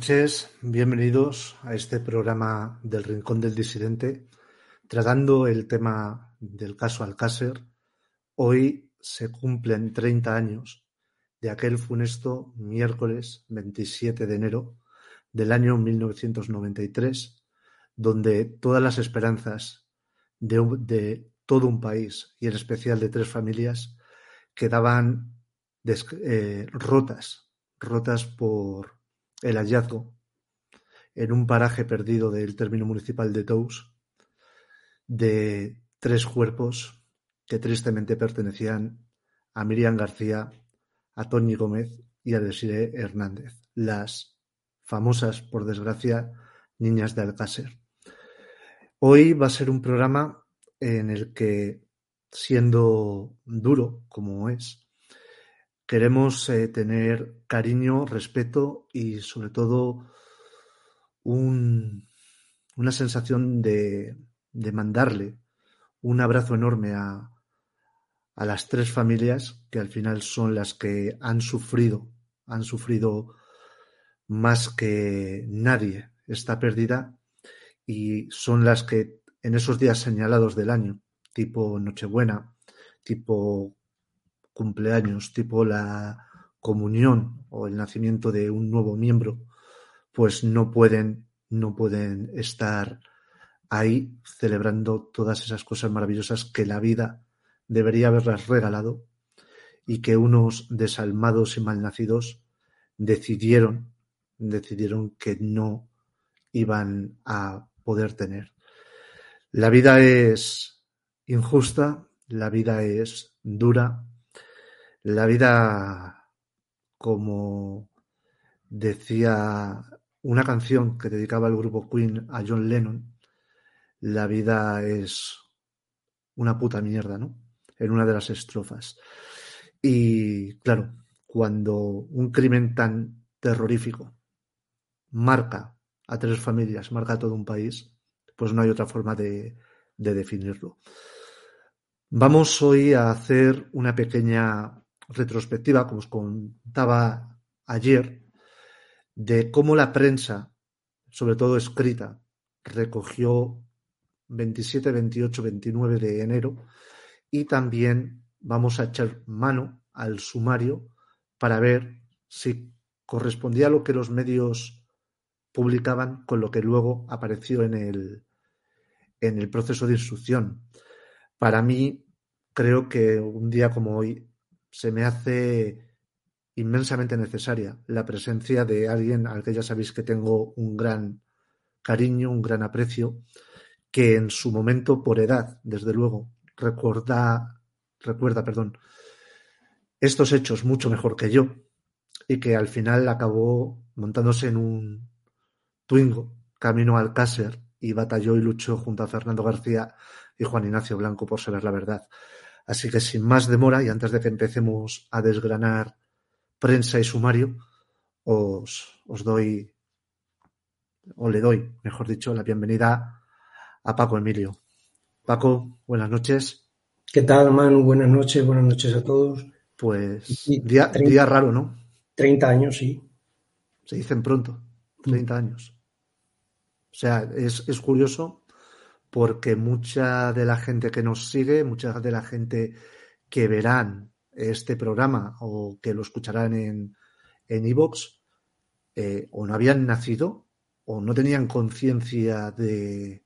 Noches, bienvenidos a este programa del Rincón del Disidente, tratando el tema del caso Alcácer. Hoy se cumplen 30 años de aquel funesto miércoles 27 de enero del año 1993, donde todas las esperanzas de, de todo un país y en especial de tres familias quedaban eh, rotas, rotas por el hallazgo en un paraje perdido del término municipal de Tous de tres cuerpos que tristemente pertenecían a Miriam García, a Tony Gómez y a Desiree Hernández, las famosas, por desgracia, niñas de Alcácer. Hoy va a ser un programa en el que, siendo duro como es, Queremos eh, tener cariño, respeto y sobre todo una sensación de, mandarle un abrazo enorme a, a las tres familias que al final son las que han sufrido, han sufrido más que nadie esta pérdida y son las que en esos días señalados del año, tipo Nochebuena, tipo cumpleaños, tipo la comunión o el nacimiento de un nuevo miembro, pues no pueden, no pueden estar ahí celebrando todas esas cosas maravillosas que la vida debería haberlas regalado y que unos desalmados y malnacidos decidieron, decidieron que no iban a poder tener. La vida es injusta, la vida es dura, la vida, como decía una canción que dedicaba el grupo Queen a John Lennon, la vida es una puta mierda, ¿no? En una de las estrofas. Y claro, cuando un crimen tan terrorífico marca a tres familias, marca a todo un país, pues no hay otra forma de, de definirlo. Vamos hoy a hacer una pequeña retrospectiva, como os contaba ayer, de cómo la prensa, sobre todo escrita, recogió 27, 28, 29 de enero y también vamos a echar mano al sumario para ver si correspondía a lo que los medios publicaban con lo que luego apareció en el, en el proceso de instrucción. Para mí, creo que un día como hoy se me hace inmensamente necesaria la presencia de alguien al que ya sabéis que tengo un gran cariño, un gran aprecio, que en su momento, por edad, desde luego, recuerda, recuerda, perdón, estos hechos mucho mejor que yo y que al final acabó montándose en un Twingo camino al Cácer y batalló y luchó junto a Fernando García y Juan Ignacio Blanco por saber la verdad. Así que sin más demora y antes de que empecemos a desgranar prensa y sumario, os, doy, o le doy, mejor dicho, la bienvenida a Paco Emilio. Paco, buenas noches. ¿Qué tal, Manu? Buenas noches, buenas noches a todos. Pues día, día raro, ¿no? 30 años, sí. Se dicen pronto, 30 mm. años. O sea, es, es curioso porque mucha de la gente que nos sigue, mucha de la gente que verán este programa o que lo escucharán en en iVoox, eh, o no habían nacido o no tenían conciencia de,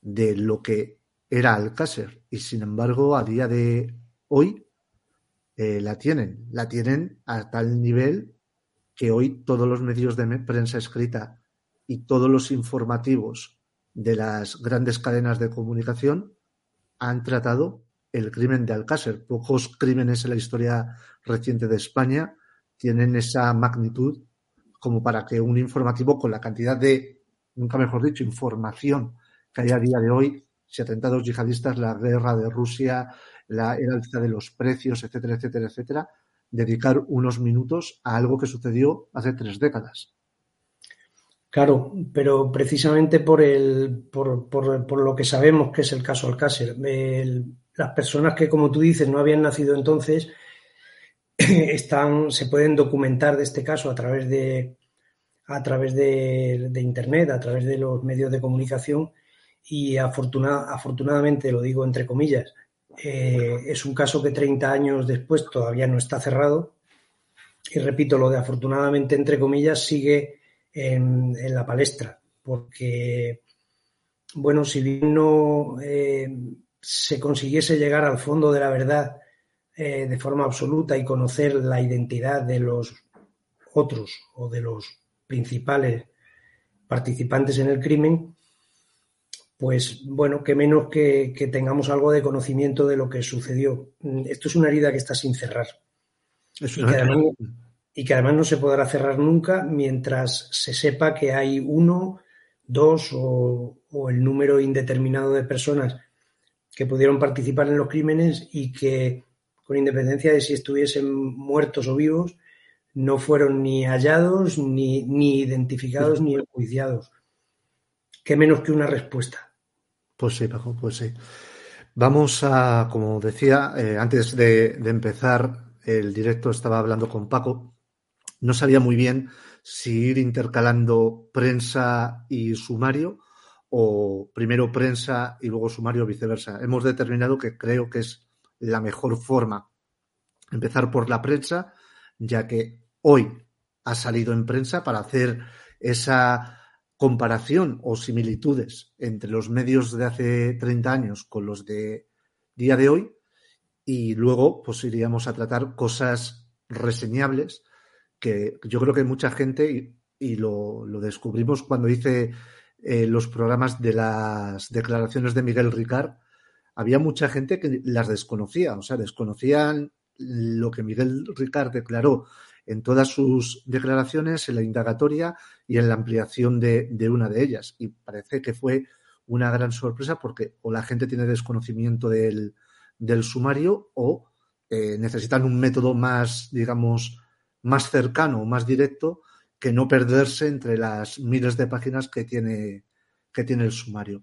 de lo que era Alcácer. Y sin embargo a día de hoy eh, la tienen, la tienen a tal nivel que hoy todos los medios de prensa escrita y todos los informativos de las grandes cadenas de comunicación han tratado el crimen de Alcácer. Pocos crímenes en la historia reciente de España tienen esa magnitud como para que un informativo con la cantidad de, nunca mejor dicho, información que hay a día de hoy, si atentados yihadistas, la guerra de Rusia, la, alza de los precios, etcétera, etcétera, etcétera, dedicar unos minutos a algo que sucedió hace tres décadas. Claro, pero precisamente por, el, por, por, lo que sabemos que es el caso Alcácer, las personas que, como tú dices, no habían nacido entonces, están, se pueden documentar de este caso a través de, a través de, Internet, a través de los medios de comunicación y afortunadamente, lo digo entre comillas, eh, es un caso que 30 años después todavía no está cerrado. Y repito, lo de afortunadamente, entre comillas, sigue en, la palestra, porque, bueno, si bien no eh, se consiguiese llegar al fondo de la verdad eh, de forma absoluta y conocer la identidad de los otros o de los principales participantes en el crimen, pues bueno, que menos que, que, tengamos algo de conocimiento de lo que sucedió. Esto es una herida que está sin cerrar. Y que, además, y, que además, no se podrá cerrar nunca mientras se sepa que hay uno, dos o, el número indeterminado de personas que pudieron participar en los crímenes y que, con independencia de si estuviesen muertos o vivos, no fueron ni hallados, ni, ni identificados, ni enjuiciados. ¿Qué menos que una respuesta? Pues sí, Paco, pues sí. Vamos a, como decía, eh, antes de, empezar el directo estaba hablando con Paco. No sabía muy bien si ir intercalando prensa y sumario o primero prensa y luego sumario o viceversa. Hemos determinado que creo que es la mejor forma empezar por la prensa, ya que hoy ha salido en prensa para hacer esa comparación o similitudes entre los medios de hace 30 años con los de día de hoy y luego pues iríamos a tratar cosas reseñables que yo creo que mucha gente y, lo, descubrimos cuando hice eh, los programas de las declaraciones de Miguel Ricard había mucha gente que las desconocía, o sea, desconocían lo que Miguel Ricard declaró en todas sus declaraciones, en la indagatoria y en la ampliación de, una de ellas. Y parece que fue una gran sorpresa porque o la gente tiene desconocimiento del, sumario o eh, necesitan un método más, digamos, más cercano, más directo, que no perderse entre las miles de páginas que tiene, que tiene el sumario.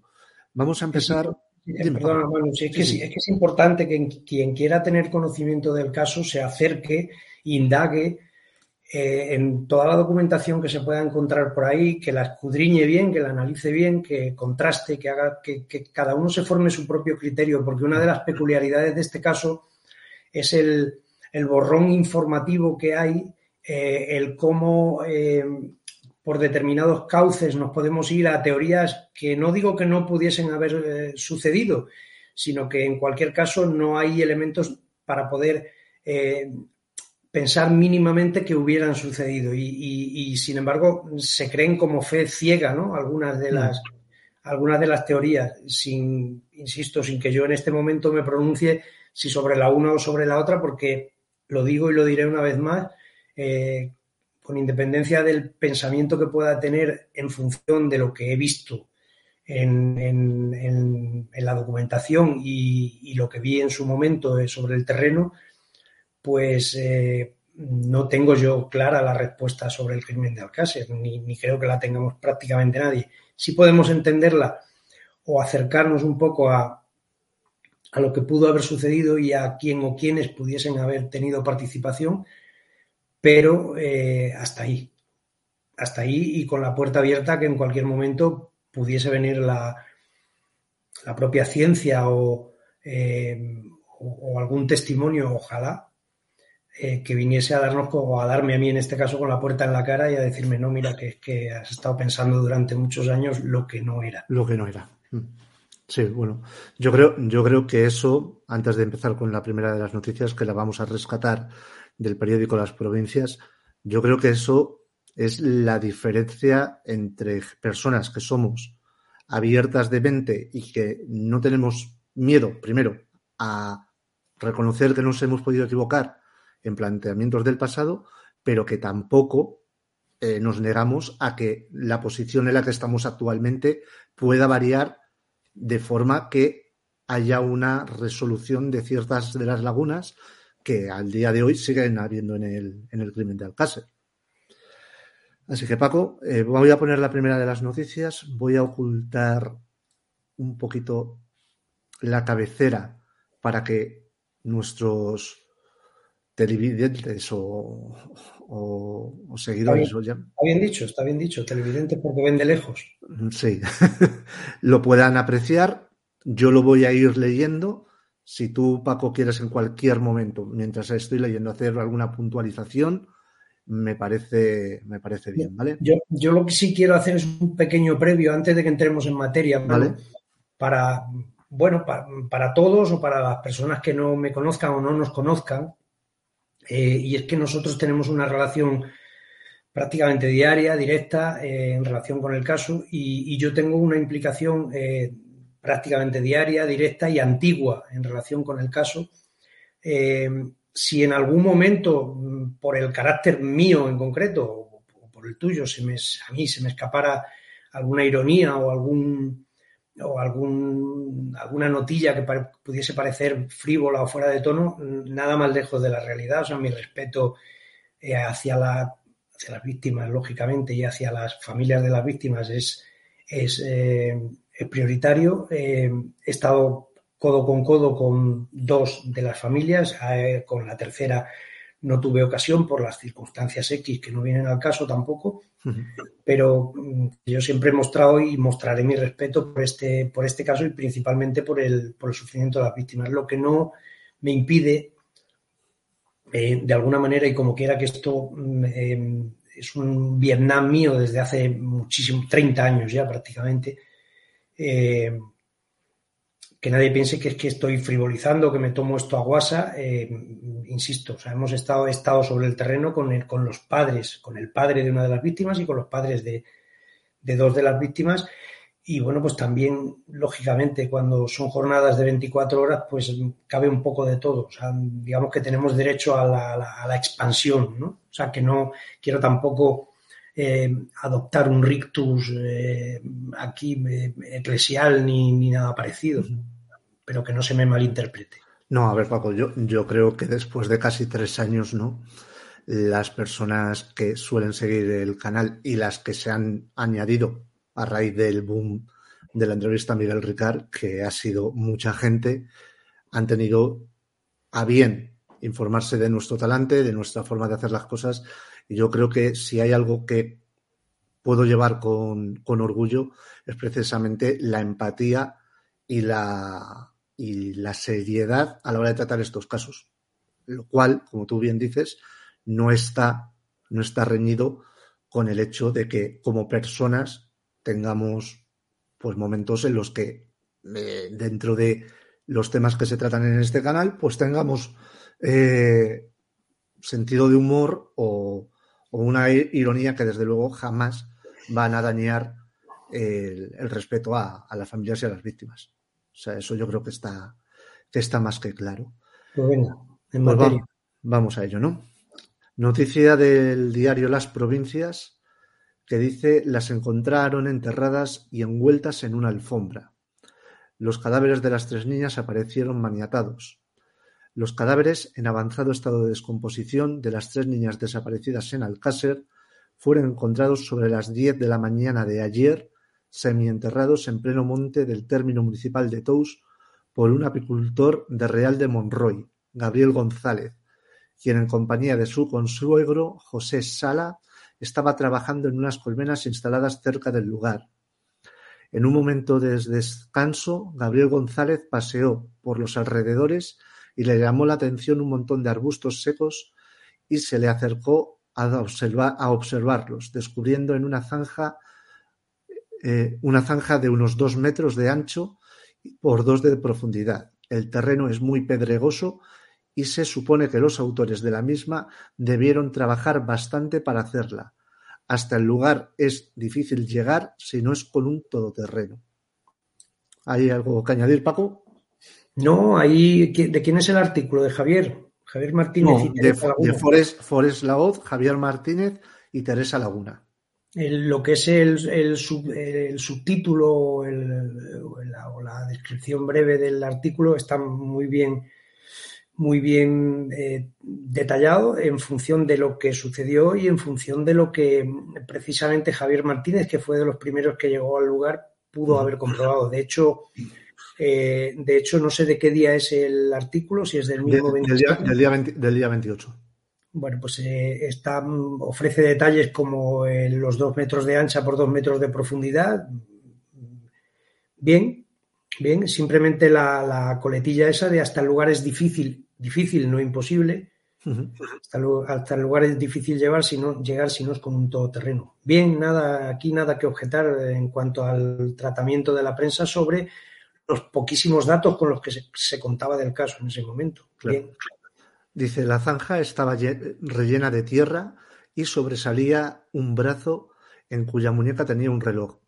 Vamos a empezar. perdona, es, que, es, que, es importante que quien quiera tener conocimiento del caso se acerque, indague, eh, en toda la documentación que se pueda encontrar por ahí, que la escudriñe bien, que la analice bien, que contraste, que haga que, cada uno se forme su propio criterio, porque una de las peculiaridades de este caso es el, borrón informativo que hay, eh, el cómo eh, por determinados cauces nos podemos ir a teorías que no digo que no pudiesen haber sucedido, sino que en cualquier caso no hay elementos para poder pensar mínimamente que hubieran sucedido y, sin embargo se creen como fe ciega, ¿no? Algunas de mm. las algunas de las teorías, sin, insisto, sin que yo en este momento me pronuncie si sobre la una o sobre la otra, porque lo digo y lo diré una vez más, eh, con independencia del pensamiento que pueda tener en función de lo que he visto en, la documentación y, lo que vi en su momento sobre el terreno, pues eh, no tengo yo clara la respuesta sobre el crimen de Alcácer, ni, creo que la tengamos prácticamente nadie. Sí podemos entenderla o acercarnos un poco a, a lo que pudo haber sucedido y a quién o quiénes pudiesen haber tenido participación, pero eh, hasta ahí. Hasta ahí y con la puerta abierta que en cualquier momento pudiese venir la, la propia ciencia o, eh, o algún testimonio, ojalá, eh, que viniese a darnos o a darme a mí en este caso con la puerta en la cara y a decirme, no, mira, que, que has estado pensando durante muchos años lo que no era. Lo que no era. Mm. Sí, bueno, yo creo, yo creo que eso, antes de empezar con la primera de las noticias, que la vamos a rescatar del periódico Las Provincias, yo creo que eso es la diferencia entre personas que somos abiertas de mente y que no tenemos miedo, primero, a reconocer que nos hemos podido equivocar en planteamientos del pasado, pero que tampoco eh, nos negamos a que la posición en la que estamos actualmente pueda variar de forma que haya una resolución de ciertas de las lagunas que al día de hoy siguen habiendo en el, en el crimen de Alcácer. Así que Paco, eh, voy a poner la primera de las noticias, voy a ocultar un poquito la cabecera para que nuestros televidentes o, seguidores. Está bien, está bien, dicho, está bien dicho, televidentes porque ven de lejos. Sí, lo puedan apreciar. Yo lo voy a ir leyendo. Si tú, Paco, quieres en cualquier momento, mientras estoy leyendo, hacer alguna puntualización, me parece, me parece bien, ¿vale? Yo, yo lo que sí quiero hacer es un pequeño previo antes de que entremos en materia, ¿vale? Para, bueno, para, todos o para las personas que no me conozcan o no nos conozcan, eh, y es que nosotros tenemos una relación prácticamente diaria, directa, eh, en relación con el caso, y, yo tengo una implicación eh, prácticamente diaria, directa y antigua en relación con el caso. Si en algún momento, mm, por el carácter mío en concreto, o por el tuyo, se me, a mí se me escapara alguna ironía o algún o alguna notilla que pudiese parecer frívola o fuera de tono, nada más lejos de la realidad. O sea, mi respeto eh, hacia, la, hacia las víctimas, lógicamente, y hacia las familias de las víctimas es, es, eh, prioritario. Eh, he estado codo con codo con dos de las familias, con la tercera no tuve ocasión por las circunstancias X que no vienen al caso tampoco, pero mm, yo siempre he mostrado y mostraré mi respeto por este, por este caso y principalmente por el, por el sufrimiento de las víctimas, lo que no me impide, eh, de alguna manera, y como quiera que esto mm, eh, es un Vietnam mío desde hace muchísimo, 30 años ya prácticamente, que nadie piense que es que estoy frivolizando, que me tomo esto a guasa. Eh, insisto, o sea, hemos estado, estado sobre el terreno con, con los padres, con el padre de una de las víctimas y con los padres de, dos de las víctimas. Y bueno, pues también, lógicamente, cuando son jornadas de 24 horas, pues cabe un poco de todo. O sea, digamos que tenemos derecho a la, expansión, ¿no? O sea, que no quiero tampoco eh, adoptar un rictus eh, aquí eclesial ni, ni, nada parecido pero que no se me malinterprete. No, a ver, Paco, yo, yo creo que después de casi tres años, ¿no? Las personas que suelen seguir el canal y las que se han añadido a raíz del boom de la entrevista a Miguel Ricard, que ha sido mucha gente, han tenido a bien informarse de nuestro talante, de nuestra forma de hacer las cosas. Y yo creo que si hay algo que puedo llevar con, con orgullo es precisamente la empatía y la, y la seriedad a la hora de tratar estos casos. Lo cual, como tú bien dices, no está, no está reñido con el hecho de que como personas tengamos pues momentos en los que eh, dentro de los temas que se tratan en este canal, pues tengamos eh, sentido de humor o, una ironía que desde luego jamás van a dañar el, respeto a, a las familias y a las víctimas. O sea, eso yo creo que está, que está más que claro. Pues venga, en pues vamos, vamos a ello, ¿no? Noticia del diario Las Provincias que dice las encontraron enterradas y envueltas en una alfombra. Los cadáveres de las tres niñas aparecieron maniatados. Los cadáveres en avanzado estado de descomposición de las tres niñas desaparecidas en Alcácer fueron encontrados sobre las diez de la mañana de ayer semienterrados en pleno monte del término municipal de Tous por un apicultor de Real de Monroy, Gabriel González, quien en compañía de su consuegro, José Sala, estaba trabajando en unas colmenas instaladas cerca del lugar. En un momento de descanso, Gabriel González paseó por los alrededores y le llamó la atención un montón de arbustos secos y se le acercó a, a observarlos, descubriendo en una zanja eh, una zanja de unos dos metros de ancho por dos de profundidad. El terreno es muy pedregoso y se supone que los autores de la misma debieron trabajar bastante para hacerla. Hasta el lugar es difícil llegar si no es con un todoterreno. ¿Hay algo que añadir, Paco? No, ahí ¿de quién es el artículo? ¿De Javier? Javier Martínez y Teresa de, Laguna. de Forest, Forest Laoz, Javier Martínez y Teresa Laguna lo que es el, subtítulo o, la, descripción breve del artículo está muy bien, muy bien eh, detallado en función de lo que sucedió y en función de lo que precisamente Javier Martínez, que fue de los primeros que llegó al lugar, pudo haber comprobado. De hecho, Eh, de hecho, no sé de qué día es el artículo, si es del mismo del, día, del, día del, día, 28. Bueno, pues eh, está, ofrece detalles como eh, los dos metros de ancha por dos metros de profundidad. Bien, bien, simplemente la, la coletilla esa de hasta el lugar es difícil, difícil, no imposible. hasta, hasta, el lugar es difícil llevar, si no, llegar si no es con un todoterreno. Bien, nada, aquí nada que objetar en cuanto al tratamiento de la prensa sobre los poquísimos datos con los que se, se contaba del caso en ese momento. Claro. Bien. Dice, la zanja estaba rellena de tierra y sobresalía un brazo en cuya muñeca tenía un reloj.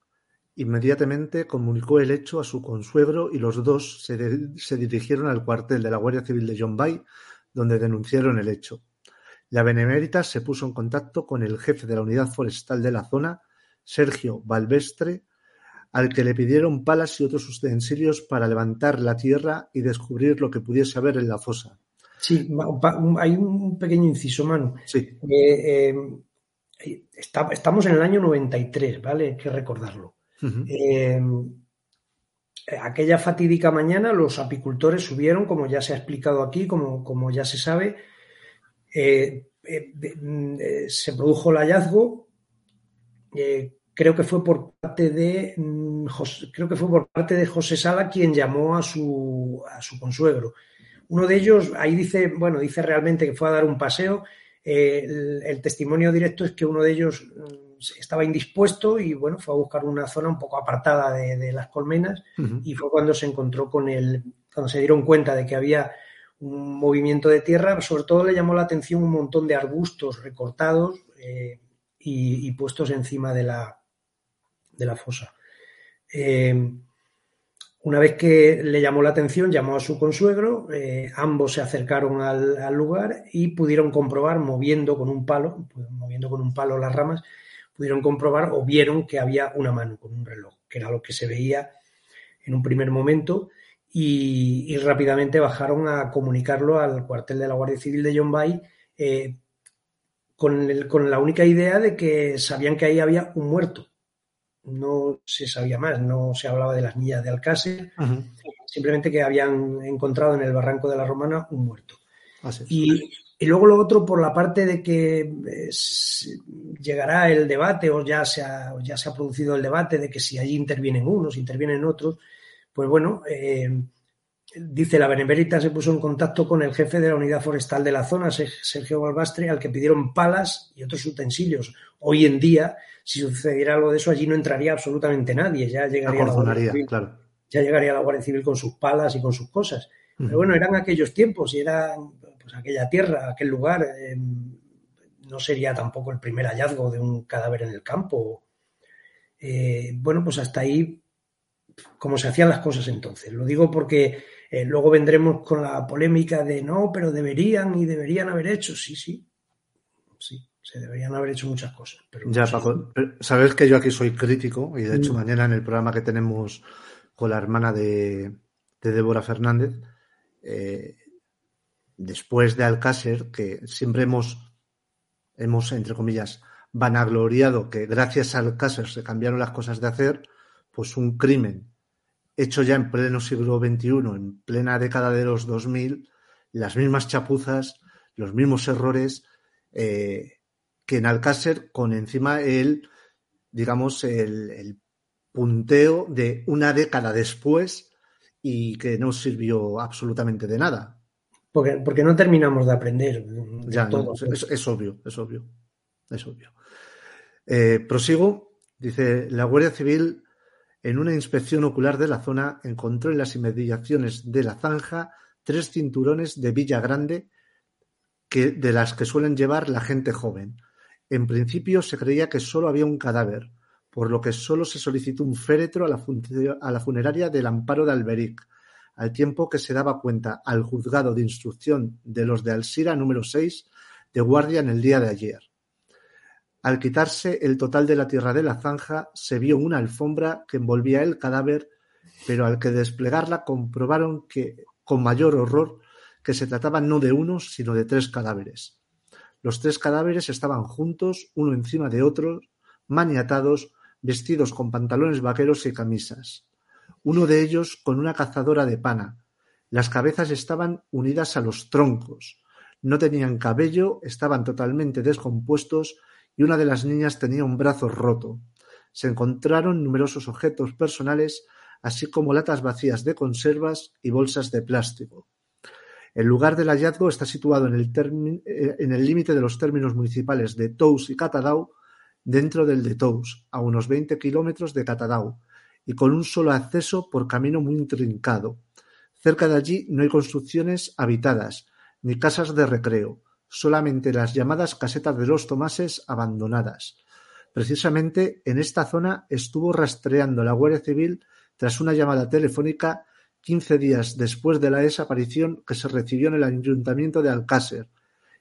Inmediatamente comunicó el hecho a su consuegro y los dos se, dirigieron al cuartel de la Guardia Civil de John Bay, donde denunciaron el hecho. La Benemérita se puso en contacto con el jefe de la unidad forestal de la zona, Sergio Balvestre, al que le pidieron palas y otros utensilios para levantar la tierra y descubrir lo que pudiese haber en la fosa. Sí, hay un pequeño inciso, Manu. Sí. Eh, eh, está, estamos en el año 93, ¿vale? Hay que recordarlo. Uh -huh. eh, aquella fatídica mañana los apicultores subieron, como ya se ha explicado aquí, como, como ya se sabe, eh, se produjo el hallazgo, eh, creo que fue por parte de José, creo que fue por parte de José Sala quien llamó a su, a su consuegro. Uno de ellos, ahí dice, bueno, dice realmente que fue a dar un paseo. Eh, el, el, testimonio directo es que uno de ellos estaba indispuesto y, bueno, fue a buscar una zona un poco apartada de, de las colmenas uh -huh. y fue cuando se encontró con el, cuando se dieron cuenta de que había un movimiento de tierra, sobre todo le llamó la atención un montón de arbustos recortados eh, y, y, puestos encima de la, de la fosa. Eh, una vez que le llamó la atención, llamó a su consuegro, eh, ambos se acercaron al, lugar y pudieron comprobar, moviendo con un palo, moviendo con un palo las ramas, pudieron comprobar o vieron que había una mano con un reloj, que era lo que se veía en un primer momento, y, rápidamente bajaron a comunicarlo al cuartel de la Guardia Civil de John Bay, eh, con, con la única idea de que sabían que ahí había un muerto no se sabía más, no se hablaba de las millas de Alcácer, simplemente que habían encontrado en el barranco de la Romana un muerto. Y, y, luego lo otro por la parte de que es, llegará el debate o ya se, ha, ya se ha producido el debate de que si allí intervienen unos, intervienen otros, pues bueno, eh, dice la Benemérita se puso en contacto con el jefe de la unidad forestal de la zona, Sergio Balbastre, al que pidieron palas y otros utensilios. Hoy en día si sucediera algo de eso, allí no entraría absolutamente nadie. Ya llegaría, la Civil, claro. ya llegaría la Guardia Civil con sus palas y con sus cosas. Pero bueno, eran aquellos tiempos y era pues, aquella tierra, aquel lugar. Eh, no sería tampoco el primer hallazgo de un cadáver en el campo. Eh, bueno, pues hasta ahí, como se hacían las cosas entonces. Lo digo porque eh, luego vendremos con la polémica de no, pero deberían y deberían haber hecho. Sí, sí, sí se deberían haber hecho muchas cosas. Pero ya, Paco, sabes que yo aquí soy crítico y de hecho mm. mañana en el programa que tenemos con la hermana de, de Débora Fernández, eh, después de Alcácer, que siempre hemos, hemos, entre comillas, vanagloriado que gracias a Alcácer se cambiaron las cosas de hacer, pues un crimen hecho ya en pleno siglo XXI, en plena década de los 2000, las mismas chapuzas, los mismos errores, eh, que en Alcácer con encima el, digamos, el, el, punteo de una década después y que no sirvió absolutamente de nada. Porque, porque no terminamos de aprender. De ya, todo. No, es, es, obvio, es obvio, es obvio. Eh, prosigo, dice, la Guardia Civil en una inspección ocular de la zona encontró en las inmediaciones de la zanja tres cinturones de Villa Grande que, de las que suelen llevar la gente joven, en principio se creía que solo había un cadáver, por lo que solo se solicitó un féretro a la, a la funeraria del Amparo de Alberic, al tiempo que se daba cuenta al juzgado de instrucción de los de Alsira número 6 de guardia en el día de ayer. Al quitarse el total de la tierra de la zanja, se vio una alfombra que envolvía el cadáver, pero al que desplegarla comprobaron que, con mayor horror, que se trataba no de uno, sino de tres cadáveres. Los tres cadáveres estaban juntos, uno encima de otro, maniatados, vestidos con pantalones vaqueros y camisas. uno de ellos con una cazadora de pana. Las cabezas estaban unidas a los troncos. No tenían cabello, estaban totalmente descompuestos y una de las niñas tenía un brazo roto. Se encontraron numerosos objetos personales, así como latas vacías de conservas y bolsas de plástico. El lugar del hallazgo está situado en el eh, límite de los términos municipales de Tous y Catadau, dentro del de Tous, a unos 20 kilómetros de Catadau, y con un solo acceso por camino muy intrincado. Cerca de allí no hay construcciones habitadas, ni casas de recreo, solamente las llamadas casetas de los Tomases abandonadas. Precisamente en esta zona estuvo rastreando la Guardia Civil tras una llamada telefónica quince días después de la desaparición que se recibió en el ayuntamiento de Alcácer,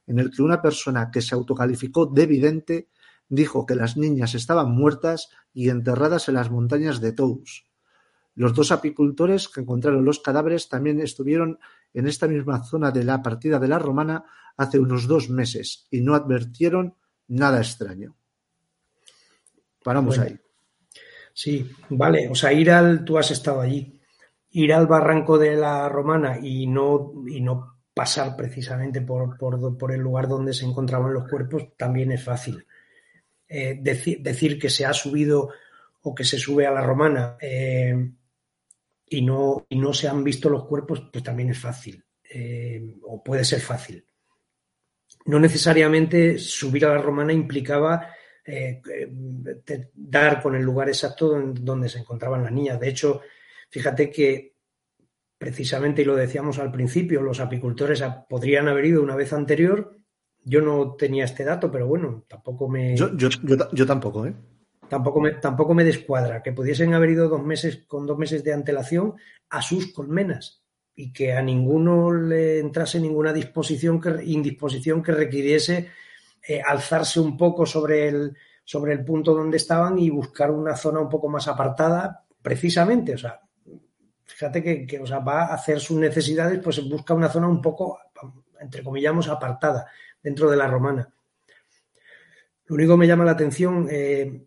en el que una persona que se autocalificó de vidente dijo que las niñas estaban muertas y enterradas en las montañas de Tous. Los dos apicultores que encontraron los cadáveres también estuvieron en esta misma zona de la partida de la Romana hace unos dos meses y no advirtieron nada extraño. Paramos ahí. Sí, vale. O sea, ir al, tú has estado allí ir al barranco de la Romana y no, y no pasar precisamente por, por, el lugar donde se encontraban los cuerpos también es fácil. Eh, decir, que se ha subido o que se sube a la Romana eh, y, no, y no se han visto los cuerpos, pues también es fácil eh, o puede ser fácil. No necesariamente subir a la Romana implicaba dar con el lugar exacto donde se encontraban las niñas. De hecho, Fíjate que precisamente, y lo decíamos al principio, los apicultores podrían haber ido una vez anterior. Yo no tenía este dato, pero bueno, tampoco me. Yo, tampoco, ¿eh? Tampoco me, tampoco me descuadra que pudiesen haber ido dos meses con dos meses de antelación a sus colmenas y que a ninguno le entrase ninguna disposición que, indisposición que requiriese eh, alzarse un poco sobre el, sobre el punto donde estaban y buscar una zona un poco más apartada, precisamente. O sea, fíjate que, va a hacer sus necesidades, pues busca una zona un poco, entre comillas, apartada dentro de la romana. Lo único que me llama la atención, eh,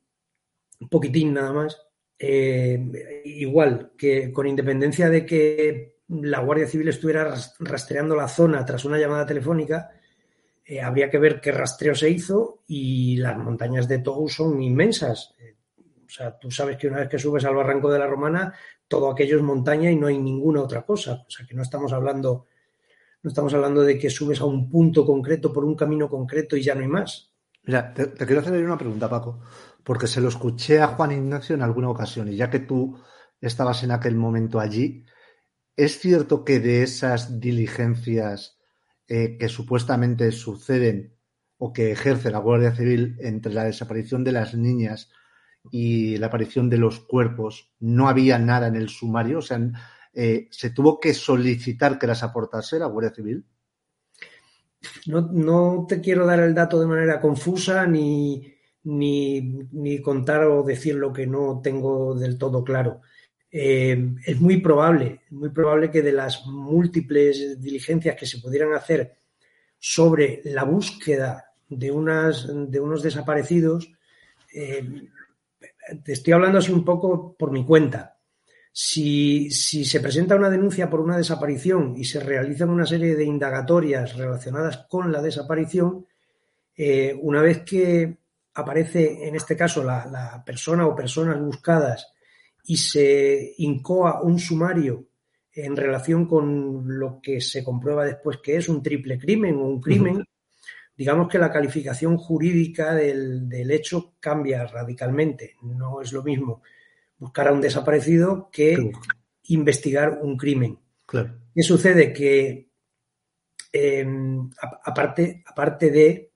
un poquitín nada más, eh, igual que con independencia de que la Guardia Civil estuviera rastreando la zona tras una llamada telefónica, eh, habría que ver qué rastreo se hizo y las montañas de Tou son inmensas. O sea, tú sabes que una vez que subes al barranco de la Romana, todo aquello es montaña y no hay ninguna otra cosa. O sea, que no estamos hablando, no estamos hablando de que subes a un punto concreto por un camino concreto y ya no hay más. Mira, te, quiero hacer una pregunta, Paco, porque se lo escuché a Juan Ignacio en alguna ocasión y ya que tú estabas en aquel momento allí, ¿es cierto que de esas diligencias eh, que supuestamente suceden o que ejerce la Guardia Civil entre la desaparición de las niñas y la aparición de los cuerpos, no había nada en el sumario, o sea, eh, se tuvo que solicitar que las aportase la Guardia Civil. No, te quiero dar el dato de manera confusa ni, ni, contar o decir lo que no tengo del todo claro. Eh, es muy probable, muy probable que de las múltiples diligencias que se pudieran hacer sobre la búsqueda de, unas, de unos desaparecidos, eh, te estoy hablando así un poco por mi cuenta. Si, se presenta una denuncia por una desaparición y se realizan una serie de indagatorias relacionadas con la desaparición, eh, una vez que aparece, en este caso, la, persona o personas buscadas y se incoa un sumario en relación con lo que se comprueba después que es un triple crimen o un crimen, digamos que la calificación jurídica del, hecho cambia radicalmente. No es lo mismo buscar a un desaparecido que investigar un crimen. ¿Qué sucede? Que em, aparte, aparte de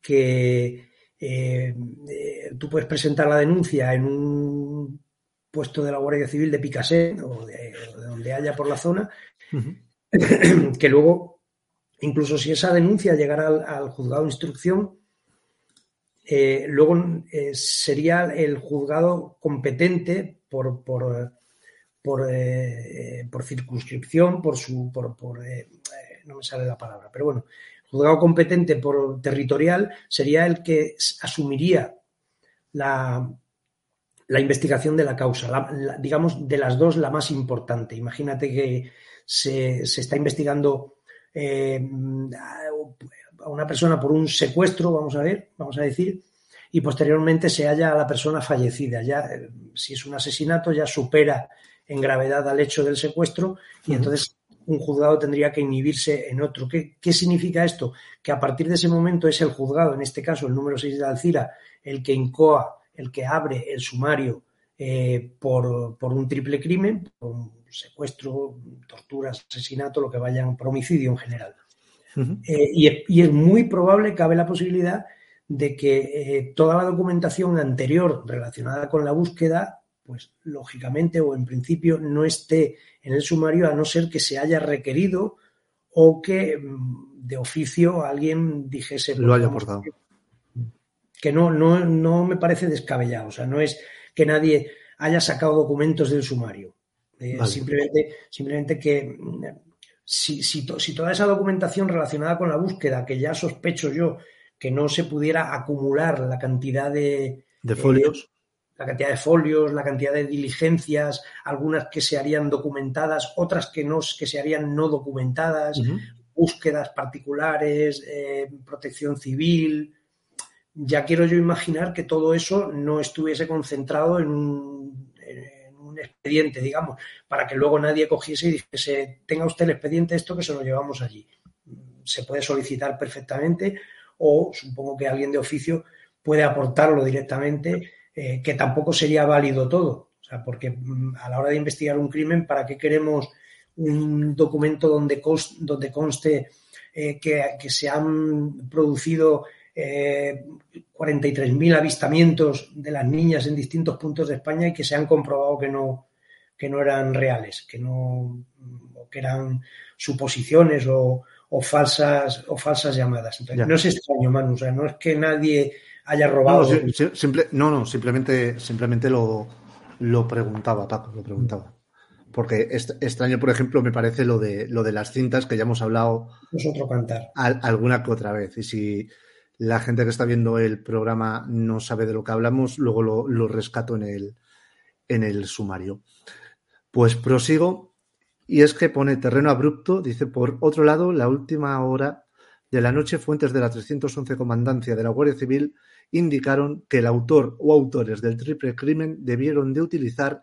que em, eh, tú puedes presentar la denuncia en un puesto de la Guardia Civil de Picassé o de, donde haya por la zona, que luego Incluso si esa denuncia llegara al, juzgado de instrucción, eh, luego eh, sería el juzgado competente por, por, eh, circunscripción, por su. Por, no me sale la palabra, pero bueno, juzgado competente por territorial sería el que asumiría la investigación de la causa, digamos, de las dos la más importante. Imagínate que se, está investigando eh, a una persona por un secuestro, vamos a ver, vamos a decir, y posteriormente se halla a la persona fallecida. Ya, eh, si es un asesinato, ya supera en gravedad al hecho del secuestro y entonces un juzgado tendría que inhibirse en otro. ¿Qué, ¿Qué, significa esto? Que a partir de ese momento es el juzgado, en este caso el número 6 de Alcira, el que incoa el que abre el sumario eh, por, un triple crimen, por un secuestro, tortura, asesinato, lo que vayan, por homicidio en general. Eh, y, es muy probable, cabe la posibilidad de que eh, toda la documentación anterior relacionada con la búsqueda, pues lógicamente o en principio no esté en el sumario a no ser que se haya requerido o que mm, de oficio alguien dijese... Lo haya aportado que no, no, no me parece descabellado. O sea, no es que nadie haya sacado documentos del sumario. Eh, simplemente, simplemente que si, si, toda esa documentación relacionada con la búsqueda, que ya sospecho yo que no se pudiera acumular la cantidad de, de folios. Eh, la cantidad de folios, la cantidad de diligencias, algunas que se harían documentadas, otras que no, que se harían no documentadas, búsquedas particulares, eh, protección civil, ya quiero yo imaginar que todo eso no estuviese concentrado en un, expediente, digamos, para que luego nadie cogiese y dijese, tenga usted el expediente, esto que se lo llevamos allí. Se puede solicitar perfectamente o supongo que alguien de oficio puede aportarlo directamente, eh, que tampoco sería válido todo. O sea, porque mm, a la hora de investigar un crimen, ¿para qué queremos un documento donde, donde conste eh, que, se han producido eh, 43.000 avistamientos de las niñas en distintos puntos de España y que se han comprobado que no, que no eran reales, que no que eran suposiciones o, falsas o falsas llamadas. no es extraño, Manu, o sea, no es que nadie haya robado. No, no, simplemente, simplemente lo, lo preguntaba, Paco, lo preguntaba. Porque extraño, por ejemplo, me parece lo de lo de las cintas que ya hemos hablado. Es otro cantar. alguna que otra vez. Y si, la gente que está viendo el programa no sabe de lo que hablamos, luego lo, rescato en el, en el sumario. Pues prosigo, y es que pone terreno abrupto, dice, por otro lado, la última hora de la noche, fuentes de la 311 Comandancia de la Guardia Civil indicaron que el autor o autores del triple crimen debieron de utilizar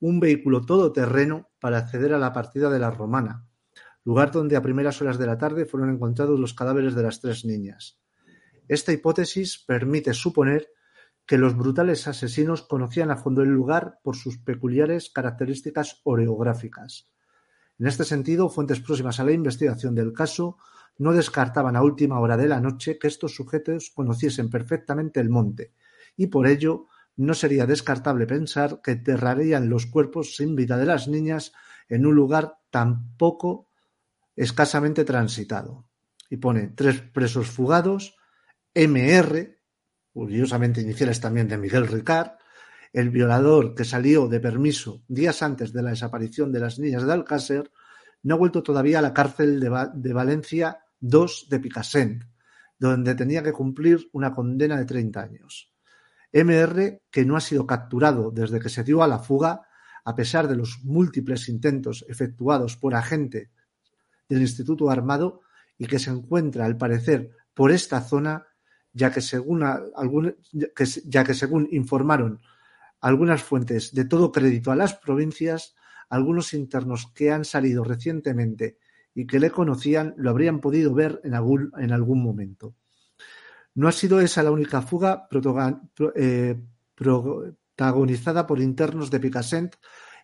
un vehículo todoterreno para acceder a la partida de la Romana, lugar donde a primeras horas de la tarde fueron encontrados los cadáveres de las tres niñas. Esta hipótesis permite suponer que los brutales asesinos conocían a fondo el lugar por sus peculiares características orográficas. En este sentido, fuentes próximas a la investigación del caso no descartaban a última hora de la noche que estos sujetos conociesen perfectamente el monte, y por ello no sería descartable pensar que enterrarían los cuerpos sin vida de las niñas en un lugar tan poco escasamente transitado. Y pone tres presos fugados, Mr., curiosamente iniciales también de Miguel Ricard, el violador que salió de permiso días antes de la desaparición de las niñas de Alcácer, no ha vuelto todavía a la cárcel de, Valencia II de Picassent, donde tenía que cumplir una condena de 30 años. MR, que no ha sido capturado desde que se dio a la fuga, a pesar de los múltiples intentos efectuados por agentes del Instituto Armado y que se encuentra, al parecer, por esta zona ya que según, ya que según informaron algunas fuentes de todo crédito a las provincias, algunos internos que han salido recientemente y que le conocían lo habrían podido ver en algún, en algún momento. No ha sido esa la única fuga eh, protagonizada por internos de Picassent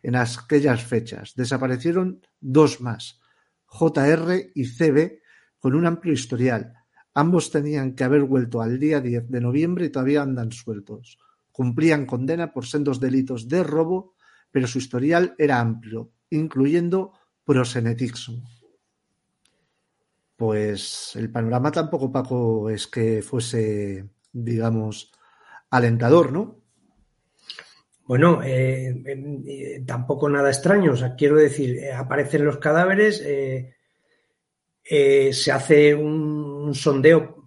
en aquellas fechas. Desaparecieron dos más, JR y CB, con un amplio historial, Ambos tenían que haber vuelto al día 10 de noviembre y todavía andan sueltos. Cumplían condena por sendos delitos de robo, pero su historial era amplio, incluyendo prosenetismo. Pues el panorama tampoco, Paco, es que fuese, digamos, alentador, ¿no? Bueno, eh, eh, tampoco nada extraño. O sea, quiero decir, eh, aparecen los cadáveres, se hace un un sondeo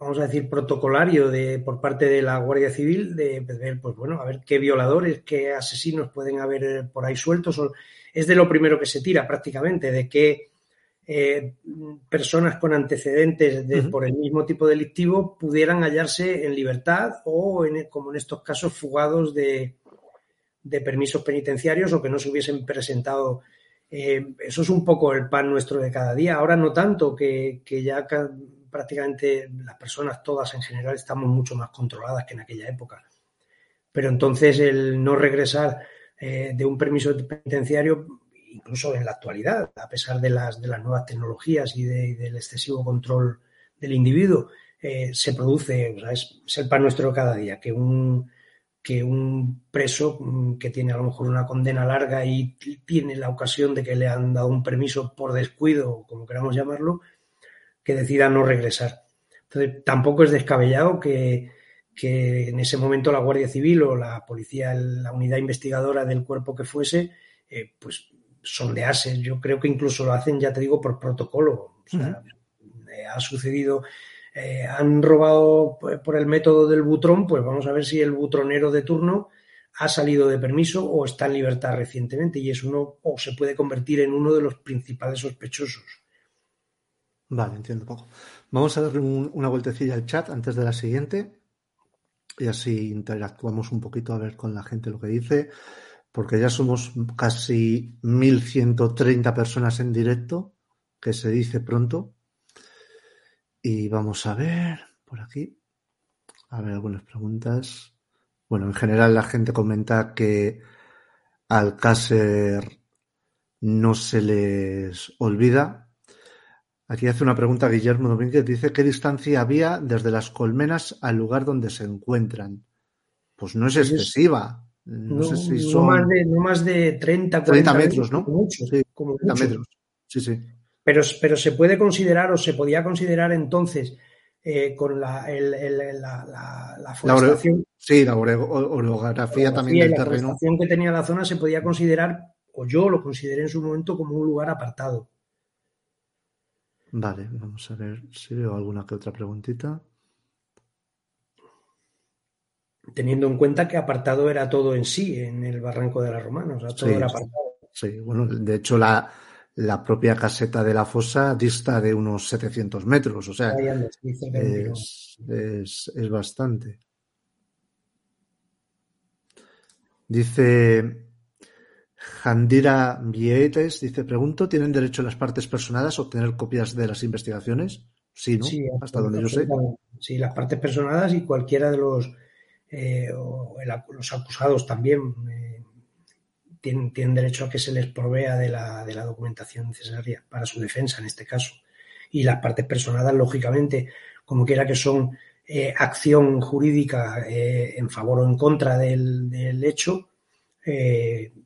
vamos a decir, protocolario de, por parte de la Guardia Civil de ver, pues bueno, a ver qué violadores, qué asesinos pueden haber por ahí sueltos. Es de lo primero que se tira prácticamente, de qué eh, personas con antecedentes de, por el mismo tipo delictivo pudieran hallarse en libertad o, en, como en estos casos, fugados de, de permisos penitenciarios o que no se hubiesen presentado. Eh, eso es un poco el pan nuestro de cada día. Ahora no tanto, que, que ya prácticamente las personas todas en general estamos mucho más controladas que en aquella época. Pero entonces el no regresar eh, de un permiso penitenciario, incluso en la actualidad, a pesar de las, de las nuevas tecnologías y, del excesivo control del individuo, eh, se produce, es, es, el pan nuestro cada día, que un, que un preso mm, que tiene a lo mejor una condena larga y tiene la ocasión de que le han dado un permiso por descuido, como queramos llamarlo, que decida no regresar. Entonces, tampoco es descabellado que, que en ese momento la Guardia Civil o la policía, la unidad investigadora del cuerpo que fuese, eh, pues sondease. Yo creo que incluso lo hacen, ya te digo, por protocolo. O sea, eh, ha sucedido, eh, han robado por el método del butrón, pues vamos a ver si el butronero de turno ha salido de permiso o está en libertad recientemente y es uno o se puede convertir en uno de los principales sospechosos. Vale, entiendo poco. Vamos a darle una vueltecilla al chat antes de la siguiente y así interactuamos un poquito a ver con la gente lo que dice, porque ya somos casi 1130 personas en directo, que se dice pronto. Y vamos a ver por aquí. A ver algunas preguntas. Bueno, en general la gente comenta que al Cácer no se les olvida Aquí hace una pregunta Guillermo Domínguez. Dice, ¿qué distancia había desde las colmenas al lugar donde se encuentran? Pues no es pues excesiva. No, sé si son... más de, no más de 30, 30 metros, ¿no? mucho, sí, como 30 metros. Sí, sí. Pero, pero se puede considerar o se podía considerar entonces eh, con la, el, el, la, la, la forestación. sí, la orografía también del la terreno. La que tenía la zona se podía considerar, o yo lo consideré en su momento, como un lugar apartado. Vale, vamos a ver si veo alguna que otra preguntita. Teniendo en cuenta que apartado era todo en sí, en el barranco de la Romana, o sea, todo era apartado. Sí, bueno, de hecho la, la propia caseta de la fosa dista de unos 700 metros, o sea, es, es, es bastante. Dice Jandira Vietes dice, pregunto, ¿tienen derecho las partes personadas a obtener copias de las investigaciones? Sí, ¿no? Sí, Hasta donde yo sé. Sí, las partes personadas y cualquiera de los, eh, los acusados también eh, tienen, tienen, derecho a que se les provea de la, de la documentación necesaria para su defensa en este caso. Y las partes personadas, lógicamente, como quiera que son eh, acción jurídica en favor o en contra del, del hecho,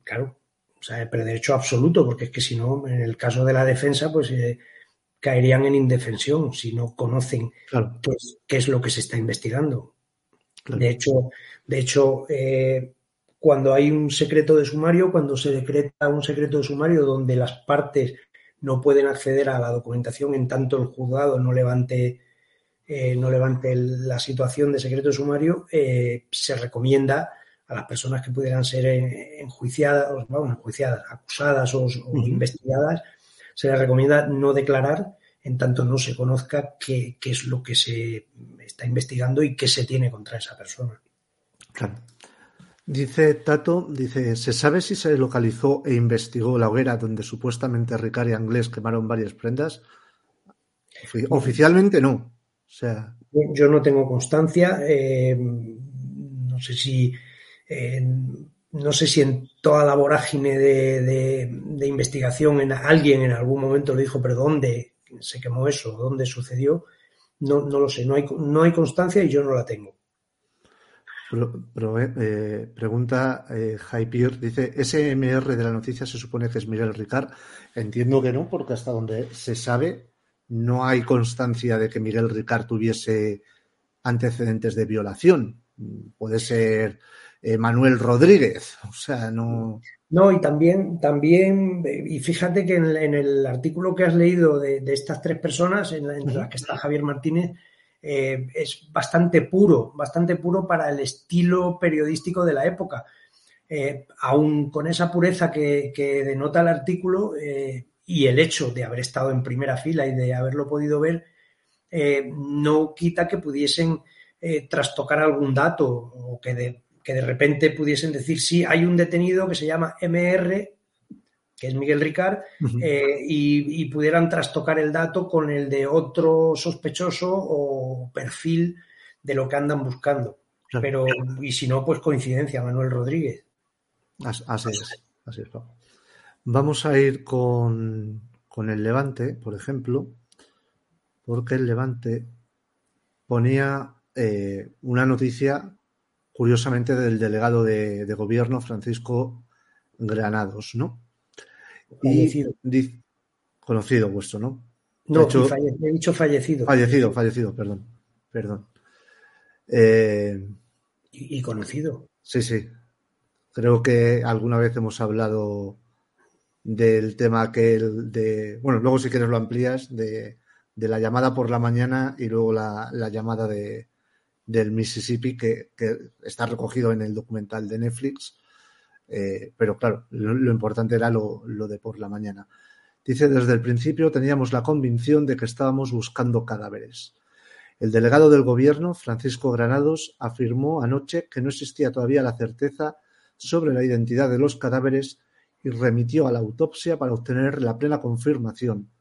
claro, o sea, pero derecho absoluto, porque es que si no, en el caso de la defensa, pues eh, caerían en indefensión si no conocen qué, es, lo que se está investigando. De hecho, de hecho eh, cuando hay un secreto de sumario, cuando se decreta un secreto de sumario donde las partes no pueden acceder a la documentación en tanto el juzgado no levante, eh, no levante la situación de secreto de sumario, se recomienda a las personas que pudieran ser enjuiciadas, vamos, enjuiciadas, acusadas o, investigadas, se les recomienda no declarar en tanto no se conozca qué, es lo que se está investigando y qué se tiene contra esa persona. Claro. Dice Tato, dice, ¿se sabe si se localizó e investigó la hoguera donde supuestamente Ricard y Anglés quemaron varias prendas? Oficialmente no. O sea... Yo no tengo constancia. Eh, no sé si no sé si en toda la vorágine de, investigación en alguien en algún momento le dijo, pero ¿dónde se quemó eso? ¿Dónde sucedió? No, no lo sé, no hay, no hay constancia y yo no la tengo. Pero, eh, pregunta eh, dice, ¿SMR de la noticia se supone que es Miguel Ricard? Entiendo que no, porque hasta donde se sabe no hay constancia de que Miguel Ricard tuviese antecedentes de violación. Puede ser eh, Manuel Rodríguez. O sea, no. No, y también, también, y fíjate que en, el artículo que has leído de, estas tres personas, en, las que está Javier Martínez, eh, es bastante puro, bastante puro para el estilo periodístico de la época. Eh, aún con esa pureza que, denota el artículo y el hecho de haber estado en primera fila y de haberlo podido ver, no quita que pudiesen trastocar algún dato o que de, que de repente pudiesen decir, sí, hay un detenido que se llama MR que es Miguel Ricard, eh, y, pudieran trastocar el dato con el de otro sospechoso o perfil de lo que andan buscando. Pero, y si no, pues coincidencia, Manuel Rodríguez. Así es, así es. Vamos a ir con, el Levante, por ejemplo, porque el Levante ponía eh, una noticia, curiosamente, del delegado de, de gobierno, Francisco Granados, ¿no? Conocido. conocido vuestro, ¿no? No, he dicho fallecido. Fallecido, fallecido, perdón. Perdón. Eh, y, conocido. Sí, sí. Creo que alguna vez hemos hablado del tema que el de. Bueno, luego si quieres lo amplías, de, la llamada por la mañana y luego la, llamada de, del Mississippi, que, está recogido en el documental de Netflix eh, pero claro, lo, importante era lo, de por la mañana. Dice, desde el principio teníamos la convicción de que estábamos buscando cadáveres. El delegado del gobierno, Francisco Granados, afirmó anoche que no existía todavía la certeza sobre la identidad de los cadáveres y remitió a la autopsia para obtener la plena confirmación.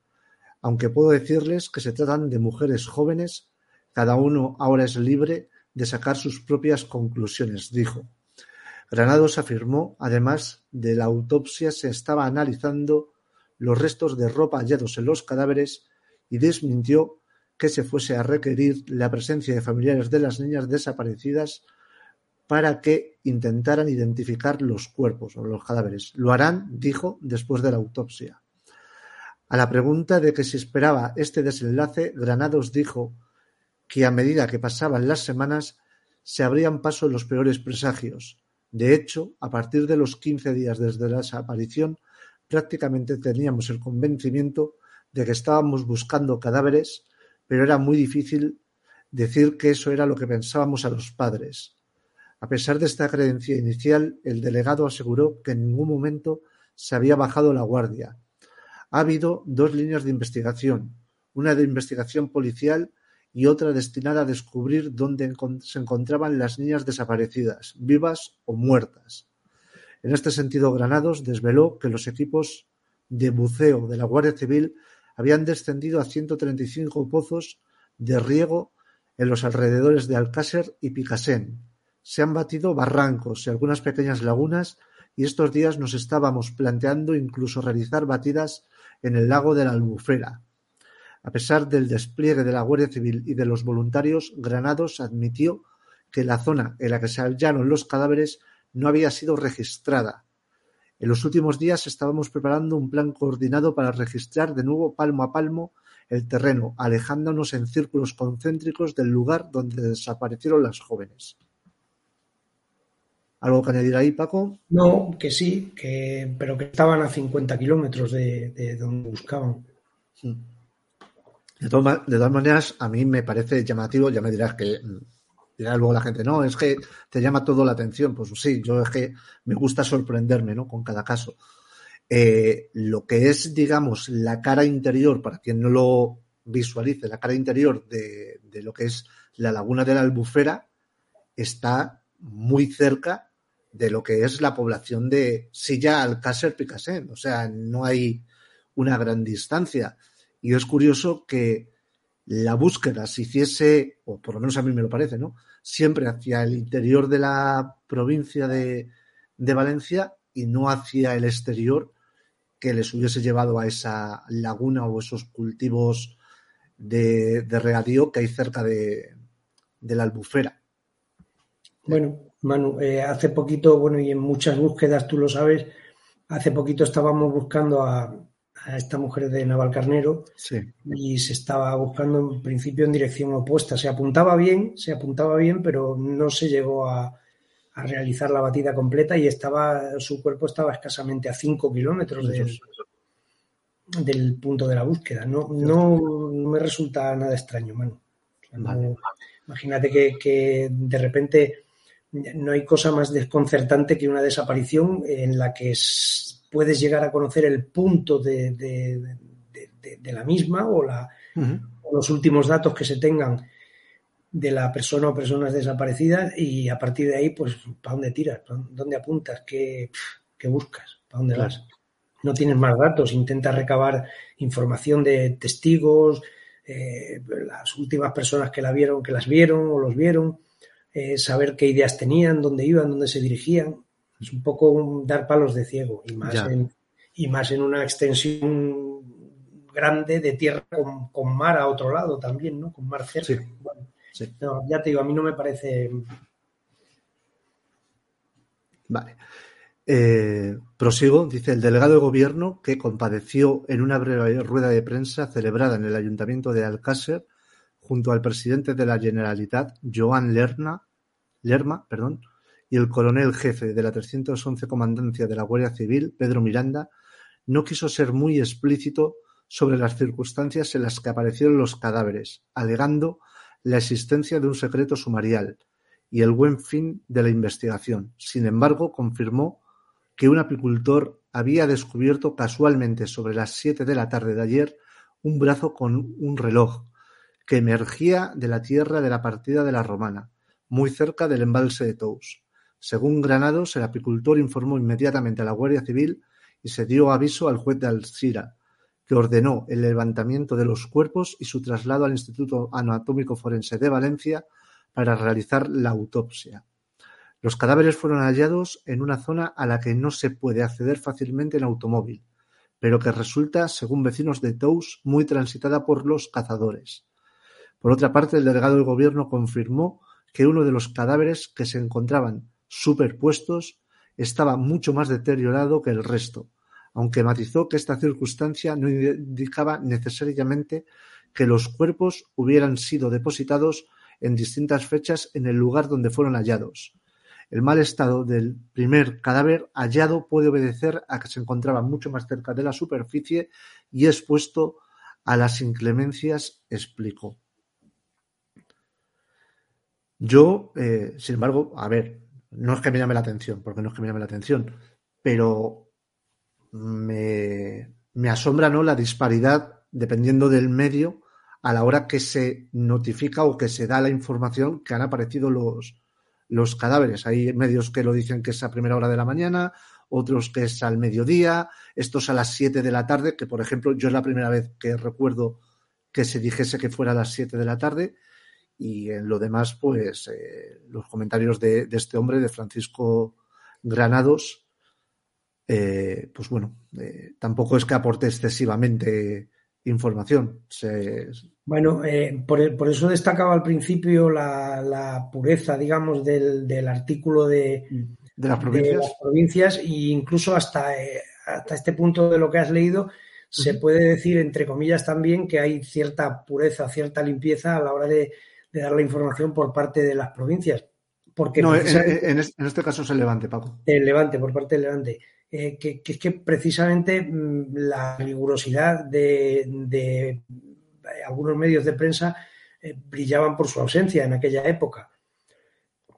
Aunque puedo decirles que se tratan de mujeres jóvenes, cada uno ahora es libre de sacar sus propias conclusiones, dijo. Granados afirmó, además de la autopsia se estaba analizando los restos de ropa hallados en los cadáveres y desmintió que se fuese a requerir la presencia de familiares de las niñas desaparecidas para que intentaran identificar los cuerpos o los cadáveres. Lo harán, dijo, después de la autopsia. A la pregunta de que si esperaba este desenlace, Granados dijo que a medida que pasaban las semanas se abrían paso los peores presagios, de hecho, a partir de los quince días desde la desaparición, prácticamente teníamos el convencimiento de que estábamos buscando cadáveres, pero era muy difícil decir que eso era lo que pensábamos a los padres. A pesar de esta creencia inicial, el delegado aseguró que en ningún momento se había bajado la guardia. Ha habido dos líneas de investigación, una de investigación policial y otra destinada a descubrir dónde se encontraban las niñas desaparecidas, vivas o muertas. En este sentido, Granados desveló que los equipos de buceo de la Guardia Civil habían descendido a 135 pozos de riego en los alrededores de Alcácer y Picasen. Se han batido barrancos y algunas pequeñas lagunas y estos días nos estábamos planteando incluso realizar batidas en el lago de la Albufera, a pesar del despliegue de la Guardia Civil y de los voluntarios, Granados admitió que la zona en la que se hallaron los cadáveres no había sido registrada. En los últimos días estábamos preparando un plan coordinado para registrar de nuevo palmo a palmo el terreno, alejándonos en círculos concéntricos del lugar donde desaparecieron las jóvenes. ¿Algo que añadir ahí, Paco? No, que sí, que, pero que estaban a 50 kilómetros de, donde buscaban. Sí. De todas, maneras, a mí me parece llamativo, ya me dirás que mm, dirá luego la gente, no, es que te llama todo la atención. Pues sí, yo es que me gusta sorprenderme, ¿no? Con cada caso. Eh, lo que es, digamos, la cara interior, para quien no lo visualice, la cara interior de, lo que es la laguna de la Albufera está muy cerca de lo que es la población de Silla Alcácer Picasen. O sea, no hay una gran distancia. Y es curioso que la búsqueda se hiciese, o por lo menos a mí me lo parece, ¿no? Siempre hacia el interior de la provincia de, Valencia y no hacia el exterior que les hubiese llevado a esa laguna o esos cultivos de, regadío que hay cerca de, la albufera. Bueno, Manu, eh, hace poquito, bueno, y en muchas búsquedas, tú lo sabes, hace poquito estábamos buscando a, a esta mujer de Navalcarnero y se estaba buscando en principio en dirección opuesta. Se apuntaba bien, se apuntaba bien, pero no se llegó a, realizar la batida completa y estaba su cuerpo estaba escasamente a 5 kilómetros del, punto de la búsqueda. No, no, me resulta nada extraño, mano. imagínate que, de repente no hay cosa más desconcertante que una desaparición en la que puedes llegar a conocer el punto de, la misma o, la, los últimos datos que se tengan de la persona o personas desaparecidas y a partir de ahí, pues, ¿para dónde tiras? ¿Dónde apuntas? ¿Qué, buscas? ¿Para dónde vas? No tienes más datos, intentas recabar información de testigos, eh, las últimas personas que la vieron, que las vieron o los vieron, eh, saber qué ideas tenían, dónde iban, dónde se dirigían. Es un poco dar palos de ciego y más, en, y más en una extensión grande de tierra con, mar a otro lado también, ¿no? Con mar cerca. ya te digo, a mí no me parece. Vale. Eh, prosigo, dice el delegado de gobierno que compadeció en una breve rueda de prensa celebrada en el ayuntamiento de Alcácer junto al presidente de la Generalitat, Joan Lerna, Lerma, perdón, y el coronel jefe de la 311 Comandancia de la Guardia Civil, Pedro Miranda, no quiso ser muy explícito sobre las circunstancias en las que aparecieron los cadáveres, alegando la existencia de un secreto sumarial y el buen fin de la investigación. Sin embargo, confirmó que un apicultor había descubierto casualmente sobre las siete de la tarde de ayer un brazo con un reloj que emergía de la tierra de la partida de la Romana, muy cerca del embalse de Tous. Según Granados, el apicultor informó inmediatamente a la Guardia Civil y se dio aviso al juez de Alcira, que ordenó el levantamiento de los cuerpos y su traslado al Instituto Anatómico Forense de Valencia para realizar la autopsia. Los cadáveres fueron hallados en una zona a la que no se puede acceder fácilmente en automóvil, pero que resulta, según vecinos de Tous, muy transitada por los cazadores. Por otra parte, el delegado del gobierno confirmó que uno de los cadáveres que se encontraban superpuestos estaba mucho más deteriorado que el resto, aunque matizó que esta circunstancia no indicaba necesariamente que los cuerpos hubieran sido depositados en distintas fechas en el lugar donde fueron hallados, el mal estado del primer cadáver hallado puede obedecer a que se encontraba mucho más cerca de la superficie y expuesto a las inclemencias, explicó. Yo, eh, sin embargo, a ver, no es que me llame la atención, porque no es que me llame la atención, pero me, asombra ¿no? la disparidad dependiendo del medio a la hora que se notifica o que se da la información que han aparecido los, los cadáveres. Hay medios que lo dicen que es a primera hora de la mañana, otros que es al mediodía, estos a las 7 de la tarde, que por ejemplo yo es la primera vez que recuerdo que se dijese que fuera a las 7 de la tarde. Y en lo demás, pues eh, los comentarios de, este hombre, de Francisco Granados, eh, pues bueno, eh, tampoco es que aporte excesivamente información. Bueno, eh, por, eso destacaba al principio la, pureza, digamos, del, artículo de, de, las provincias e incluso hasta, hasta este punto de lo que has leído se puede decir, entre comillas, también que hay cierta pureza, cierta limpieza a la hora de, dar la información por parte de las provincias. Porque no, en, este caso es el Levante, Paco. El Levante, por parte del Levante. Eh, que, es que precisamente mm, la rigurosidad de, algunos medios de prensa eh, brillaban por su ausencia en aquella época.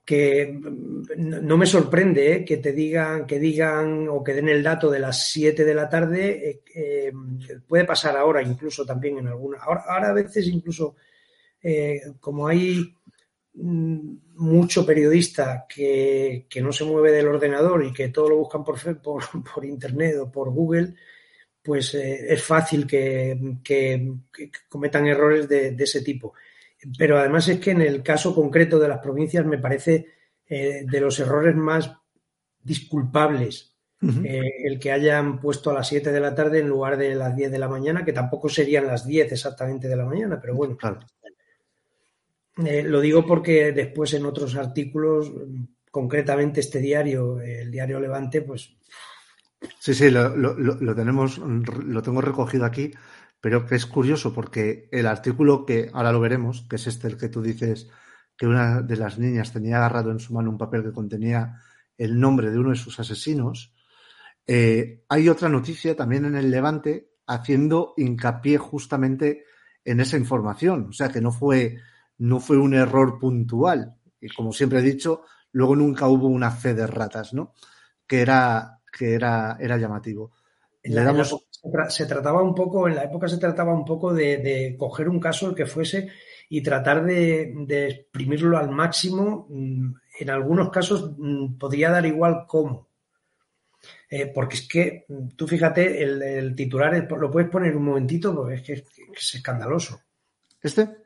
Que mm, no me sorprende eh, que te digan, que digan o que den el dato de las 7 de la tarde, puede pasar ahora incluso también en alguna. Ahora, ahora a veces incluso, como hay Mm, mucho periodista que, no se mueve del ordenador y que todo lo buscan por, por, por internet o por Google, pues eh, es fácil que, cometan errores de, ese tipo. Pero además es que en el caso concreto de las provincias me parece eh, de los errores más disculpables eh, el que hayan puesto a las 7 de la tarde en lugar de las 10 de la mañana, que tampoco serían las 10 exactamente de la mañana, pero bueno, claro. Eh, lo digo porque después en otros artículos, concretamente este diario, el diario Levante, pues. Sí, sí, lo, tenemos, lo tengo recogido aquí, pero que es curioso porque el artículo que ahora lo veremos, que es este el que tú dices que una de las niñas tenía agarrado en su mano un papel que contenía el nombre de uno de sus asesinos. Eh, hay otra noticia también en el Levante haciendo hincapié justamente en esa información. O sea, que no fue no fue un error puntual. Y como siempre he dicho, luego nunca hubo una fe de ratas, ¿no? Que era, que era, era llamativo. Le damos... se, trataba un poco, en la época se trataba un poco de, de coger un caso el que fuese y tratar de, de, exprimirlo al máximo. Mm, en algunos casos mm, podría dar igual cómo. Eh, porque es que mm, tú fíjate, el, el, titular lo puedes poner un momentito porque es que es, es escandaloso. ¿Este?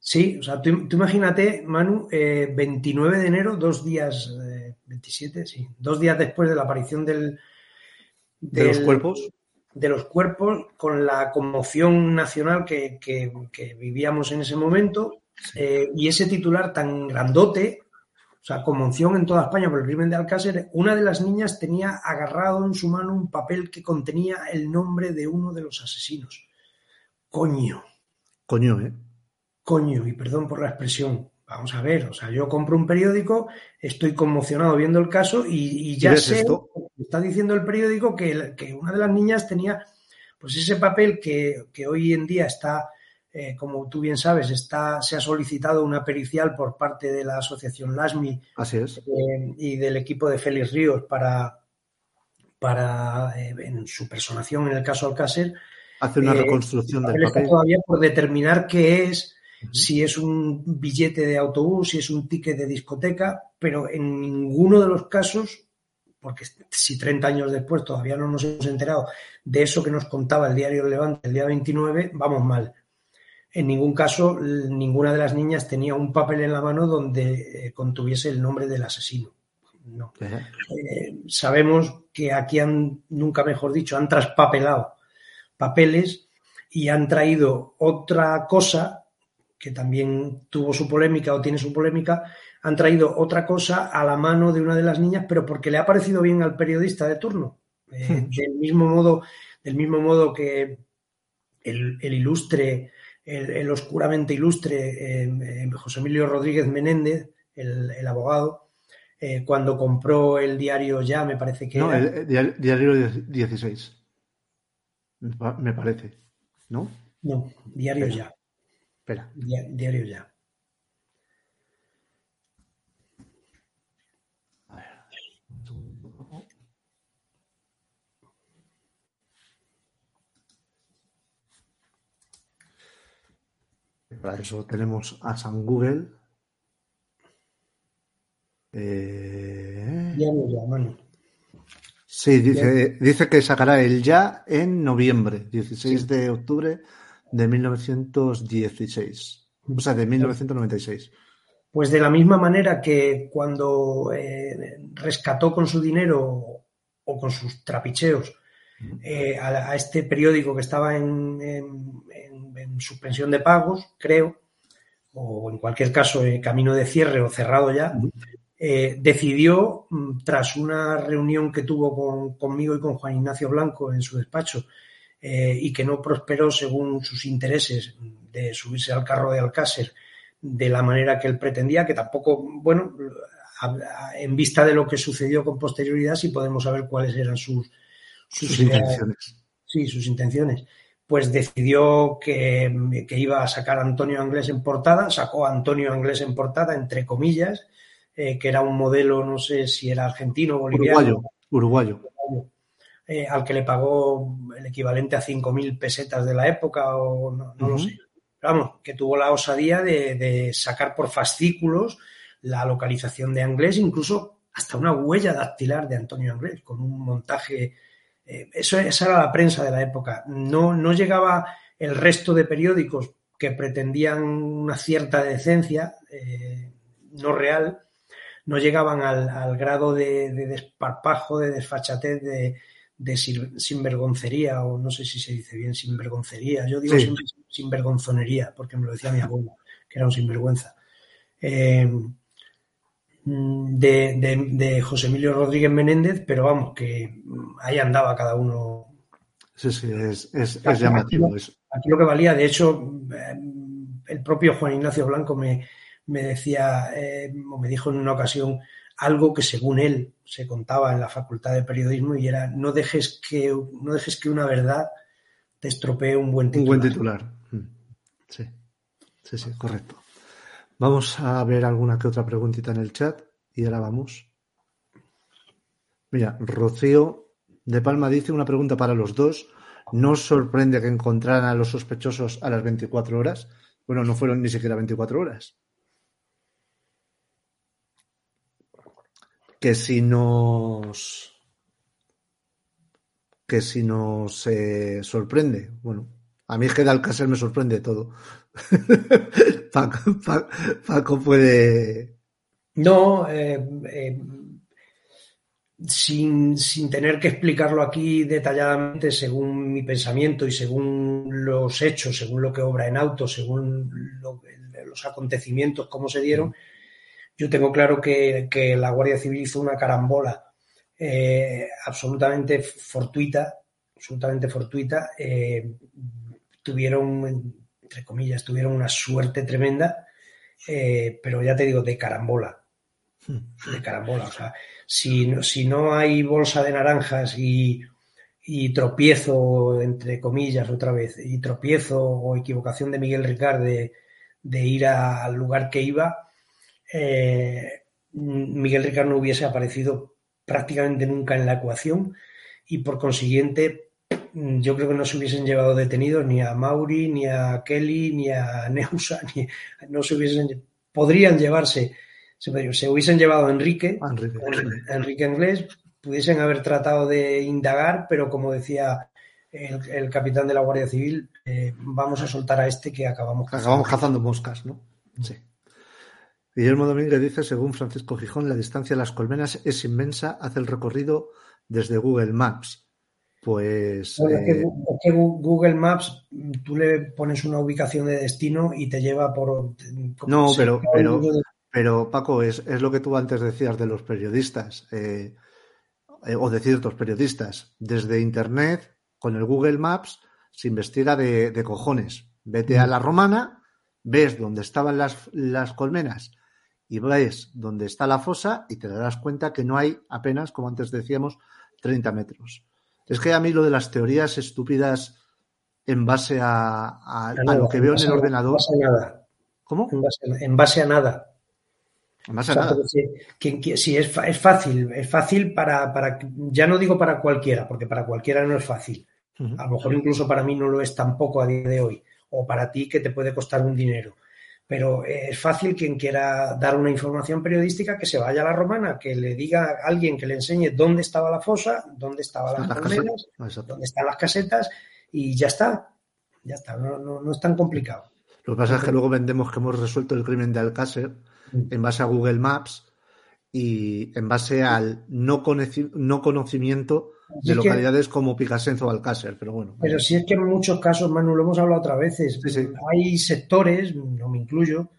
Sí, o sea, tú, tú imagínate, Manu, eh, 29 de enero, dos días, eh, 27, sí, dos días después de la aparición del, del, de los cuerpos. De los cuerpos, con la conmoción nacional que, que, que vivíamos en ese momento, sí. eh, y ese titular tan grandote, o sea, conmoción en toda España por el crimen de Alcácer, una de las niñas tenía agarrado en su mano un papel que contenía el nombre de uno de los asesinos. Coño. Coño, ¿eh? Coño, y perdón por la expresión. Vamos a ver, o sea, yo compro un periódico, estoy conmocionado viendo el caso y, y ya sé, esto? está diciendo el periódico que, que, una de las niñas tenía pues ese papel que, que hoy en día está, eh, como tú bien sabes, está, se ha solicitado una pericial por parte de la asociación LASMI Así es. Eh, y del equipo de Félix Ríos para, para eh, en su personación en el caso Alcácer. Hace una reconstrucción del papel. Está todavía por determinar qué es si es un billete de autobús, si es un ticket de discoteca, pero en ninguno de los casos, porque si 30 años después todavía no nos hemos enterado de eso que nos contaba el diario Levante el día 29, vamos mal. En ningún caso, ninguna de las niñas tenía un papel en la mano donde eh, contuviese el nombre del asesino. No. Eh, sabemos que aquí han, nunca mejor dicho, han traspapelado papeles y han traído otra cosa que también tuvo su polémica o tiene su polémica, han traído otra cosa a la mano de una de las niñas, pero porque le ha parecido bien al periodista de turno. Eh, del mismo modo, del mismo modo que el, el ilustre, el, el, oscuramente ilustre eh, José Emilio Rodríguez Menéndez, el, el abogado, eh, cuando compró el diario Ya, me parece que. No, era... el, diario 16. Me parece, ¿no? No, diario Pero... Ya. Espera. Diario ya. A ver. Para eso tenemos a San Google. Eh... Diario ya, mano. Sí, dice, dice que sacará el ya en noviembre, 16 sí. de octubre de 1916, o sea, de 1996. Pues de la misma manera que cuando eh, rescató con su dinero o con sus trapicheos eh, a, a, este periódico que estaba en, en, en, en, suspensión de pagos, creo, o en cualquier caso en camino de cierre o cerrado ya, eh, decidió, mm, tras una reunión que tuvo con, conmigo y con Juan Ignacio Blanco en su despacho, eh, y que no prosperó según sus intereses de subirse al carro de Alcácer de la manera que él pretendía, que tampoco, bueno, en vista de lo que sucedió con posterioridad, sí podemos saber cuáles eran sus, sus, sus intenciones. Sí, sus intenciones. Pues decidió que, que, iba a sacar a Antonio Anglés en portada, sacó a Antonio Anglés en portada, entre comillas, eh, que era un modelo, no sé si era argentino o boliviano. Uruguayo. Uruguayo eh, al que le pagó el equivalente a 5.000 pesetas de la época o no, no uh -huh. lo sé. Pero vamos, que tuvo la osadía de, de, sacar por fascículos la localización de Anglés, incluso hasta una huella dactilar de Antonio Anglés, con un montaje... Eh, eso, esa era la prensa de la época. No, no llegaba el resto de periódicos que pretendían una cierta decencia, eh, no real, no llegaban al, al grado de, de, desparpajo, de desfachatez, de, de sinvergoncería, o no sé si se dice bien sinvergoncería, yo digo sí. sinvergonzonería, porque me lo decía mi abuelo, que era un sinvergüenza. Eh, de, de, de, José Emilio Rodríguez Menéndez, pero vamos, que ahí andaba cada uno. Sí, sí, es, es, es llamativo eso. Aquí lo que valía, de hecho, el propio Juan Ignacio Blanco me, me decía, eh, o me dijo en una ocasión, algo que según él se contaba en la facultad de periodismo y era no dejes que, no dejes que una verdad te estropee un buen titular. Un buen titular. Mm. Sí, sí, sí, correcto. Vamos a ver alguna que otra preguntita en el chat y ahora vamos. Mira, Rocío de Palma dice una pregunta para los dos. ¿No os sorprende que encontraran a los sospechosos a las 24 horas? Bueno, no fueron ni siquiera 24 horas. Que si nos. Que si nos eh, sorprende. Bueno, a mí es que de Alcácer me sorprende todo. Paco, Paco, Paco, puede. No, eh, eh, sin, sin, tener que explicarlo aquí detalladamente según mi pensamiento y según los hechos, según lo que obra en auto, según lo, los acontecimientos, cómo se dieron, yo tengo claro que, que la Guardia Civil hizo una carambola eh, absolutamente fortuita, absolutamente fortuita. Eh, tuvieron, entre comillas, tuvieron una suerte tremenda, eh, pero ya te digo, de carambola. De carambola, o sea, si, si no hay bolsa de naranjas y, y, tropiezo, entre comillas, otra vez, y tropiezo o equivocación de Miguel Ricard de, de ir al lugar que iba, eh, Miguel Ricard no hubiese aparecido prácticamente nunca en la ecuación y por consiguiente yo creo que no se hubiesen llevado detenidos ni a Mauri, ni a Kelly, ni a Neusa, ni, no se hubiesen, podrían llevarse se, se hubiesen llevado a Enrique, Enrique, a Enrique Inglés, pudiesen haber tratado de indagar, pero como decía el, el capitán de la Guardia Civil, eh, vamos a soltar a este que acabamos cazando. Acabamos cazando moscas, ¿no? Sí. Guillermo Domínguez dice, según Francisco Gijón, la distancia de las colmenas es inmensa, hace el recorrido desde Google Maps. Pues. Eh... es, que, Google Maps, tú le pones una ubicación de destino y te lleva por. No, pero, pero, pero, Paco, es, es, lo que tú antes decías de los periodistas, eh, eh, o de ciertos periodistas. Desde Internet, con el Google Maps, se investiga de, de cojones. Vete a la romana, ves dónde estaban las, las, colmenas y ves dónde está la fosa y te darás cuenta que no hay apenas, como antes decíamos, 30 metros. Es que a mí lo de las teorías estúpidas en base a, a, a lo que veo en el ordenador. En base a nada. ¿Cómo? En base, en base a nada. Más o sea, si, que, si es, es, fácil, es fácil para, para, ya no digo para cualquiera, porque para cualquiera no es fácil. Uh -huh. A lo mejor incluso para mí no lo es tampoco a día de hoy, o para ti que te puede costar un dinero. Pero es fácil quien quiera dar una información periodística que se vaya a la romana, que le diga a alguien que le enseñe dónde estaba la fosa, dónde estaban las, las dónde están las casetas, y ya está. Ya está, no, no, no es tan complicado. Lo que pasa es que luego vendemos que hemos resuelto el crimen de Alcácer en base a Google Maps y en base al no conocimiento de localidades que, como Picasenzo o Alcácer, pero bueno. Pero si es que en muchos casos, Manu, lo hemos hablado otras veces, sí, sí. hay sectores, no me incluyo,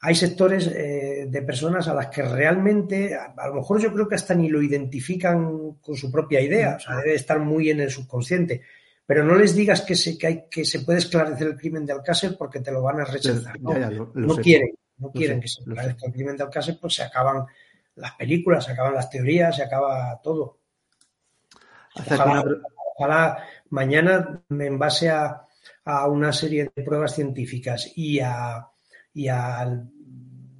hay sectores eh, de personas a las que realmente, a, a, lo mejor yo creo que hasta ni lo identifican con su propia idea, o sea, debe estar muy en el subconsciente, pero no les digas que se, que hay, que se puede esclarecer el crimen de Alcácer porque te lo van a rechazar. No, ya, ya, lo, lo no quieren no quieren sé, que se esclarezca el crimen de Alcácer, pues se acaban las películas, se acaban las teorías, se acaba todo. Ojalá, una... ojalá, mañana, en base a, a, una serie de pruebas científicas y a y al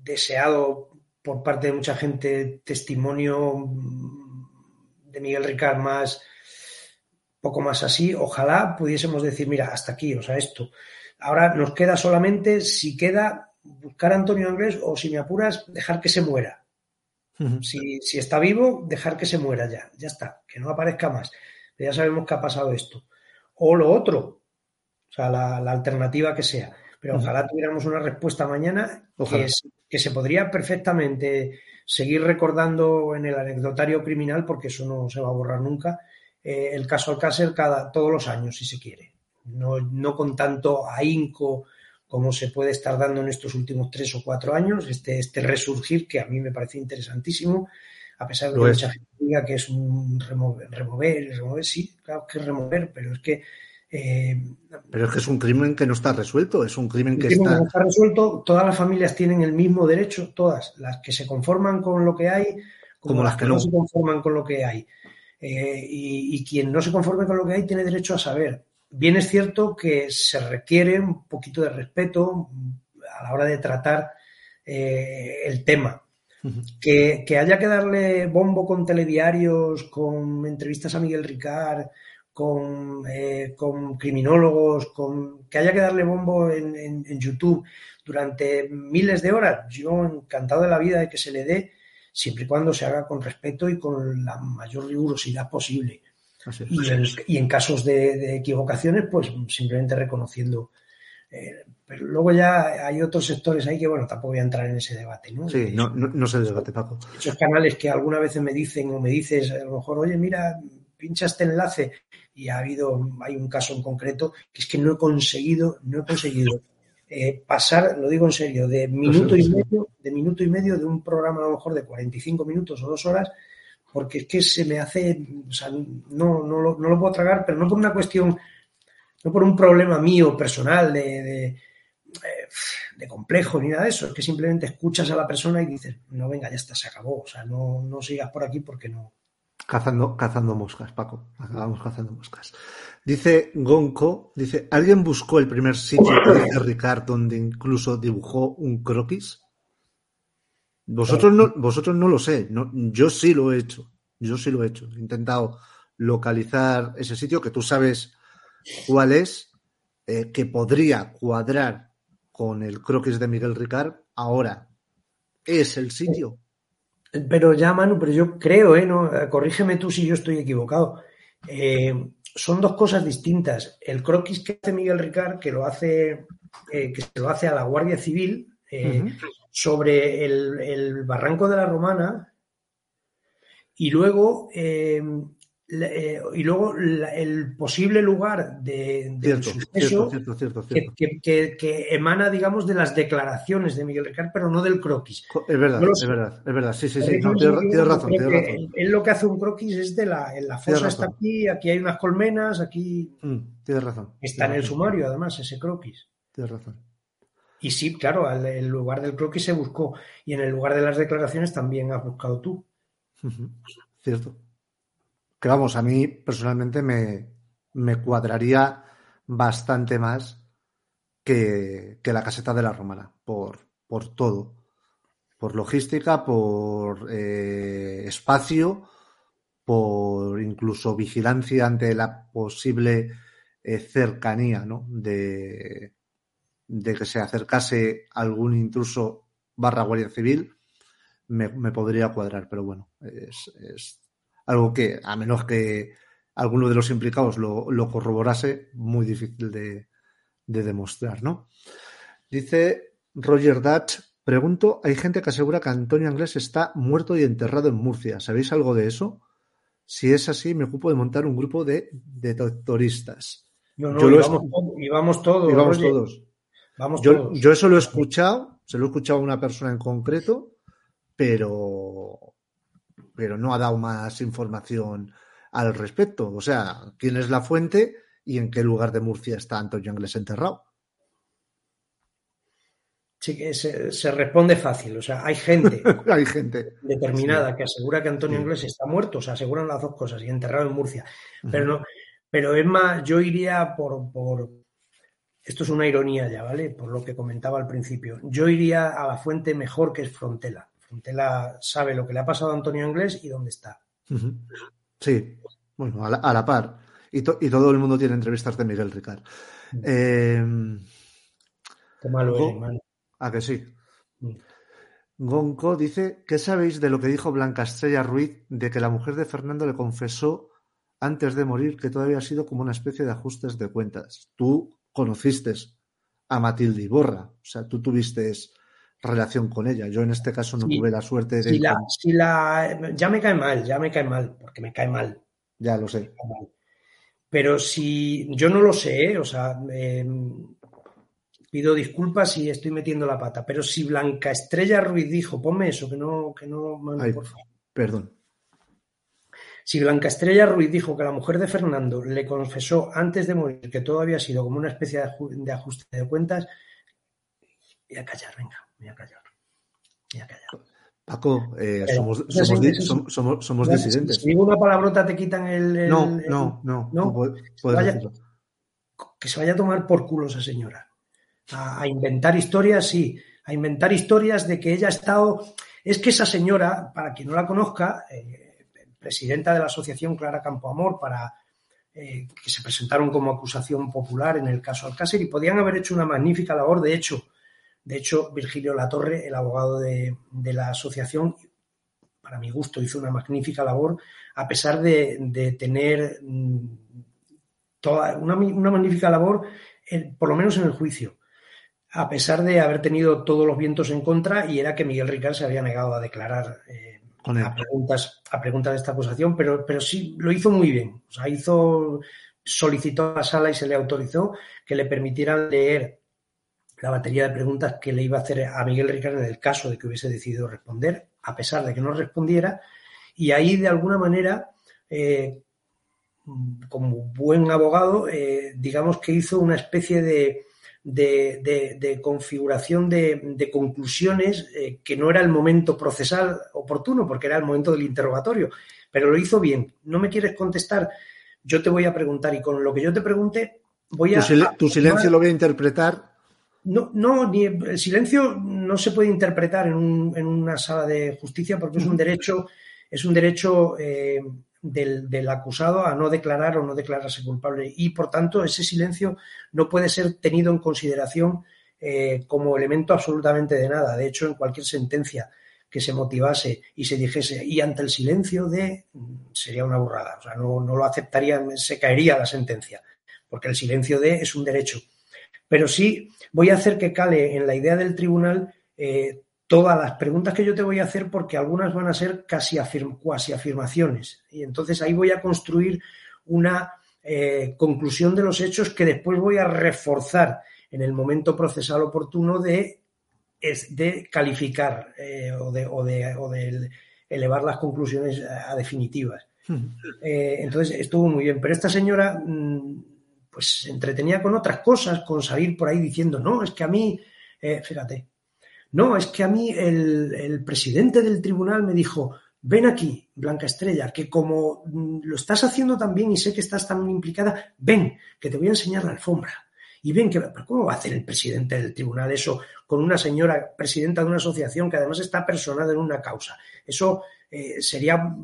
deseado por parte de mucha gente testimonio de Miguel Ricard más poco más así, ojalá pudiésemos decir, mira, hasta aquí, o sea, esto. Ahora nos queda solamente, si queda, buscar a Antonio Anglés o, si me apuras, dejar que se muera. Uh -huh. si, si, está vivo, dejar que se muera ya. Ya está, que no aparezca más. Pero ya sabemos que ha pasado esto. O lo otro, o sea, la, la alternativa que sea. Pero uh -huh. ojalá tuviéramos una respuesta mañana que, es, que, se podría perfectamente seguir recordando en el anecdotario criminal, porque eso no se va a borrar nunca, eh, el caso Alcácer cada, todos los años, si se quiere. No, no con tanto ahínco como se puede estar dando en estos últimos tres o cuatro años, este, este resurgir que a mí me parece interesantísimo, a pesar de que mucha gente diga que es un remover, remover, remover, sí, claro que es remover, pero es que... Eh, pero es que es un crimen que no está resuelto, es un crimen que crimen está... no está resuelto, todas las familias tienen el mismo derecho, todas, las que se conforman con lo que hay, como, como las que no. no se conforman con lo que hay. Eh, y, y, quien no se conforme con lo que hay tiene derecho a saber. Bien es cierto que se requiere un poquito de respeto a la hora de tratar eh, el tema. que, haya que darle bombo con telediarios, con entrevistas a Miguel Ricard, con, eh, con criminólogos, con que haya que darle bombo en, en, YouTube durante miles de horas. Yo encantado de la vida de que se le dé, siempre y cuando se haga con respeto y con la mayor rigurosidad posible. Y en, casos de, equivocaciones, pues simplemente reconociendo. Eh, pero luego ya hay otros sectores ahí que, bueno, tampoco voy a entrar en ese debate, ¿no? Sí, no, no, no se debate, Paco. Esos canales que alguna vez me dicen o me dices, a lo mejor, oye, mira, pincha este enlace y ha habido, hay un caso en concreto que es que no he conseguido, no he conseguido eh, pasar, lo digo en serio, de minuto y medio, de minuto y medio de un programa a lo mejor de 45 minutos o dos horas, porque es que se me hace, o sea, no, no, lo, no lo puedo tragar, pero no por una cuestión, no por un problema mío personal de, de, eh, de, complejo ni nada de eso, es que simplemente escuchas a la persona y dices, no, venga, ya está, se acabó, o sea, no, no sigas por aquí porque no, Cazando, cazando moscas, Paco. Vamos cazando moscas. Dice Gonco, dice, ¿alguien buscó el primer sitio de Ricard donde incluso dibujó un croquis? Vosotros no, vosotros no lo sé, no, yo sí lo he hecho, yo sí lo he hecho. He intentado localizar ese sitio que tú sabes cuál es, eh, que podría cuadrar con el croquis de Miguel Ricard. Ahora, ¿es el sitio? Pero ya, Manu, pero yo creo, ¿eh? No, corrígeme tú si yo estoy equivocado. Eh, son dos cosas distintas. El croquis que hace Miguel Ricard, que lo hace, eh, que se lo hace a la Guardia Civil, eh, sobre el, barranco de la Romana, y luego eh, y luego el posible lugar de, del suceso que, emana, digamos, de las declaraciones de Miguel Ricard, pero no del croquis. Es verdad, es verdad, es verdad, sí, sí, sí, tienes, razón, Él, lo que hace un croquis es de la, en la fosa está aquí, aquí hay unas colmenas, aquí... Mm, tienes razón. Está en el sumario, además, ese croquis. Tienes razón. Y sí, claro, el lugar del croquis se buscó, y en el lugar de las declaraciones también has buscado tú. Cierto que vamos, a mí personalmente me, cuadraría bastante más que, la caseta de la romana, por, por todo, por logística, por eh, espacio, por incluso vigilancia ante la posible eh, cercanía ¿no? de, de, que se acercase algún intruso barra Guardia Civil, me, podría cuadrar, pero bueno, es algo que, a menos que alguno de los implicados lo, corroborase, muy difícil de, demostrar, ¿no? Dice Roger Dutch, pregunto, hay gente que asegura que Antonio Anglés está muerto y enterrado en Murcia. ¿Sabéis algo de eso? Si es así, me ocupo de montar un grupo de detectoristas. No, no, y vamos, todos. vamos todos. Vamos yo, yo eso lo he escuchado, se lo he escuchado a una persona en concreto, pero pero no ha dado más información al respecto. O sea, quién es la fuente y en qué lugar de Murcia está Antonio Inglés enterrado. Sí, que se, responde fácil. O sea, hay gente, hay gente determinada que asegura que Antonio Inglés está muerto. O sea, aseguran las dos cosas y enterrado en Murcia. Pero no, pero es más, yo iría por, por. Esto es una ironía ya, ¿vale? Por lo que comentaba al principio. Yo iría a la fuente mejor que es Frontela. Tela sabe lo que le ha pasado a Antonio Inglés y dónde está. Sí, bueno, a la, par. Y, todo el mundo tiene entrevistas de Miguel Ricard. Eh, Qué malo es, ¿A que sí? Mm. Gonco dice, ¿qué sabéis de lo que dijo Blanca Estrella Ruiz de que la mujer de Fernando le confesó antes de morir que todavía ha sido como una especie de ajustes de cuentas? Tú conociste a Matilde Iborra, o sea, tú tuviste relación con ella. Yo en este caso no tuve la suerte de... Si la, si la, ya me cae mal, ya me cae mal, porque me cae mal. Ya lo sé. Pero si yo no lo sé, ¿eh? o sea, pido disculpas si estoy metiendo la pata, pero si Blanca Estrella Ruiz dijo, ponme eso, que no, que no, por favor. Perdón. Si Blanca Estrella Ruiz dijo que la mujer de Fernando le confesó antes de morir que todo había sido como una especie de ajuste de cuentas, voy a callar, venga voy a callar. Voy a callar. Paco, eh, somos, somos, somos, somos, disidentes. Si digo una palabrota te quitan el. no, no, no, no. que se vaya a tomar por culo esa señora. A, inventar historias, sí. a inventar historias de que ella ha estado... Es que esa señora, para quien no la conozca, eh, presidenta de la Asociación Clara Campoamor, para eh, que se presentaron como acusación popular en el caso Alcácer y podían haber hecho una magnífica labor. De hecho, de hecho Virgilio Latorre, el abogado de, la asociación, para mi gusto hizo una magnífica labor, a pesar de, tener mm, toda una, magnífica labor, por lo menos en el juicio a pesar de haber tenido todos los vientos en contra y era que Miguel Ricard se había negado a declarar eh, a, preguntas, a preguntas de esta acusación, pero, pero sí lo hizo muy bien. Hizo, solicitó a la sala y se le autorizó que le permitieran leer la batería de preguntas que le iba a hacer a Miguel Ricard en el caso de que hubiese decidido responder, a pesar de que no respondiera. Y ahí, de alguna manera, eh, como buen abogado, eh, digamos que hizo una especie de, de, configuración de, conclusiones eh, que no era el momento procesal oportuno, porque era el momento del interrogatorio, pero lo hizo bien. No me quieres contestar, yo te voy a preguntar y con lo que yo te pregunte voy a... Tu, silencio lo voy a interpretar. No, no, ni el silencio no se puede interpretar en, una sala de justicia porque es un derecho, es un derecho eh, del, acusado a no declarar o no declararse culpable. Y, por tanto, ese silencio no puede ser tenido en consideración eh, como elemento absolutamente de nada. De hecho, en cualquier sentencia que se motivase y se dijese, y ante el silencio de, sería una burrada. O sea, no, lo aceptaría, se caería la sentencia, porque el silencio de es un derecho. Pero sí voy a hacer que cale en la idea del tribunal eh, todas las preguntas que yo te voy a hacer porque algunas van a ser casi cuasi afirmaciones. Y entonces ahí voy a construir una eh, conclusión de los hechos que después voy a reforzar en el momento procesal oportuno de, de calificar eh, o, de, o, de, elevar las conclusiones a, definitivas. Eh, entonces estuvo muy bien. Pero esta señora mm, pues se entretenía con otras cosas, con salir por ahí diciendo, no, es que a mí, fíjate, no, es que a mí el, presidente del tribunal me dijo, ven aquí, Blanca Estrella, que como mm, lo estás haciendo tan bien y sé que estás tan implicada, ven, que te voy a enseñar la alfombra. Y ven que, ¿cómo va a hacer el presidente del tribunal eso con una señora presidenta de una asociación que además está personada en una causa? Eso eh, sería,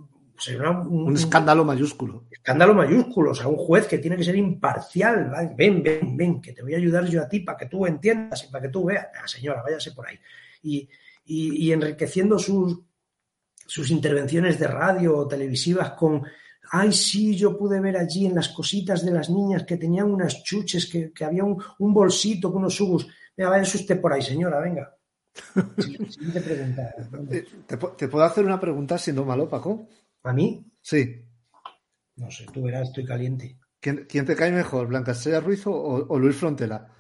un, escándalo mayúsculo. Escándalo mayúsculo, o sea, un juez que tiene que ser imparcial. Ven, ven, ven, que te voy a ayudar yo a ti para que tú entiendas y para que tú veas. Ah, señora, váyase por ahí y, enriqueciendo sus, sus intervenciones de radio o televisivas con, ay, sí, yo pude ver allí en las cositas de las niñas que tenían unas chuches, que, había un, bolsito con unos subos. Venga, váyase usted por ahí, señora, venga. Siguiente pregunta. Eh, ¿Te, puedo hacer una pregunta siendo malo, Paco? ¿A mí? Sí. No sé, tú verás, estoy caliente. ¿Quién, te cae mejor, Blanca Estrella Ruiz o Luis Frontela?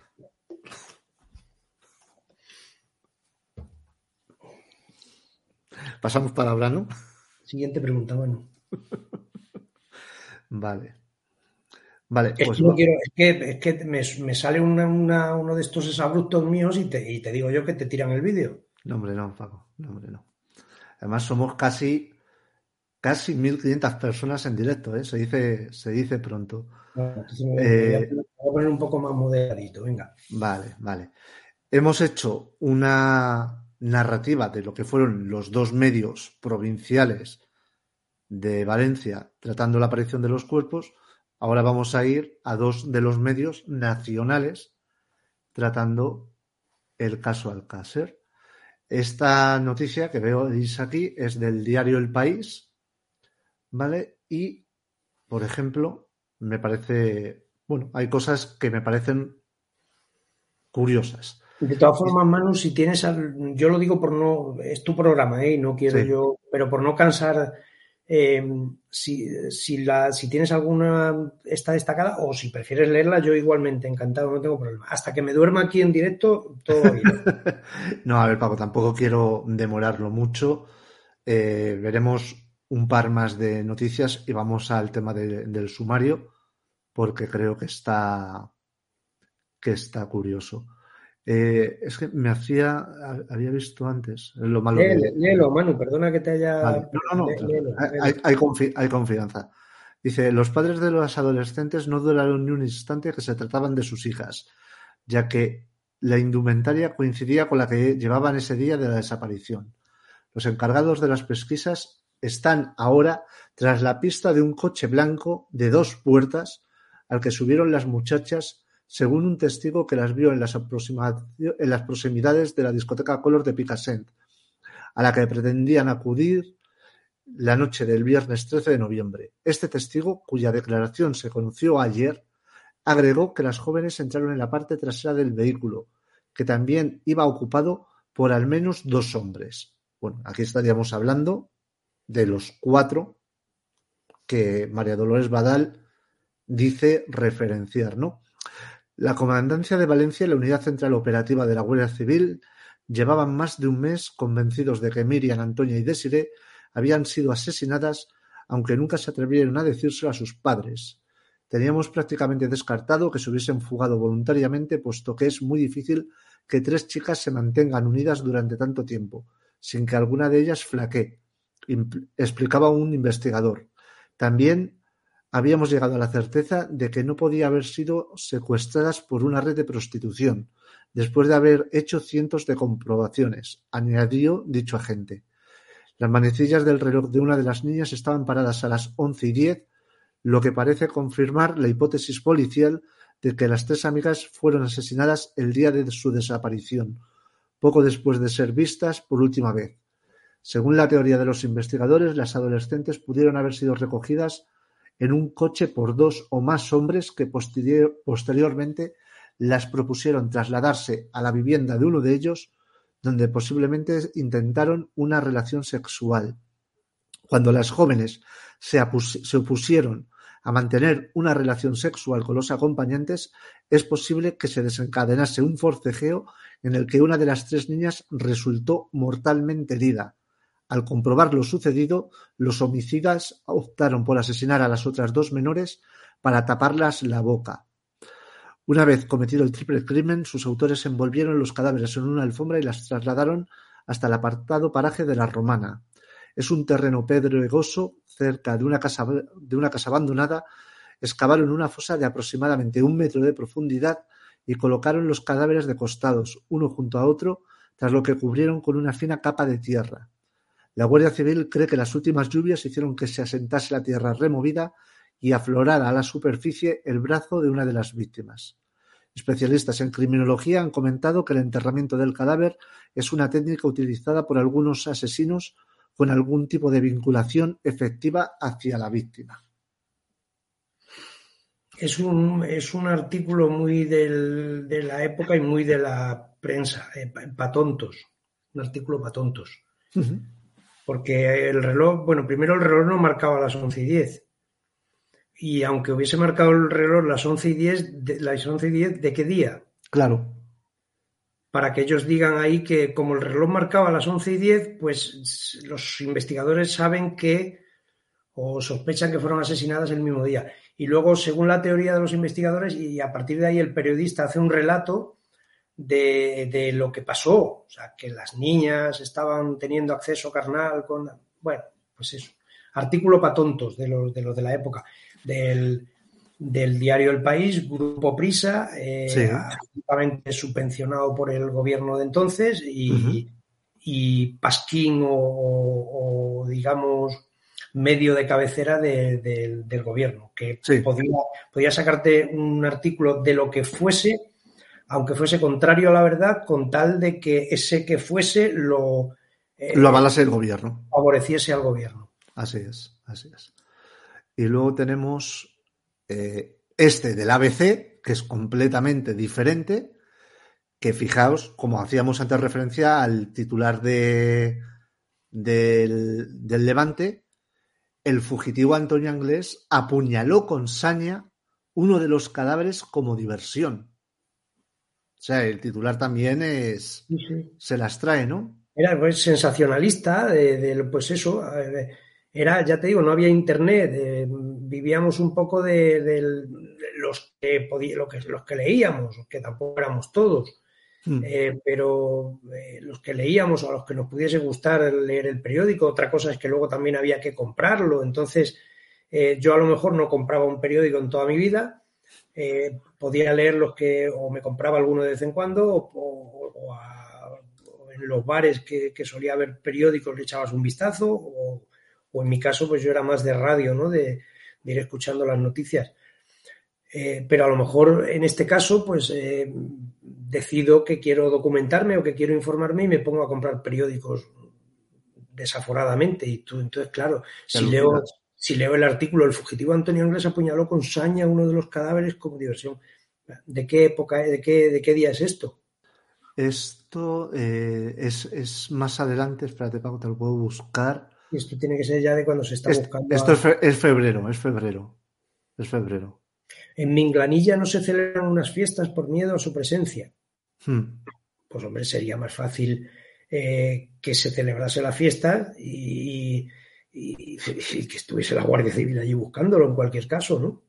Pasamos palabra, ¿no? Siguiente pregunta, bueno. vale. Vale, es, pues que es que, me, sale uno de estos exabruptos míos y te, te, digo yo que te tiran el vídeo. No, hombre, no, Paco. No, hombre, no. Además, somos casi casi 1.500 personas en directo, ¿eh? se, dice, se dice pronto. Eh, voy a poner un poco más moderadito, venga. Vale, vale. Hemos hecho una, narrativa de lo que fueron los dos medios provinciales de Valencia tratando la aparición de los cuerpos, ahora vamos a ir a dos de los medios nacionales tratando el caso Alcácer. Esta noticia que veo aquí es del diario El País, ¿vale? Y, por ejemplo, me parece, bueno, hay cosas que me parecen curiosas. De todas formas, Manu, si tienes, yo lo digo por no, es tu programa, ¿eh? no quiero yo, pero por no cansar, eh, si, si, la, si tienes alguna, está destacada, o si prefieres leerla, yo igualmente, encantado, no tengo problema. Hasta que me duerma aquí en directo, todo bien. no, a ver, Paco, tampoco quiero demorarlo mucho. Eh, veremos un par más de noticias y vamos al tema del sumario, porque creo que está, que está curioso. Eh, es que me hacía, había visto antes lo malo. Léelo, Manu, perdona que te haya. No, no, no, hay, confianza. Dice: Los padres de los adolescentes no duraron ni un instante que se trataban de sus hijas, ya que la indumentaria coincidía con la que llevaban ese día de la desaparición. Los encargados de las pesquisas están ahora tras la pista de un coche blanco de dos puertas al que subieron las muchachas según un testigo que las vio en las, en las proximidades de la discoteca Color de Picassent, a la que pretendían acudir la noche del viernes 13 de noviembre. Este testigo, cuya declaración se conoció ayer, agregó que las jóvenes entraron en la parte trasera del vehículo, que también iba ocupado por al menos dos hombres. Bueno, aquí estaríamos hablando de los cuatro que María Dolores Badal dice referenciar, ¿no? La Comandancia de Valencia y la Unidad Central Operativa de la Guardia Civil llevaban más de un mes convencidos de que Miriam, Antonia y Desiree habían sido asesinadas, aunque nunca se atrevieron a decírselo a sus padres. Teníamos prácticamente descartado que se hubiesen fugado voluntariamente, puesto que es muy difícil que tres chicas se mantengan unidas durante tanto tiempo, sin que alguna de ellas flaquee, explicaba un investigador. También habíamos llegado a la certeza de que no podía haber sido secuestradas por una red de prostitución, después de haber hecho cientos de comprobaciones, añadió dicho agente. Las manecillas del reloj de una de las niñas estaban paradas a las once y diez, lo que parece confirmar la hipótesis policial de que las tres amigas fueron asesinadas el día de su desaparición, poco después de ser vistas por última vez. Según la teoría de los investigadores, las adolescentes pudieron haber sido recogidas en un coche por dos o más hombres que posteriormente las propusieron trasladarse a la vivienda de uno de ellos, donde posiblemente intentaron una relación sexual. Cuando las jóvenes se, opusieron a mantener una relación sexual con los acompañantes, es posible que se desencadenase un forcejeo en el que una de las tres niñas resultó mortalmente herida. Al comprobar lo sucedido, los homicidas optaron por asesinar a las otras dos menores para taparlas la boca. Una vez cometido el triple crimen, sus autores envolvieron los cadáveres en una alfombra y las trasladaron hasta el apartado paraje de la Romana. Es un terreno pedregoso cerca de una casa, de una casa abandonada. Excavaron una fosa de aproximadamente un metro de profundidad y colocaron los cadáveres de costados, uno junto a otro, tras lo que cubrieron con una fina capa de tierra. La Guardia Civil cree que las últimas lluvias hicieron que se asentase la tierra removida y aflorara a la superficie el brazo de una de las víctimas. Especialistas en criminología han comentado que el enterramiento del cadáver es una técnica utilizada por algunos asesinos con algún tipo de vinculación efectiva hacia la víctima. Es un, es un artículo muy de la época y muy de la prensa, eh, para tontos, un artículo para tontos porque el reloj, bueno, primero el reloj no marcaba las 11 y 10. Y aunque hubiese marcado el reloj las 11 y 10, de, las 11 y 10, ¿de qué día? Claro. Para que ellos digan ahí que como el reloj marcaba las 11 y 10, pues los investigadores saben que o sospechan que fueron asesinadas el mismo día. Y luego, según la teoría de los investigadores, y a partir de ahí el periodista hace un relato de, lo que pasó, o sea, que las niñas estaban teniendo acceso carnal con, bueno, pues eso, artículo para tontos de los de, los de la época, del, diario El País, Grupo Prisa, eh, subvencionado por el gobierno de entonces y, Pasquín o, digamos medio de cabecera del gobierno, que podía, podía sacarte un artículo de lo que fuese aunque fuese contrario a la verdad, con tal de que ese que fuese lo... Eh, lo avalase el gobierno. Favoreciese al gobierno. Así es, así es. Y luego tenemos eh, este del ABC, que es completamente diferente, que fijaos, como hacíamos antes referencia al titular de, del, del Levante, el fugitivo Antonio Anglés apuñaló con saña uno de los cadáveres como diversión. O sea, el titular también es. Se las trae, ¿no? Era pues, sensacionalista, de, pues eso. Era, ya te digo, no había internet, vivíamos un poco de, los que lo que, los que leíamos, que tampoco éramos todos. Hmm. Eh, pero eh, los que leíamos o a los que nos pudiese gustar leer el periódico, otra cosa es que luego también había que comprarlo. Entonces, eh, yo a lo mejor no compraba un periódico en toda mi vida, eh, podía leer los que, o me compraba alguno de vez en cuando, o, en los bares que, solía haber periódicos le echabas un vistazo, o, en mi caso, pues yo era más de radio, ¿no? De, ir escuchando las noticias. Eh, pero a lo mejor en este caso, pues eh, decido que quiero documentarme o que quiero informarme y me pongo a comprar periódicos desaforadamente. Y tú, entonces, claro, si leo, si leo el artículo, el fugitivo Antonio Inglés apuñaló con saña uno de los cadáveres como diversión. ¿De qué época, de qué, de qué día es esto? Esto eh, es, más adelante, espérate, Paco, te lo puedo buscar. esto tiene que ser ya de cuando se está buscando. Esto es, febrero, es febrero. Es febrero. En Minglanilla no se celebran unas fiestas por miedo a su presencia. Hmm. Pues hombre, sería más fácil eh, que se celebrase la fiesta y, que estuviese la Guardia Civil allí buscándolo en cualquier caso, ¿no?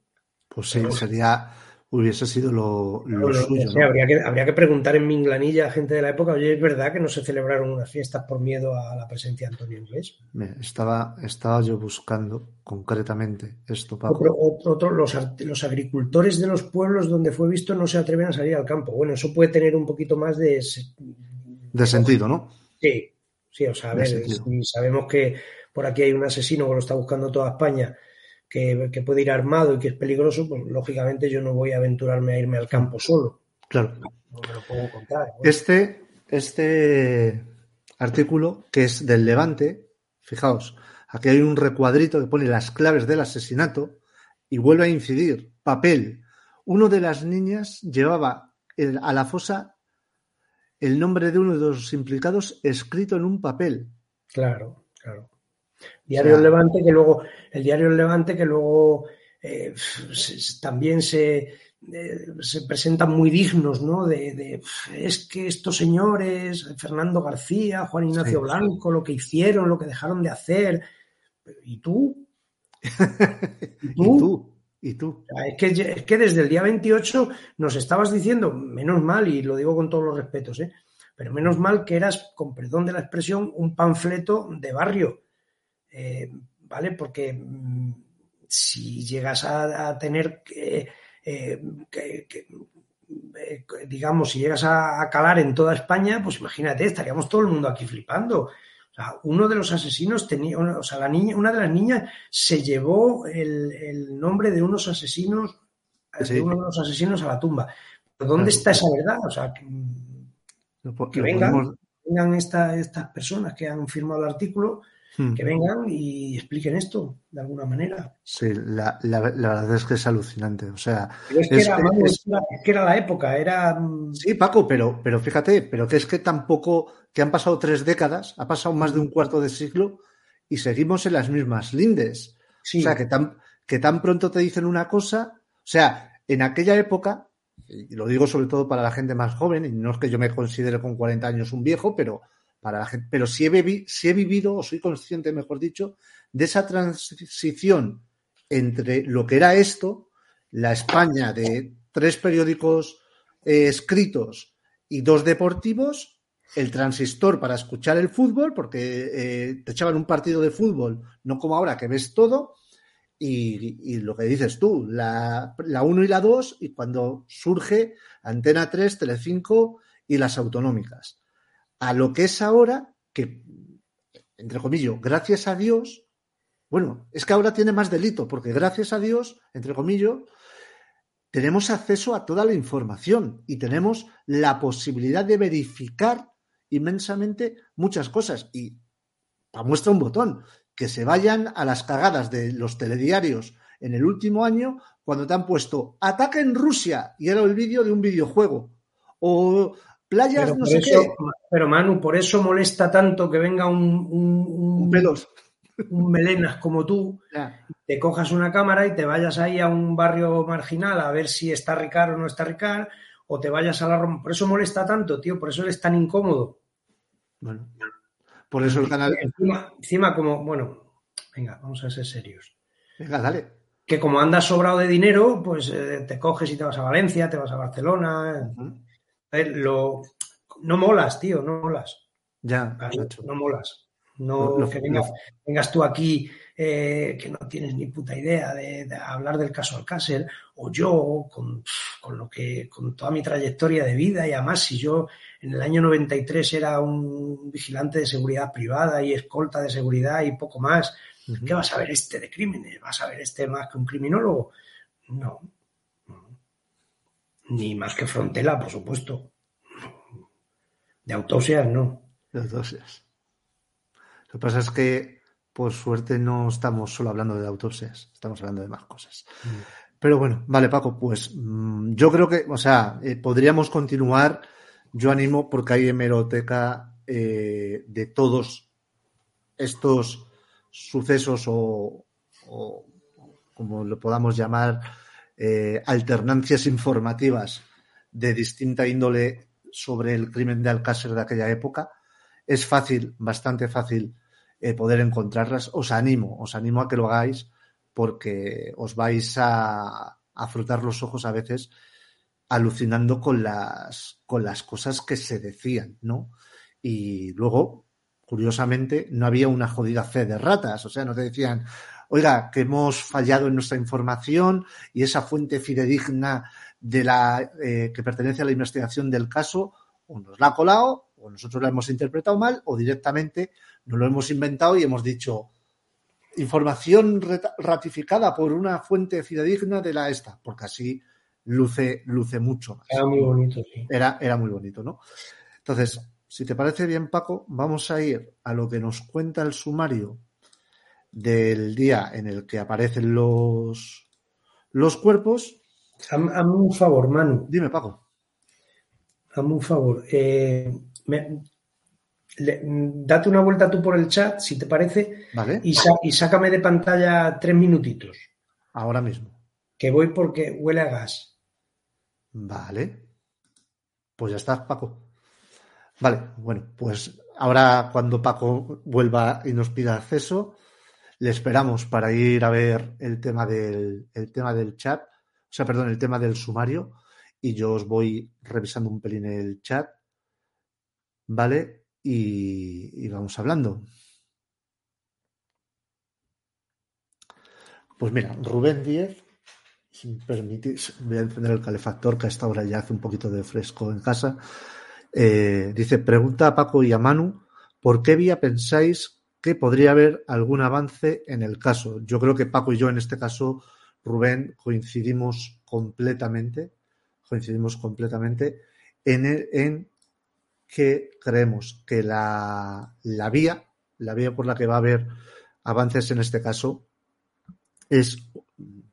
Pues sí, sería, hubiese sido lo, suyo. habría, que, habría que preguntar en Minglanilla a gente de la época, oye, ¿es verdad que no se celebraron unas fiestas por miedo a la presencia de Antonio Inglés? estaba, estaba yo buscando concretamente esto, Otro, los, los, agricultores de los pueblos donde fue visto no se atreven a salir al campo. Bueno, eso puede tener un poquito más de... De sentido, ¿no? Sí, sí, o sea, a ver, si sabemos que por aquí hay un asesino que lo está buscando toda España, que, puede ir armado y que es peligroso, pues lógicamente yo no voy a aventurarme a irme al campo solo. Claro. No me lo puedo contar. Este, este artículo, que es del Levante, fijaos, aquí hay un recuadrito que pone las claves del asesinato y vuelve a incidir, papel. Uno de las niñas llevaba a la fosa el nombre de uno de los implicados escrito en un papel. Claro, claro. Diario El Levante, que luego, el diario El Levante, que luego eh, también se, eh, se presentan muy dignos, ¿no? De, es que estos señores, Fernando García, Juan Ignacio Blanco, lo que hicieron, lo que dejaron de hacer. ¿Y tú? ¿Y tú? ¿Y tú? Es, que, es que desde el día 28 nos estabas diciendo, menos mal, y lo digo con todos los respetos, ¿eh? pero menos mal que eras, con perdón de la expresión, un panfleto de barrio eh, ¿vale? Porque mm, si llegas a, tener que, eh, eh, digamos, si llegas a, calar en toda España, pues imagínate, estaríamos todo el mundo aquí flipando. O sea, uno de los asesinos tenía, o sea, la niña, una de las niñas se llevó el, nombre de unos asesinos, de uno de los asesinos a la tumba. ¿Dónde está esa verdad? O sea, que, vengan, vengan estas personas que han firmado el artículo Hmm. que vengan y expliquen esto de alguna manera. Sí, la, verdad es que es alucinante. O sea, es, que era, la época, era. Mm, sí, Paco, pero, pero fíjate, pero que es que tampoco, que han pasado tres décadas, ha pasado más de un cuarto de siglo y seguimos en las mismas lindes. O sea, que tan, que tan pronto te dicen una cosa, o sea, en aquella época, y lo digo sobre todo para la gente más joven, y no es que yo me considere con 40 años un viejo, pero para la gente, pero si he, he vivido, o soy consciente, mejor dicho, de esa transición entre lo que era esto, la España de tres periódicos eh, escritos y dos deportivos, el transistor para escuchar el fútbol, porque eh, te echaban un partido de fútbol, no como ahora que ves todo, y, lo que dices tú, la 1 y la 2, y cuando surge Antena 3, Telecinco y las autonómicas a lo que es ahora, que, entre comillas, gracias a Dios, bueno, es que ahora tiene más delito, porque gracias a Dios, entre comillas, tenemos acceso a toda la información y tenemos la posibilidad de verificar inmensamente muchas cosas. Y muestra un botón, que se vayan a las cagadas de los telediarios en el último año cuando te han puesto ataque en Rusia y era el vídeo de un videojuego. O Playas pero no sé qué. Pero Manu, por eso molesta tanto que venga un, un, pelos. un melenas como tú, te cojas una cámara y te vayas ahí a un barrio marginal a ver si está Ricardo o no está Ricardo, o te vayas a la Roma. Por eso molesta tanto, tío, por eso es tan incómodo. Bueno, por eso el canal. Encima, encima como, bueno, venga, vamos a ser serios. Venga, dale que como andas sobrado de dinero, pues eh, te coges y te vas a Valencia, te vas a Barcelona, lo, no molas, tío, no molas. Ya, no molas. No que vengas, tú aquí eh, que no tienes ni puta idea de, hablar del caso Alcácer, o yo con, con, lo que, con toda mi trayectoria de vida, y además si yo en el año 93 era un vigilante de seguridad privada y escolta de seguridad y poco más, ¿qué vas a ver este de crímenes? ¿Vas a ver este más que un criminólogo? No. Ni más que Frontela, por supuesto. De autopsias, no. De autopsias. Lo que pasa es que, por suerte, no estamos solo hablando de autopsias, estamos hablando de más cosas. Mm. Pero bueno, vale, Paco, pues mm, yo creo que, o sea, eh, podríamos continuar. Yo animo porque hay hemeroteca eh, de todos estos sucesos o, como lo podamos llamar, eh, alternancias informativas de distinta índole sobre el crimen de Alcácer de aquella época. Es fácil, bastante fácil, eh, poder encontrarlas. Os animo, os animo a que lo hagáis porque os vais a, frotar los ojos a veces alucinando con las, con las cosas que se decían, ¿no? Y luego, curiosamente, no había una jodida fe de ratas, o sea, no te decían, oiga, que hemos fallado en nuestra información y esa fuente fidedigna de la eh, que pertenece a la investigación del caso o nos la ha colado o nosotros la hemos interpretado mal o directamente nos lo hemos inventado y hemos dicho información ratificada por una fuente fidedigna de la esta, porque así luce, luce mucho más. Era muy bonito, sí. Era, era muy bonito, ¿no? Entonces, si te parece bien, Paco, vamos a ir a lo que nos cuenta el sumario del día en el que aparecen los, los cuerpos. Hazme un favor, Manu. Dime, Paco. Hazme un favor. Eh, date una vuelta tú por el chat, si te parece, vale. y, y sácame de pantalla tres minutitos. Ahora mismo. Que voy porque huele a gas. Vale. Pues ya está, Paco. Vale, bueno, pues ahora cuando Paco vuelva y nos pida acceso, le esperamos para ir a ver el tema del, el tema del chat, o sea, perdón, el tema del sumario, y yo os voy revisando un pelín el chat, ¿vale? Y, vamos hablando. Pues mira, Rubén Díez, si me permitís, voy a encender el calefactor que a esta hora ya hace un poquito de fresco en casa. Eh, dice, pregunta a Paco y a Manu, ¿por qué vía pensáis que podría haber algún avance en el caso? Yo creo que Paco y yo en este caso, Rubén, coincidimos completamente, coincidimos completamente en, en que creemos que la, la vía, la vía por la que va a haber avances en este caso, es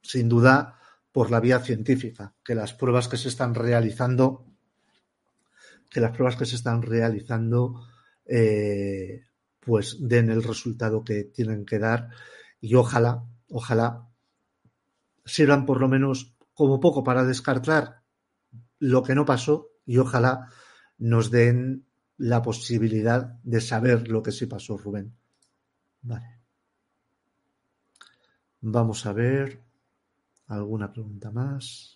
sin duda por la vía científica, que las pruebas que se están realizando que las pruebas que se están realizando eh, pues den el resultado que tienen que dar y ojalá, ojalá sirvan por lo menos como poco para descartar lo que no pasó y ojalá nos den la posibilidad de saber lo que sí pasó, Rubén. Vale. Vamos a ver alguna pregunta más.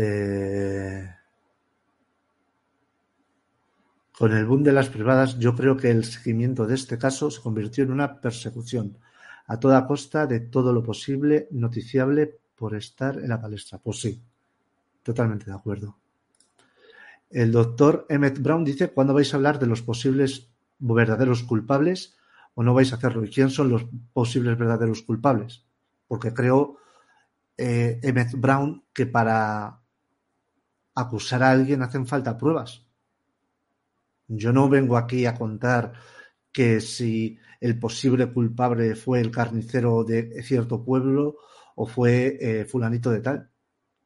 Eh, con el boom de las privadas, yo creo que el seguimiento de este caso se convirtió en una persecución a toda costa de todo lo posible noticiable por estar en la palestra. Pues sí, totalmente de acuerdo. El doctor Emmett Brown dice, ¿cuándo vais a hablar de los posibles verdaderos culpables o no vais a hacerlo? ¿Y quién son los posibles verdaderos culpables? Porque creo, eh, Emmett Brown, que para acusar a alguien hacen falta pruebas. Yo no vengo aquí a contar que si el posible culpable fue el carnicero de cierto pueblo o fue eh, fulanito de tal.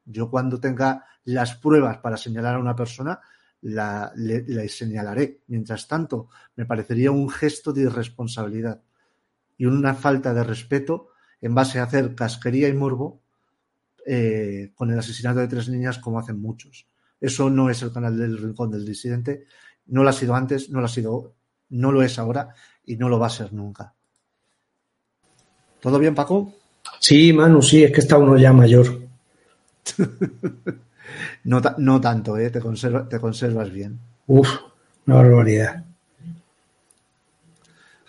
Yo cuando tenga las pruebas para señalar a una persona, la, le, señalaré. Mientras tanto, me parecería un gesto de irresponsabilidad y una falta de respeto en base a hacer casquería y morbo eh, con el asesinato de tres niñas como hacen muchos. Eso no es el canal del Rincón del Disidente, no lo ha sido antes, no lo ha sido no lo es ahora y no lo va a ser nunca. ¿Todo bien, Paco? Sí, Manu, sí, es que está uno ya mayor. no, tanto, ¿eh? te, te conservas bien. Uf, una barbaridad.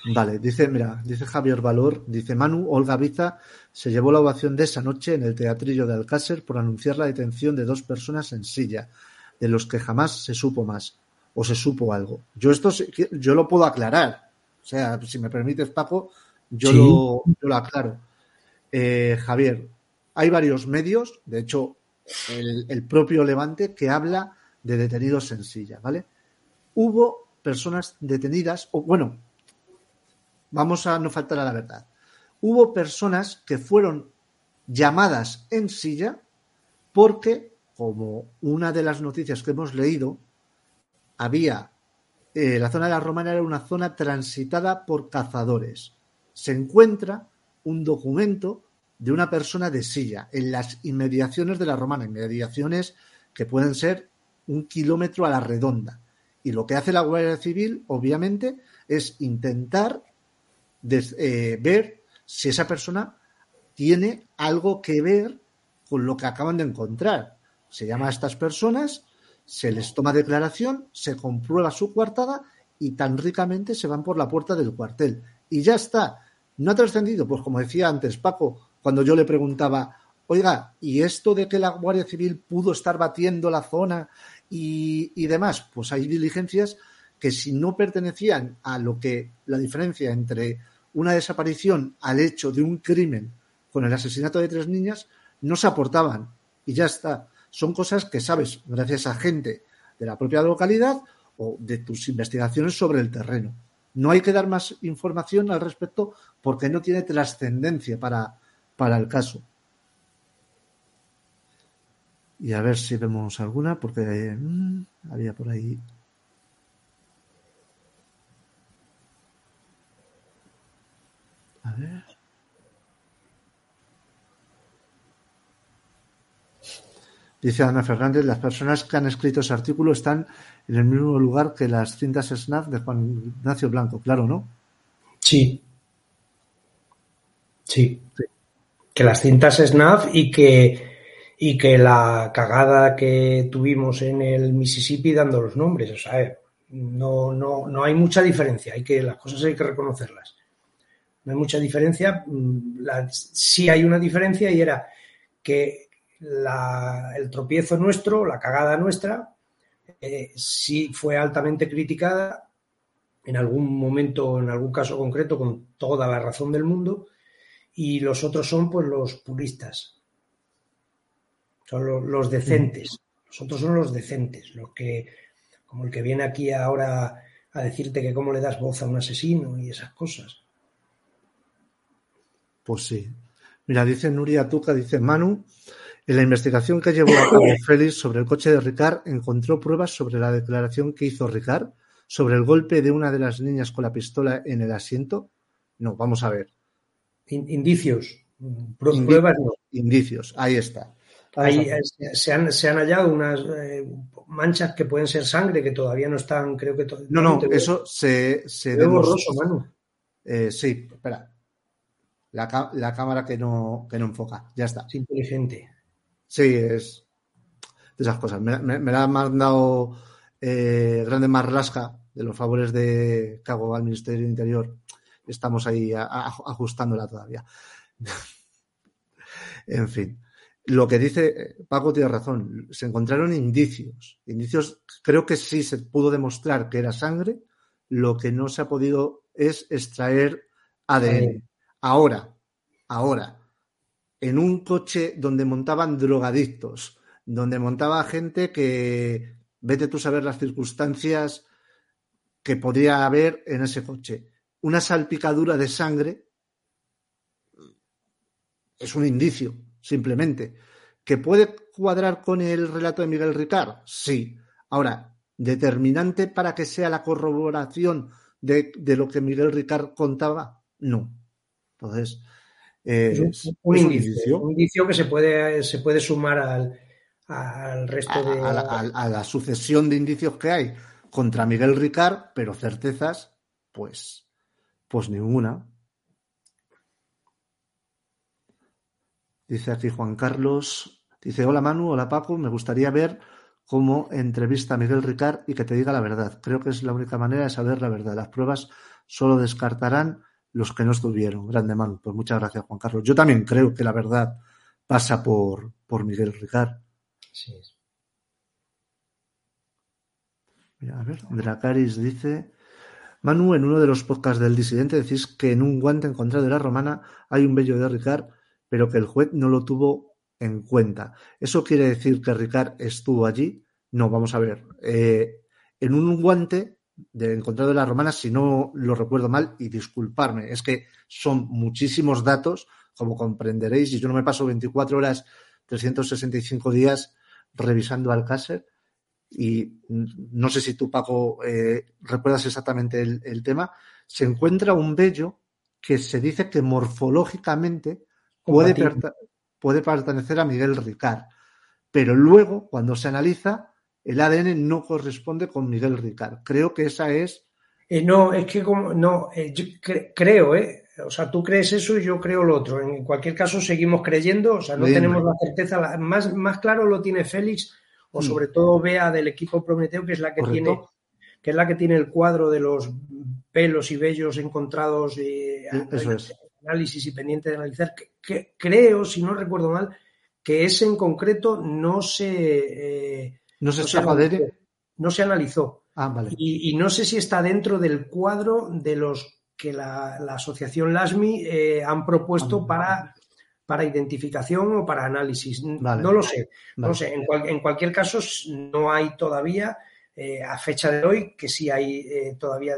Vale, dice, mira, dice Javier Valor, dice Manu, Olga Biza se llevó la ovación de esa noche en el teatrillo de Alcácer por anunciar la detención de dos personas en silla, de los que jamás se supo más, o se supo algo. Yo esto yo lo puedo aclarar. O sea, si me permites, Paco, yo, lo, lo, aclaro. Eh, Javier, hay varios medios, de hecho, el, el propio Levante, que habla de detenidos en silla, ¿vale? Hubo personas detenidas, o bueno, vamos a no faltar a la verdad. Hubo personas que fueron llamadas en silla porque, como una de las noticias que hemos leído, había eh, la zona de la Romana era una zona transitada por cazadores. Se encuentra un documento de una persona de silla en las inmediaciones de la Romana, inmediaciones que pueden ser un kilómetro a la redonda. Y lo que hace la Guardia Civil, obviamente, es intentar eh, ver si esa persona tiene algo que ver con lo que acaban de encontrar. Se llama a estas personas, se les toma declaración, se comprueba su coartada y tan ricamente se van por la puerta del cuartel. Y ya está. ¿No ha trascendido? Pues como decía antes Paco, cuando yo le preguntaba, oiga, ¿y esto de que la Guardia Civil pudo estar batiendo la zona y, y demás? Pues hay diligencias que si no pertenecían a lo que la diferencia entre una desaparición al hecho de un crimen con el asesinato de tres niñas, no se aportaban. Y ya está. Son cosas que sabes gracias a gente de la propia localidad o de tus investigaciones sobre el terreno. No hay que dar más información al respecto porque no tiene trascendencia para, para el caso. Y a ver si vemos alguna, porque mm, había por ahí A ver. Dice Ana Fernández, las personas que han escrito ese artículo están en el mismo lugar que las cintas SNAP de Juan Ignacio Blanco, claro, ¿no? Sí. Sí. Que las cintas SNAP y que, y que la cagada que tuvimos en el Mississippi dando los nombres. O sea, no, no, no hay mucha diferencia, hay que, las cosas hay que reconocerlas no hay mucha diferencia. Mm, sí hay una diferencia y era que el tropiezo nuestro, la cagada nuestra, eh, sí fue altamente criticada en algún momento, en algún caso concreto, con toda la razón del mundo, y los otros son pues los puristas, son los, decentes, los otros son los decentes, los que, como el que viene aquí ahora a decirte que cómo le das voz a un asesino y esas cosas. Pues sí. Mira, dice Nuria Tuca, dice Manu, en la investigación que llevó a cabo Félix sobre el coche de Ricard, encontró pruebas sobre la declaración que hizo Ricard sobre el golpe de una de las niñas con la pistola en el asiento. No, vamos a ver. Indicios. Pruebas no. Indicios, ahí está. Ahí, se, han, se, han, hallado unas eh, manchas que pueden ser sangre que todavía no están, creo que. No, no, eso se. se borroso, Manu. Eh, sí, espera la, cámara que no, que no enfoca. Ya está. Es inteligente. Sí, es de esas cosas. Me, la han mandado eh, Grande Marlasca de los favores de Cago al Ministerio del Interior. Estamos ahí ajustándola todavía. en fin. Lo que dice Paco tiene razón. Se encontraron indicios. Indicios, creo que sí se pudo demostrar que era sangre. Lo que no se ha podido es extraer ADN. Ahora, ahora, en un coche donde montaban drogadictos, donde montaba gente que vete tú a saber las circunstancias que podría haber en ese coche. Una salpicadura de sangre es un indicio, simplemente. ¿Que puede cuadrar con el relato de Miguel Ricard? Sí. Ahora, determinante para que sea la corroboración de, de lo que Miguel Ricard contaba, no. Entonces, un, indicio, un, indicio, que se puede, se puede sumar al, al resto de. A la, sucesión de indicios que hay contra Miguel Ricard, pero certezas Pues, pues ninguna. Dice aquí Juan Carlos, dice, hola Manu, hola Paco, me gustaría ver cómo entrevista a Miguel Ricard y que te diga la verdad. Creo que es la única manera de saber la verdad. Las pruebas solo descartarán los que no estuvieron. Grande Manu. Pues muchas gracias, Juan Carlos. Yo también creo que la verdad pasa por, por Miguel Ricard. Sí. Mira, a ver, Dracaris dice, Manu, en uno de los podcasts del disidente decís que en un guante encontrado de la romana hay un vello de Ricard, pero que el juez no lo tuvo en cuenta. ¿Eso quiere decir que Ricard estuvo allí? No, vamos a ver. Eh, en un guante de encontrado de la romana, si no lo recuerdo mal, y disculparme, es que son muchísimos datos, como comprenderéis, y yo no me paso 24 horas, 365 días revisando Alcácer, y no sé si tú, Paco, eh, recuerdas exactamente el, tema, se encuentra un vello que se dice que morfológicamente puede, puede pertenecer a Miguel Ricard, pero luego, cuando se analiza, el ADN no corresponde con Miguel Ricard. Creo que esa es. Eh, no, es que como, no, eh, yo creo, ¿eh? O sea, tú crees eso y yo creo lo otro. En cualquier caso, seguimos creyendo, o sea, no tenemos la certeza. más, más claro lo tiene Félix, o mm. sobre todo Bea del equipo Prometeo, que es la que tiene que es la que tiene el cuadro de los pelos y vellos encontrados y análisis y pendiente de analizar. Que, creo, si no recuerdo mal, que ese en concreto no se eh, no se, analizó, no se analizó. Ah, y, no sé si está dentro del cuadro de los que la, asociación LASMI eh, han propuesto ah, para, para identificación o para análisis. No lo sé. No sé. En, cualquier caso, no hay todavía, eh, a fecha de hoy, que sí hay eh, todavía,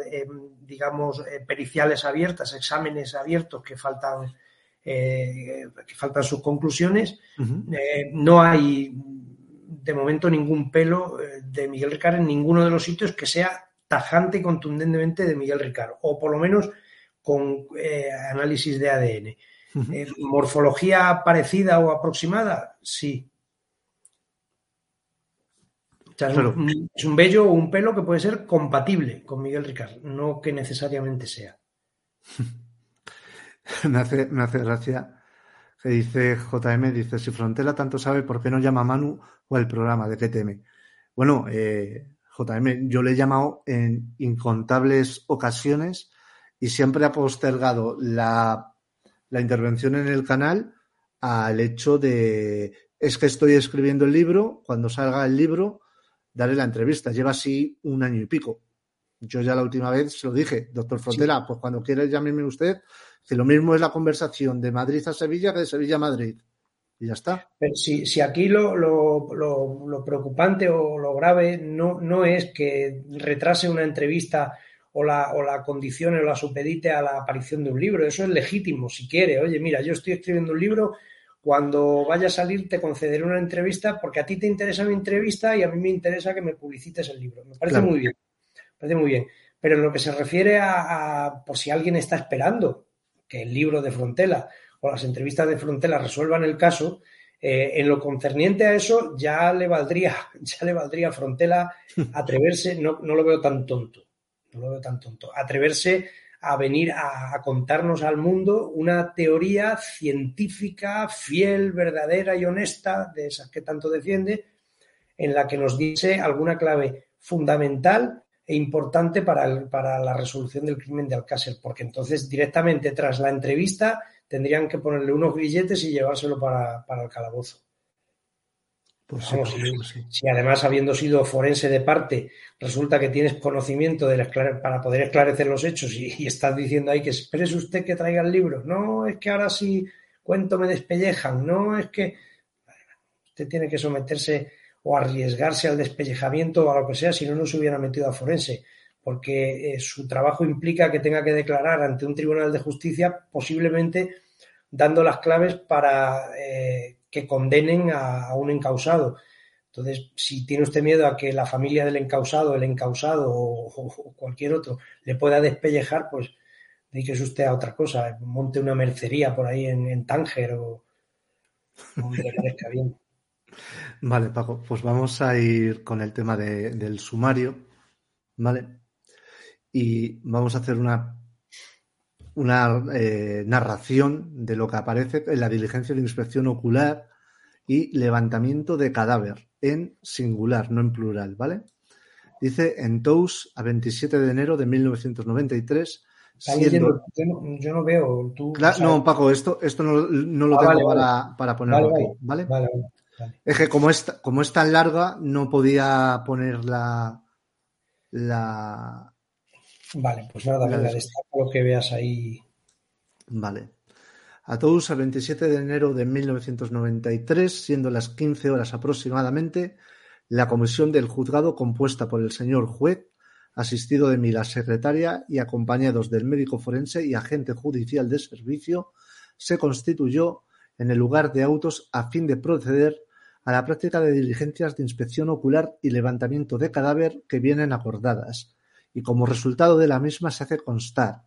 digamos, periciales abiertas, exámenes abiertos que faltan, que faltan sus conclusiones. no hay de momento ningún pelo eh, de Miguel Ricard en ninguno de los sitios que sea tajante y contundentemente de Miguel Ricard, o por lo menos con eh, análisis de ADN. Eh, ¿Morfología parecida o aproximada? Sí. es, un, es, un, vello o un pelo que puede ser compatible con Miguel Ricard, no que necesariamente sea. me, hace, me hace gracia dice JM, dice, si Frontera tanto sabe, ¿por qué no llama a Manu o el programa de teme? Bueno, eh, JM, yo le he llamado en incontables ocasiones y siempre ha postergado la, la intervención en el canal al hecho de, es que estoy escribiendo el libro, cuando salga el libro, daré la entrevista. Lleva así un año y pico. Yo ya la última vez se lo dije, doctor Frontera, pues cuando quiera llámeme usted que lo mismo es la conversación de Madrid a Sevilla que de Sevilla a Madrid. Y ya está. si, si aquí lo, lo, preocupante o lo grave no, no es que retrase una entrevista o la, o la condicione o la supedite a la aparición de un libro. Eso es legítimo, si quiere. Oye, mira, yo estoy escribiendo un libro, cuando vaya a salir te concederé una entrevista porque a ti te interesa mi entrevista y a mí me interesa que me publicites el libro. Me parece muy bien. Parece muy bien. Pero en lo que se refiere a, por si alguien está esperando que el libro de Frontela o las entrevistas de Frontela resuelvan el caso, eh, en lo concerniente a eso ya le valdría, ya le valdría a Frontela atreverse, no, no, lo veo tan tonto, no lo veo tan tonto, atreverse a venir a, contarnos al mundo una teoría científica, fiel, verdadera y honesta, de esas que tanto defiende, en la que nos dice alguna clave fundamental importante para, para la resolución del crimen de Alcácer, porque entonces directamente tras la entrevista tendrían que ponerle unos grilletes y llevárselo para, el calabozo. Pues si, además, habiendo sido forense de parte, resulta que tienes conocimiento de para poder esclarecer los hechos y, estás diciendo ahí que exprese usted que traiga el libro. No, es que ahora sí cuento me despellejan. No, es que usted tiene que someterse o arriesgarse al despellejamiento o a lo que sea si no, no se hubiera metido a forense, porque eh, su trabajo implica que tenga que declarar ante un tribunal de justicia, posiblemente dando las claves para eh, que condenen a, un encausado. Entonces, si tiene usted miedo a que la familia del encausado, el encausado o, cualquier otro le pueda despellejar, pues dedíquese usted a otra cosa, monte una mercería por ahí en, Tánger o donde le parezca bien. Vale, Paco, pues vamos a ir con el tema del sumario, ¿vale? y vamos a hacer una, una eh, narración de lo que aparece en la diligencia de inspección ocular y levantamiento de cadáver en singular, no en plural, ¿vale? Dice en Tous a 27 de enero de 1993. Siendo... Yo, no, veo. Tú, no, Paco, esto, esto no, lo ah, tengo para, para, ponerlo aquí, ¿vale? Es que como es, como es tan larga, no podía poner la. la vale, pues nada, venga, destaca lo que veas ahí. Vale. A todos a 27 de enero de 1993, siendo las 15 horas aproximadamente, la comisión del juzgado compuesta por el señor juez, asistido de mí la secretaria y acompañados del médico forense y agente judicial de servicio, se constituyó en el lugar de autos a fin de proceder a la práctica de diligencias de inspección ocular y levantamiento de cadáver que vienen acordadas, y como resultado de la misma se hace constar.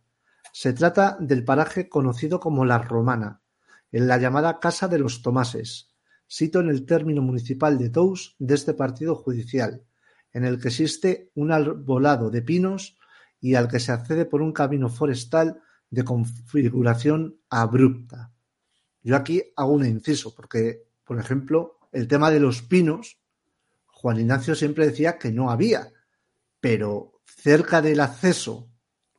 Se trata del paraje conocido como La Romana, en la llamada Casa de los Tomases, sito en el término municipal de Tous de este partido judicial, en el que existe un arbolado de pinos y al que se accede por un camino forestal de configuración abrupta. Yo aquí hago un inciso, porque, por ejemplo, el tema de los pinos, Juan Ignacio siempre decía que no había, pero cerca del acceso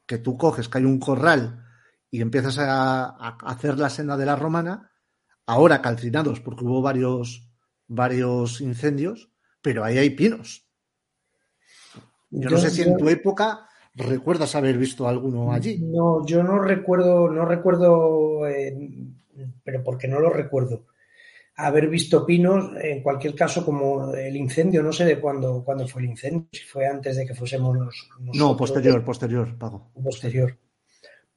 que tú coges, que hay un corral y empiezas a, hacer la senda de la romana, ahora calcinados porque hubo varios, varios incendios, pero ahí hay pinos. Yo, no sé si en tu época recuerdas haber visto alguno allí. No, yo no recuerdo, no recuerdo, eh, pero porque no lo recuerdo haber visto pinos, en cualquier caso, como el incendio, no sé de cuándo, cuándo fue el incendio, si fue antes de que fuésemos nosotros. No, posterior, posterior, Pago. Posterior.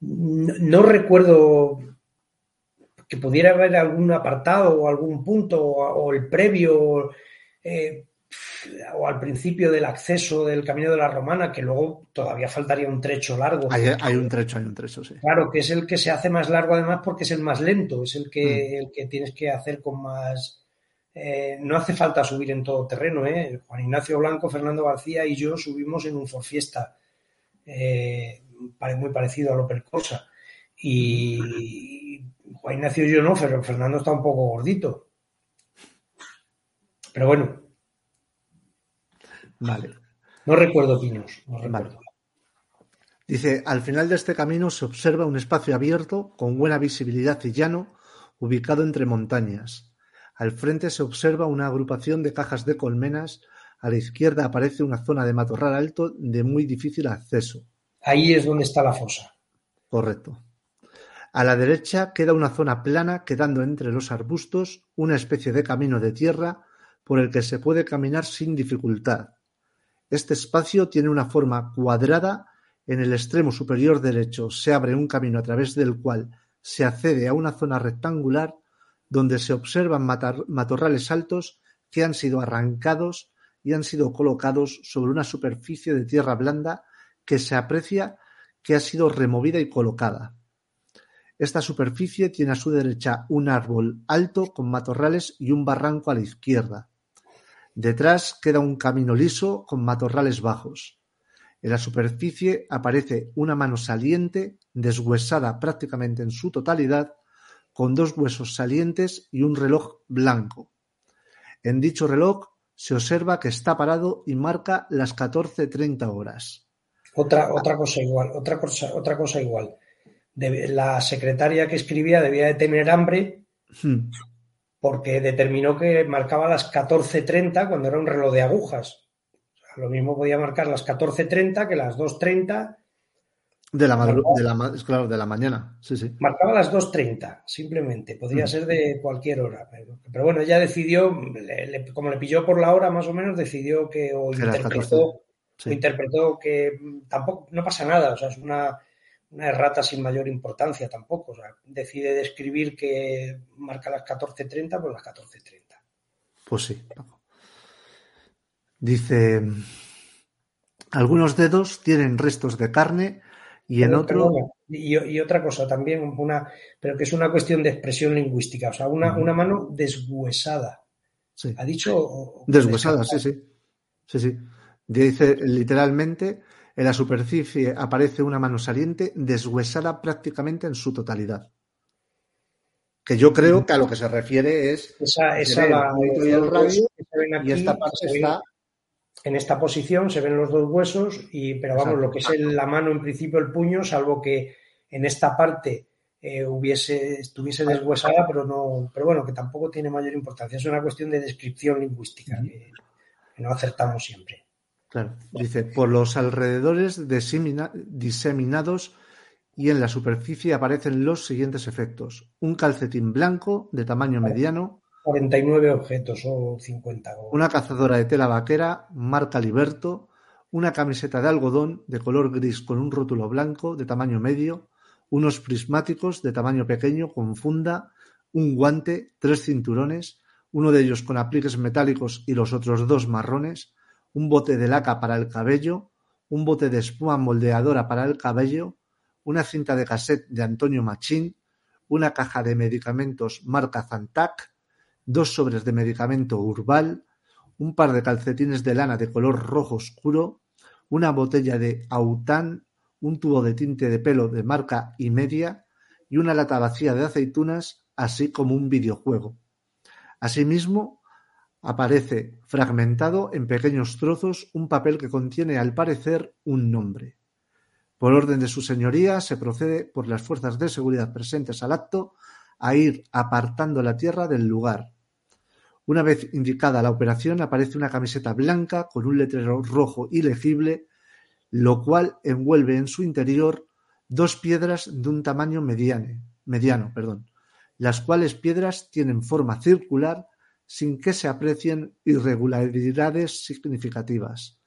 No, recuerdo que pudiera haber algún apartado o algún punto o, el previo. Eh, o al principio del acceso del Camino de la Romana, que luego todavía faltaría un trecho largo. Hay, un trecho, hay un trecho, sí. Claro, que es el que se hace más largo además porque es el más lento, es el que, mm. el que tienes que hacer con más... Eh, no hace falta subir en todo terreno, ¿eh? Juan Ignacio Blanco, Fernando García y yo subimos en un Forfiesta eh, muy parecido a lo Corsa. Y Juan Ignacio y yo no, pero Fernando está un poco gordito. Pero bueno, Vale. No recuerdo pinos. No Dice, al final de este camino se observa un espacio abierto con buena visibilidad y llano, ubicado entre montañas. Al frente se observa una agrupación de cajas de colmenas. A la izquierda aparece una zona de matorral alto de muy difícil acceso. Ahí es donde está la fosa. Correcto. A la derecha queda una zona plana quedando entre los arbustos una especie de camino de tierra por el que se puede caminar sin dificultad. Este espacio tiene una forma cuadrada, en el extremo superior derecho se abre un camino a través del cual se accede a una zona rectangular donde se observan matorrales altos que han sido arrancados y han sido colocados sobre una superficie de tierra blanda que se aprecia que ha sido removida y colocada. Esta superficie tiene a su derecha un árbol alto con matorrales y un barranco a la izquierda. Detrás queda un camino liso con matorrales bajos. En la superficie aparece una mano saliente, deshuesada prácticamente en su totalidad, con dos huesos salientes y un reloj blanco. En dicho reloj se observa que está parado y marca las 14.30 horas. Otra, otra cosa igual, otra cosa, otra cosa igual. la secretaria que escribía debía de tener hambre hmm porque determinó que marcaba las 14.30 cuando era un reloj de agujas. lo mismo podía marcar las 14.30 que las 2.30. De la, de, la, claro, de la mañana, sí, sí. Marcaba las 2.30, simplemente. Podría mm. ser de cualquier hora. Pero, bueno, ella decidió, como le pilló por la hora más o menos, decidió que o interpretó, interpretó que tampoco, no pasa nada. O sea, es una, una errata sin mayor importancia tampoco. O sea, decide describir que marca las 14.30, pues las 14.30. Pues sí. Dice, algunos dedos tienen restos de carne y en otro... y, otra cosa también, una, pero que es una cuestión de expresión lingüística, o sea, una, una mano deshuesada. ¿Ha dicho? deshuesada, sí, sí. Sí, sí. Dice literalmente En la superficie aparece una mano saliente deshuesada prácticamente en su totalidad. Que yo creo que a lo que se refiere es esa, esa la, el radio, y esta parte está en esta posición se ven los dos huesos, y, pero vamos, lo que es la mano en principio, el puño, salvo que en esta parte eh, hubiese, estuviese deshuesada, pero no, pero bueno, que tampoco tiene mayor importancia. Es una cuestión de descripción lingüística que, no acertamos siempre. Claro, dice, por los alrededores diseminados y en la superficie aparecen los siguientes efectos. Un calcetín blanco de tamaño mediano, 49 objetos o 50. Una cazadora de tela vaquera, marca Liberto, una camiseta de algodón de color gris con un rótulo blanco de tamaño medio, unos prismáticos de tamaño pequeño con funda, un guante, tres cinturones, uno de ellos con apliques metálicos y los otros dos marrones, un bote de laca para el cabello, un bote de espuma moldeadora para el cabello, una cinta de cassette de Antonio Machín, una caja de medicamentos marca Zantac, dos sobres de medicamento Urbal, un par de calcetines de lana de color rojo oscuro, una botella de Aután, un tubo de tinte de pelo de marca y media y una lata vacía de aceitunas, así como un videojuego. Asimismo, aparece fragmentado en pequeños trozos un papel que contiene al parecer un nombre. Por orden de su señoría se procede por las fuerzas de seguridad presentes al acto a ir apartando la tierra del lugar, una vez indicada la operación aparece una camiseta blanca con un letrero rojo ilegible, lo cual envuelve en su interior dos piedras de un tamaño mediano, perdón, las cuales piedras tienen forma circular sin que se aprecien irregularidades significativas.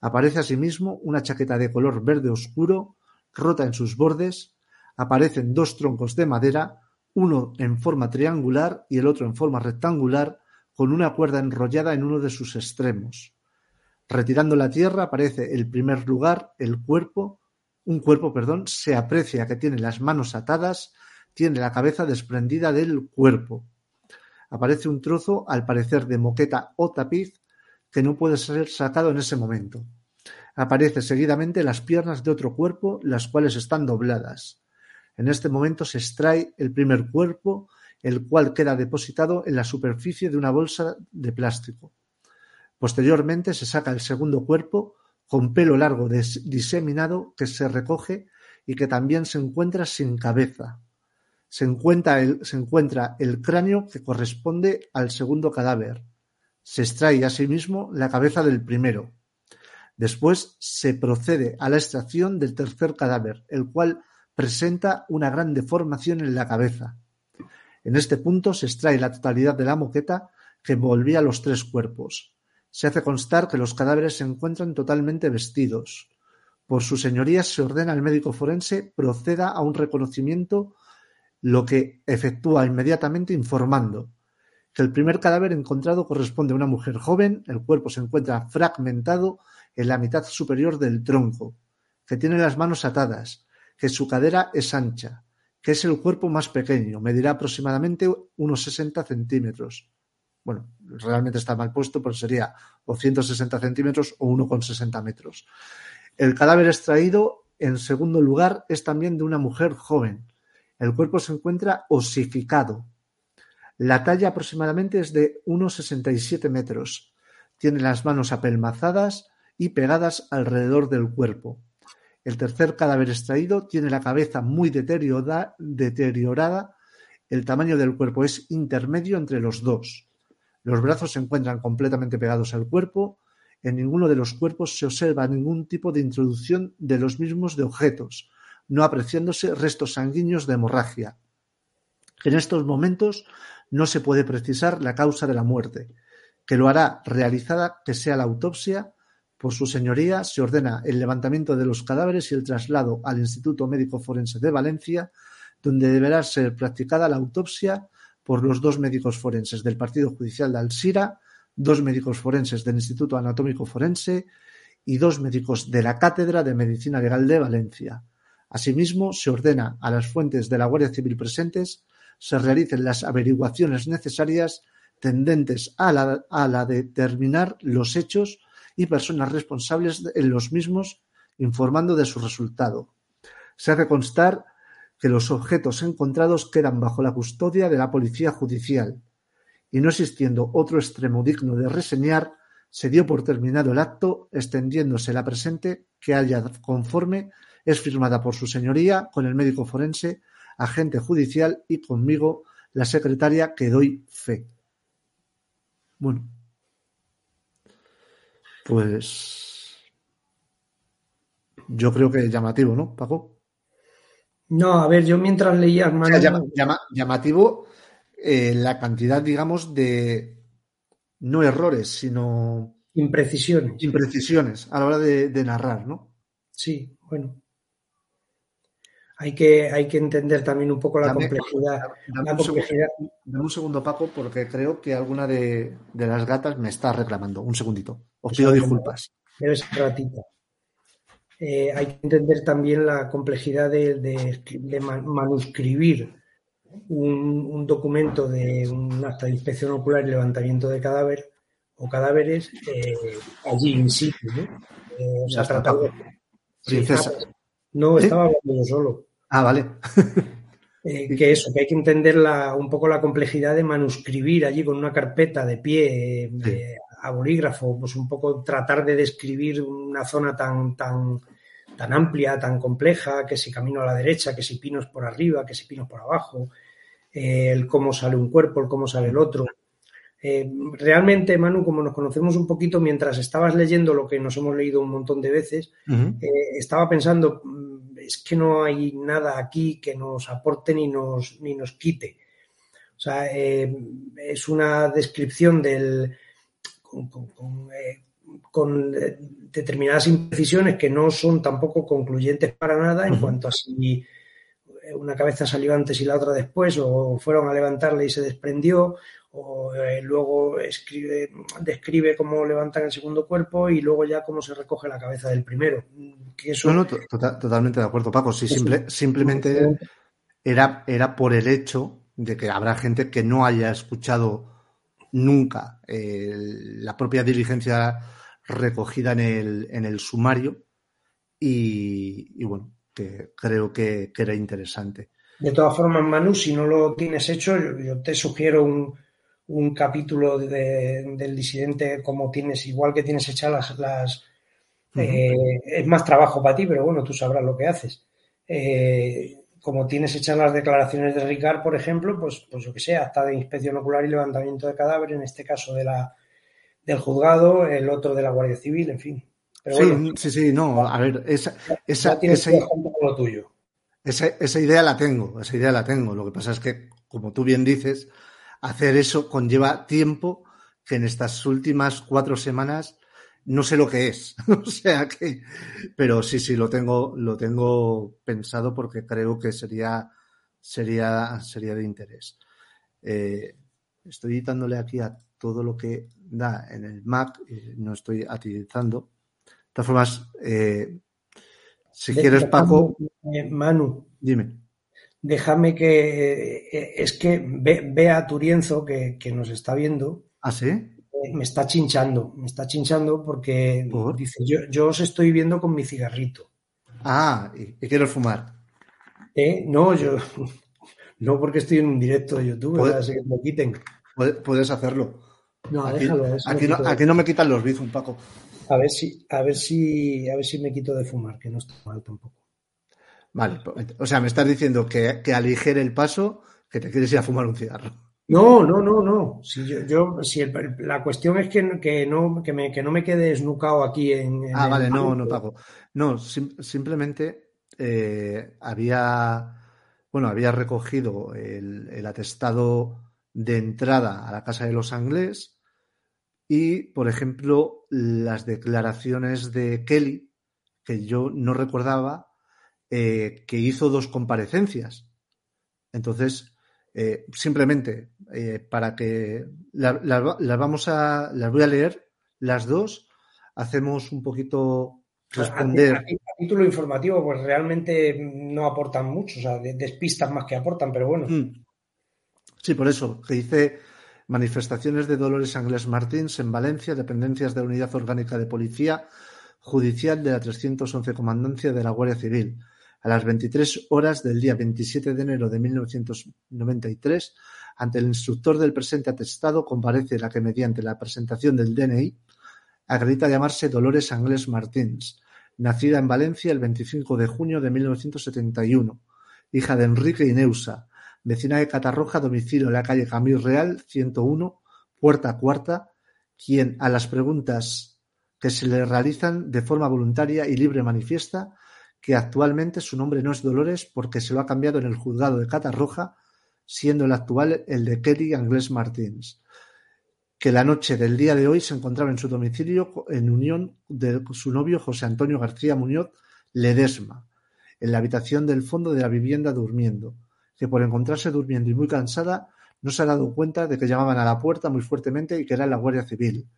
Aparece asimismo una chaqueta de color verde oscuro, rota en sus bordes, aparecen dos troncos de madera, uno en forma triangular y el otro en forma rectangular, con una cuerda enrollada en uno de sus extremos. Retirando la tierra aparece el primer lugar el cuerpo, un cuerpo, perdón, se aprecia que tiene las manos atadas, tiene la cabeza desprendida del cuerpo. Aparece un trozo, al parecer de moqueta o tapiz, que no puede ser sacado en ese momento. Aparece seguidamente las piernas de otro cuerpo, las cuales están dobladas. En este momento se extrae el primer cuerpo el cual queda depositado en la superficie de una bolsa de plástico. Posteriormente se saca el segundo cuerpo con pelo largo diseminado que se recoge y que también se encuentra sin cabeza. Se encuentra, el, cráneo que corresponde al segundo cadáver. Se extrae asimismo la cabeza del primero. Después se procede a la extracción del tercer cadáver, el cual presenta una gran deformación en la cabeza. En este punto se extrae la totalidad de la moqueta que envolvía los tres cuerpos. Se hace constar que los cadáveres se encuentran totalmente vestidos. Por su señoría se ordena al médico forense proceda a un reconocimiento, lo que efectúa inmediatamente informando que el primer cadáver encontrado corresponde a una mujer joven, el cuerpo se encuentra fragmentado en la mitad superior del tronco, que tiene las manos atadas, que su cadera es ancha, que es el cuerpo más pequeño, medirá aproximadamente unos 60 centímetros. Bueno, realmente está mal puesto, pero sería o 160 centímetros o 1,60 metros. El cadáver extraído, en segundo lugar, es también de una mujer joven. El cuerpo se encuentra osificado. La talla aproximadamente es de 1,67 metros. Tiene las manos apelmazadas y pegadas alrededor del cuerpo. El tercer cadáver extraído tiene la cabeza muy deteriorada, el tamaño del cuerpo es intermedio entre los dos. Los brazos se encuentran completamente pegados al cuerpo. En ninguno de los cuerpos se observa ningún tipo de introducción de los mismos de objetos, no apreciándose restos sanguíneos de hemorragia. En estos momentos no se puede precisar la causa de la muerte, que lo hará realizada que sea la autopsia por su señoría se ordena el levantamiento de los cadáveres y el traslado al Instituto Médico Forense de Valencia, donde deberá ser practicada la autopsia por los dos médicos forenses del Partido Judicial de Alsira, dos médicos forenses del Instituto Anatómico Forense y dos médicos de la Cátedra de Medicina Legal de Valencia. Asimismo, se ordena a las fuentes de la Guardia Civil presentes se realicen las averiguaciones necesarias tendentes a la, a la determinar los hechos y personas responsables en los mismos informando de su resultado. Se hace constar que los objetos encontrados quedan bajo la custodia de la Policía Judicial y no existiendo otro extremo digno de reseñar, se dio por terminado el acto, extendiéndose la presente que haya conforme es firmada por su señoría con el médico forense, agente judicial y conmigo, la secretaria, que doy fe. Bueno, pues yo creo que llamativo, ¿no, Paco? No, a ver, yo mientras leía... llamativo eh, la cantidad, digamos, de no errores, sino imprecisiones. Imprecisiones a la hora de, de narrar, ¿no? Sí, bueno hay que, hay que entender también un poco la complejidad. Dame, un segundo, Paco, porque creo que alguna de, las gatas me está reclamando. Un segundito. Os pido disculpas. Debe ser ratita. Eh, hay que entender también la complejidad de, de, manuscribir un, documento de un acta de inspección ocular y levantamiento de cadáver o cadáveres eh, allí in situ. ¿no? Eh, o sea, tratado. Princesa. No, estaba hablando yo solo. Ah, vale. Eh, que eso, que hay que entender un poco la complejidad de manuscribir allí con una carpeta de pie eh, a bolígrafo, pues un poco tratar de describir una zona tan, tan, tan amplia, tan compleja, que si camino a la derecha, que si pinos por arriba, que si pinos por abajo, eh, el cómo sale un cuerpo, el cómo sale el otro. Realmente, Manu, como nos conocemos un poquito, mientras estabas leyendo lo que nos hemos leído un montón de veces, estaba pensando, es que no hay nada aquí que nos aporte ni nos, ni nos quite. O sea, eh, es una descripción del, con, eh, determinadas imprecisiones que no son tampoco concluyentes para nada en cuanto a si una cabeza salió antes y la otra después, o fueron a levantarle y se desprendió, o eh, luego escribe, describe cómo levantan el segundo cuerpo y luego ya cómo se recoge la cabeza del primero. No, no, tota-, totalmente de acuerdo, Paco. Sí, simple, simplemente era, era por el hecho de que habrá gente que no haya escuchado nunca la propia diligencia recogida en el, en el sumario y, bueno, que creo que, era interesante. De todas formas, Manu, si no lo tienes hecho, yo te sugiero un, un capítulo del disidente como tienes, igual que tienes hechas las... Eh, es más trabajo para ti, pero bueno, tú sabrás lo que haces. Eh, como tienes hechas las declaraciones de Ricard, por ejemplo, pues, pues yo que sé, hasta de inspección ocular y levantamiento de cadáver, en este caso de la, del juzgado, el otro de la Guardia Civil, en fin. sí, sí, sí, no, a ver, esa, esa, esa, tuyo. Esa, esa idea la tengo, esa idea la tengo. Lo que pasa es que, como tú bien dices, hacer eso conlleva tiempo que en estas últimas cuatro semanas no sé lo que es. o sea que, pero sí, sí, lo tengo, lo tengo pensado porque creo que sería, sería, sería de interés. Eh, estoy editándole aquí a todo lo que da en el Mac y no estoy utilizando. De todas formas, eh, si quieres, Paco. Eh, Manu. Dime déjame que. Eh, es que ve, a Turienzo, que, nos está viendo. ¿Ah, sí? Eh, me está chinchando, me está chinchando porque dice: yo, yo os estoy viendo con mi cigarrito. Ah, y, quiero fumar. ¿Eh? No, yo. No, porque estoy en un directo de YouTube, ¿Puedes, que me quiten. Puedes hacerlo. No, aquí, déjalo. Aquí no, aquí no, me quitan los un Paco. A ver si, a ver si, a ver si me quito de fumar, que no está mal tampoco. Vale, o sea, me estás diciendo que, que aligere el paso, que te quieres ir a fumar un cigarro. No, no, no, no. Si yo, si la cuestión es que, que, no, que, me, que no me quede esnucado aquí en. ah, vale, no, no pago. No, simplemente eh, había, bueno, había recogido el, el, atestado de entrada a la casa de los Anglés y, por ejemplo, las declaraciones de Kelly, que yo no recordaba, eh, que hizo dos comparecencias. Entonces, eh, simplemente eh, para que las vamos a, las voy a leer las dos, hacemos un poquito responder. A, título informativo, pues realmente no aportan mucho, o sea, despistas más que aportan, pero bueno. Mm. Sí, por eso, que dice manifestaciones de Dolores Ángeles Martins en Valencia, dependencias de la Unidad Orgánica de Policía, judicial de la 311 Comandancia de la Guardia Civil. A las 23 horas del día 27 de enero de 1993, ante el instructor del presente atestado comparece la que mediante la presentación del DNI acredita llamarse Dolores Anglés Martins, nacida en Valencia el 25 de junio de 1971, hija de Enrique Ineusa, vecina de Catarroja, domicilio en la calle Camil Real 101, puerta cuarta, quien a las preguntas que se le realizan de forma voluntaria y libre manifiesta que actualmente su nombre no es Dolores porque se lo ha cambiado en el juzgado de Catarroja, siendo el actual el de Kelly Anglés Martins, que la noche del día de hoy se encontraba en su domicilio en unión de su novio José Antonio García Muñoz Ledesma, en la habitación del fondo de la vivienda durmiendo, que por encontrarse durmiendo y muy cansada no se ha dado cuenta de que llamaban a la puerta muy fuertemente y que era la Guardia Civil,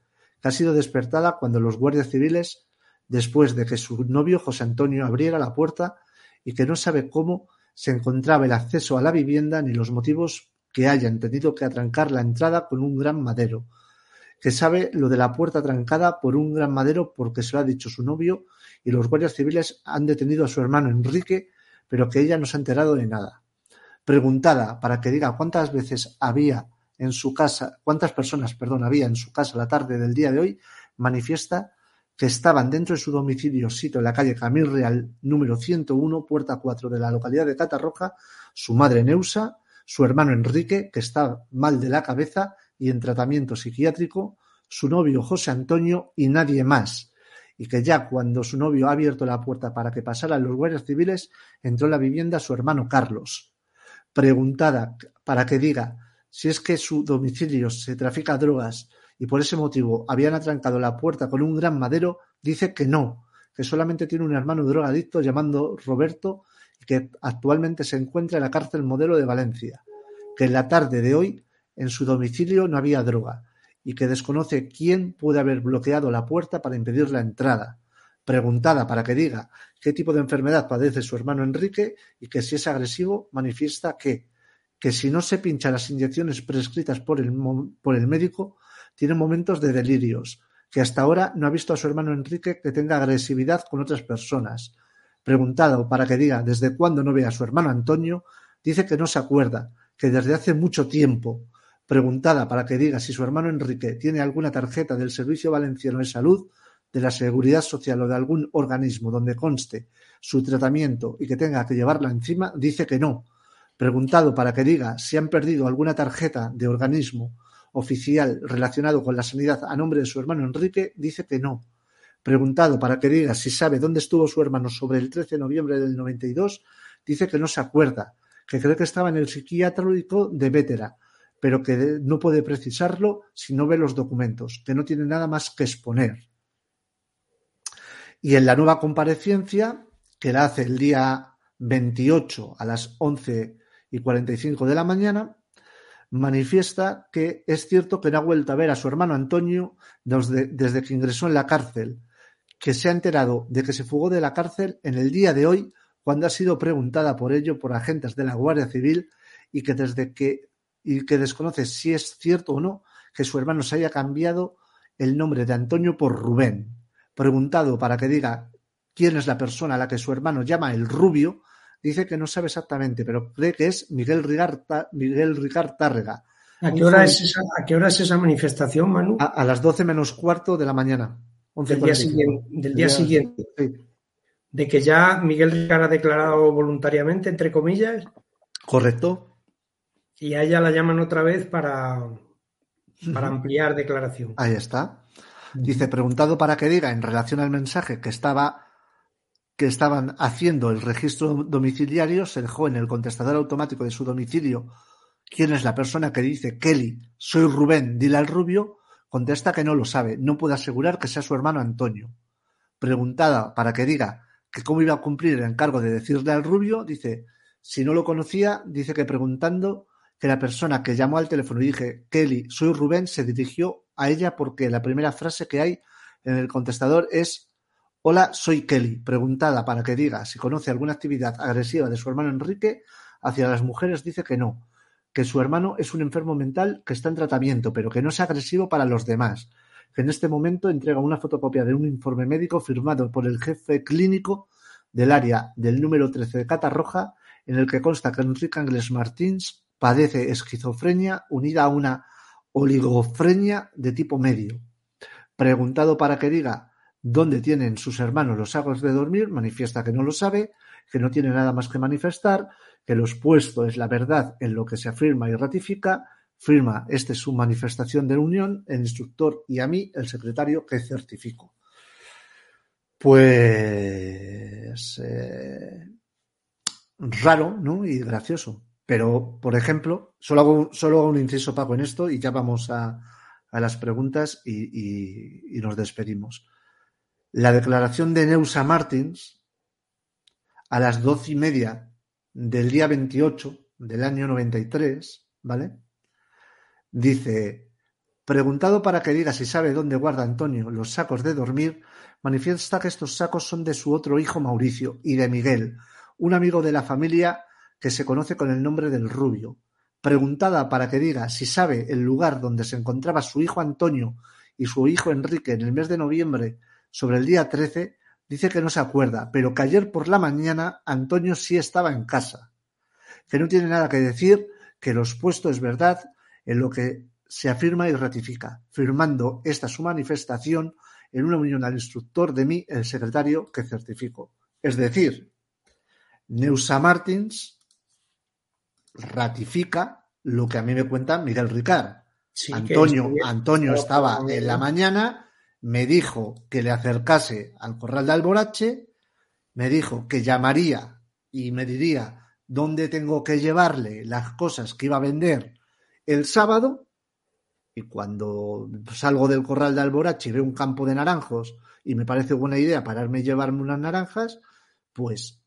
que ha sido despertada cuando los guardias civiles, después de que su novio José Antonio abriera la puerta y que no sabe cómo se encontraba el acceso a la vivienda ni los motivos que hayan tenido que atrancar la entrada con un gran madero, que sabe lo de la puerta trancada por un gran madero porque se lo ha dicho su novio y los guardias civiles han detenido a su hermano Enrique, pero que ella no se ha enterado de nada. Preguntada para que diga cuántas veces había en su casa, cuántas personas, perdón, había en su casa la tarde del día de hoy, manifiesta que estaban dentro de su domicilio sito en la calle Camil Real número 101, puerta 4 de la localidad de Catarroja, su madre Neusa, su hermano Enrique, que está mal de la cabeza y en tratamiento psiquiátrico, su novio José Antonio y nadie más, y que ya cuando su novio ha abierto la puerta para que pasaran los guardias civiles, entró en la vivienda su hermano Carlos. Preguntada para que diga si es que su domicilio se trafica drogas y por ese motivo habían atrancado la puerta con un gran madero, dice que no, que solamente tiene un hermano drogadicto llamado Roberto y que actualmente se encuentra en la cárcel modelo de Valencia, que en la tarde de hoy en su domicilio no había droga y que desconoce quién puede haber bloqueado la puerta para impedir la entrada, Preguntada para que diga qué tipo de enfermedad padece su hermano Enrique y que si es agresivo, manifiesta que, que si no se pincha las inyecciones prescritas por el, por el médico, tiene momentos de delirios, que hasta ahora no ha visto a su hermano Enrique que tenga agresividad con otras personas. Preguntado para que diga desde cuándo no ve a su hermano Antonio, dice que no se acuerda, que desde hace mucho tiempo. Preguntada para que diga si su hermano Enrique tiene alguna tarjeta del Servicio Valenciano de Salud, de la Seguridad Social o de algún organismo donde conste su tratamiento y que tenga que llevarla encima, dice que no. Preguntado para que diga si han perdido alguna tarjeta de organismo oficial relacionado con la sanidad a nombre de su hermano Enrique, dice que no. Preguntado para que diga si sabe dónde estuvo su hermano sobre el 13 de noviembre del 92, dice que no se acuerda, que cree que estaba en el psiquiátrico de Vétera, pero que no puede precisarlo si no ve los documentos, que no tiene nada más que exponer. Y en la nueva comparecencia, que la hace el día 28 a las 11 y 45 de la mañana, manifiesta que es cierto que no ha vuelto a ver a su hermano Antonio desde, que ingresó en la cárcel, que se ha enterado de que se fugó de la cárcel en el día de hoy cuando ha sido preguntada por ello por agentes de la Guardia Civil y que desde que y que desconoce si es cierto o no que su hermano se haya cambiado el nombre de Antonio por Rubén. Preguntado para que diga quién es la persona a la que su hermano llama el rubio, dice que no sabe exactamente, pero cree que es Miguel Ricard, Miguel Tárrega. ¿A qué, hora es esa, ¿A qué hora es esa manifestación, Manu? A, a las 12 menos cuarto de la mañana. Del día siguiente. Del día siguiente. Sí. De que ya Miguel Ricard ha declarado voluntariamente, entre comillas. Correcto. Y a ella la llaman otra vez para, para ampliar declaración. Ahí está. Dice, preguntado para que diga en relación al mensaje que estaba que estaban haciendo el registro domiciliario, se dejó en el contestador automático de su domicilio quién es la persona que dice Kelly, soy Rubén, dile al rubio, contesta que no lo sabe, no puede asegurar que sea su hermano Antonio. Preguntada para que diga que cómo iba a cumplir el encargo de decirle al rubio, dice, si no lo conocía, dice que preguntando que la persona que llamó al teléfono y dije Kelly, soy Rubén, se dirigió a ella porque la primera frase que hay en el contestador es Hola, soy Kelly, preguntada para que diga si conoce alguna actividad agresiva de su hermano Enrique, hacia las mujeres dice que no, que su hermano es un enfermo mental que está en tratamiento, pero que no es agresivo para los demás, que en este momento entrega una fotocopia de un informe médico firmado por el jefe clínico del área del número 13 de Catarroja, en el que consta que Enrique Ángeles Martins padece esquizofrenia unida a una oligofrenia de tipo medio. Preguntado para que diga dónde tienen sus hermanos los sacos de dormir, manifiesta que no lo sabe, que no tiene nada más que manifestar, que lo expuesto es la verdad en lo que se afirma y ratifica, Firma este su manifestación de unión, el instructor y a mí, el secretario, que certifico. Pues eh, raro, ¿no? Y gracioso. Pero, por ejemplo, solo hago, solo hago un inciso, Paco, en esto y ya vamos a, a las preguntas y, nos despedimos. La declaración de Neusa Martins a las doce y media del día 28 del año 93, ¿vale? Dice, preguntado para que diga si sabe dónde guarda Antonio los sacos de dormir, manifiesta que estos sacos son de su otro hijo Mauricio y de Miguel, un amigo de la familia que se conoce con el nombre del Rubio. Preguntada para que diga si sabe el lugar donde se encontraba su hijo Antonio y su hijo Enrique en el mes de noviembre sobre el día 13, dice que no se acuerda, pero que ayer por la mañana Antonio sí estaba en casa. Que no tiene nada que decir, que lo expuesto es verdad en lo que se afirma y ratifica, firmando esta su manifestación en una unión al instructor de mí, el secretario, que certifico. Es decir, Neusa Martins ratifica lo que a mí me cuenta Miguel Ricard. Antonio, Antonio estaba en la mañana, me dijo que le acercase al corral de Alborache, me dijo que llamaría y me diría dónde tengo que llevarle las cosas que iba a vender el sábado y cuando salgo del corral de Alborache y veo un campo de naranjos y me parece buena idea pararme y llevarme unas naranjas, pues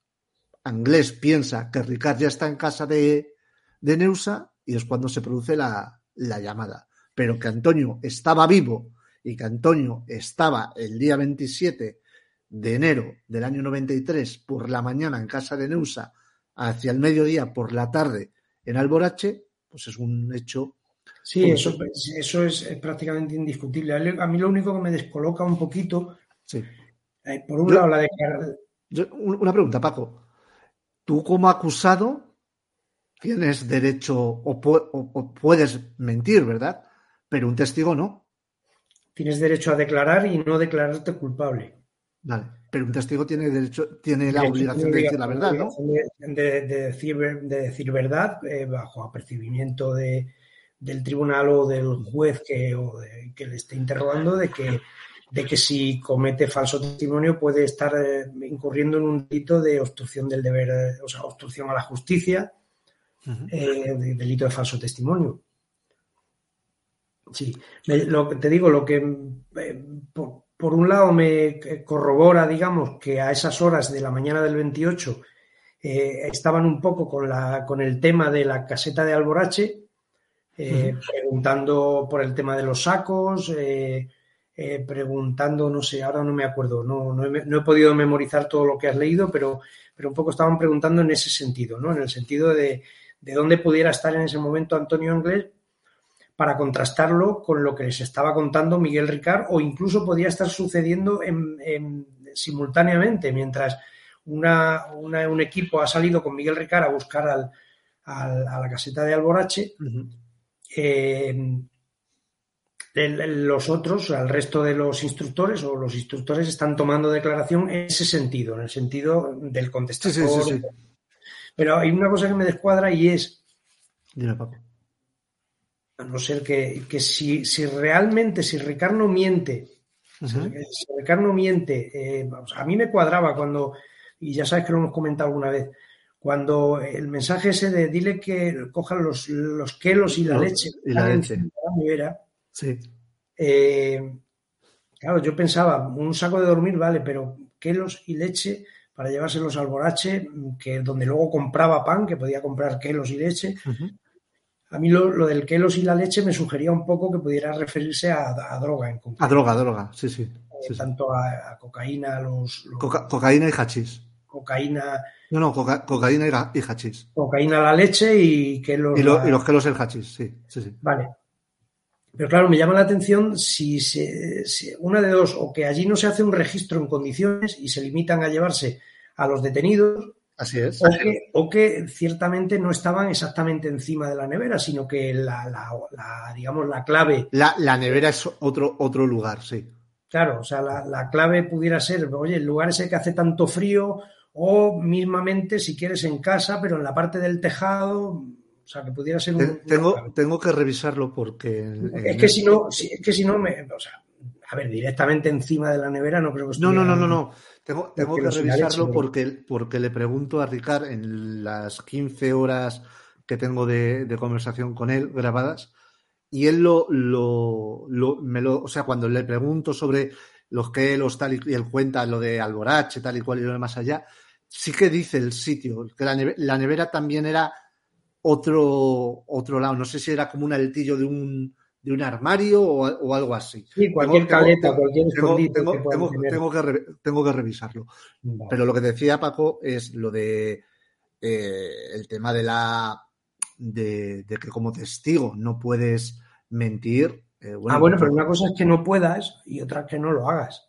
Anglés piensa que Ricard ya está en casa de, de Neusa y es cuando se produce la, la llamada. Pero que Antonio estaba vivo y que Antonio estaba el día 27 de enero del año 93 por la mañana en casa de Neusa, hacia el mediodía por la tarde en Alborache, pues es un hecho. Sí, eso, eso es, prácticamente indiscutible. A mí lo único que me descoloca un poquito, sí. Eh, por un lado, la de... una pregunta, Paco. Tú como acusado tienes derecho o, o, puedes mentir, ¿verdad? Pero un testigo no. Tienes derecho a declarar y no declararte culpable. Vale, pero un testigo tiene derecho, tiene la obligación de decir la verdad, ¿no? De, decir, de decir, verdad eh, bajo apercibimiento de, del tribunal o del juez que, que le esté interrogando de que, de que si comete falso testimonio puede estar eh, incurriendo en un delito de obstrucción del deber, o sea, obstrucción a la justicia, eh, delito de falso testimonio. Sí, lo que te digo, lo que por un lado me corrobora, digamos, que a esas horas de la mañana del 28 eh, estaban un poco con, la, con el tema de la caseta de Alborache, eh, preguntando por el tema de los sacos, eh, preguntando, no sé, ahora no me acuerdo, no, no, he, no, he, podido memorizar todo lo que has leído, pero, pero un poco estaban preguntando en ese sentido, ¿no? En el sentido de, de dónde pudiera estar en ese momento Antonio Inglés para contrastarlo con lo que les estaba contando Miguel Ricard o incluso podía estar sucediendo en, simultáneamente mientras una, un equipo ha salido con Miguel Ricard a buscar al, a la caseta de Alborache. Eh, los otros, al resto de los instructores o los instructores están tomando declaración en ese sentido, en el sentido del contestador. Pero hay una cosa que me descuadra y es a no ser que, que si, si, realmente, si Ricardo miente, si Ricardo miente, eh, a mí me cuadraba cuando, y ya sabes que lo hemos comentado alguna vez, cuando el mensaje ese de dile que cojan los, los quelos y la leche, y la leche. sí. Eh, claro, yo pensaba, un saco de dormir vale, pero quelos y leche para llevárselos al borache, que donde luego compraba pan, que podía comprar quelos y leche, a mí lo, lo, del kelos y la leche me sugería un poco que pudiera referirse a, a droga en concreto. A droga, a droga, sí, sí. Eh, tanto a, cocaína, los... los Coca cocaína y hachís. Cocaína... No, no, coca cocaína y, y hachís. Cocaína la leche y kelos... Y, lo, la... y los kelos el hachís, sí, sí, sí. Vale. Pero claro, me llama la atención si, se, si una de dos, o que allí no se hace un registro en condiciones y se limitan a llevarse a los detenidos, Así es. o que, o que ciertamente no estaban exactamente encima de la nevera, sino que la, la- la, digamos, la clave, La, la nevera es otro, otro lugar, sí. claro, o sea, la, la clave pudiera ser, oye, el lugar ese que hace tanto frío, o mismamente si quieres en casa, pero en la parte del tejado, o sea, que pudiera ser un... Te- Tengo, tengo que revisarlo porque. en- Es que si no, si- es que si no me, o sea, a ver, directamente encima de la nevera no creo que No, no, no, no, no. Tengo, tengo que revisarlo porque, porque le pregunto a Ricard en las 15 horas que tengo de, de conversación con él grabadas y él lo, lo, lo- me lo, o sea, cuando le pregunto sobre los que los tal y, y él cuenta lo de Alborache, tal y cual y lo demás allá, sí que dice el sitio, que la, neve- la nevera también era otro, otro lado. No sé si era como un altillo de un, de un armario o, o algo así. Sí, cualquier Tengo- caleta, tengo- cualquier escondite tengo- tengo- que re- tengo que revisarlo. Vale. Pero lo que decía Paco es lo de eh, el tema de la de, de que como testigo no puedes mentir. eh, ah, bueno, pues, pero una cosa es que no puedas y otra es que no lo hagas.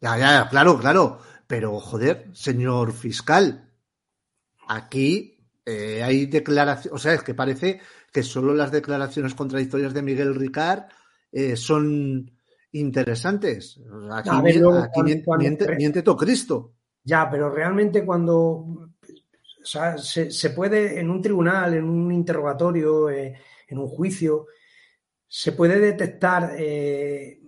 Ya, ya, ya, claro, claro. Pero, joder, señor fiscal, aquí eh, hay declaraciones, o sea, es que parece que solo las declaraciones contradictorias de Miguel Ricard eh, son interesantes. Aquí, A ver, mien- luego, aquí cuando- miente, cuando- miente- miente todo Cristo. Ya, pero realmente cuando o sea, se, se puede en un tribunal, en un interrogatorio, eh, en un juicio, se puede detectar eh,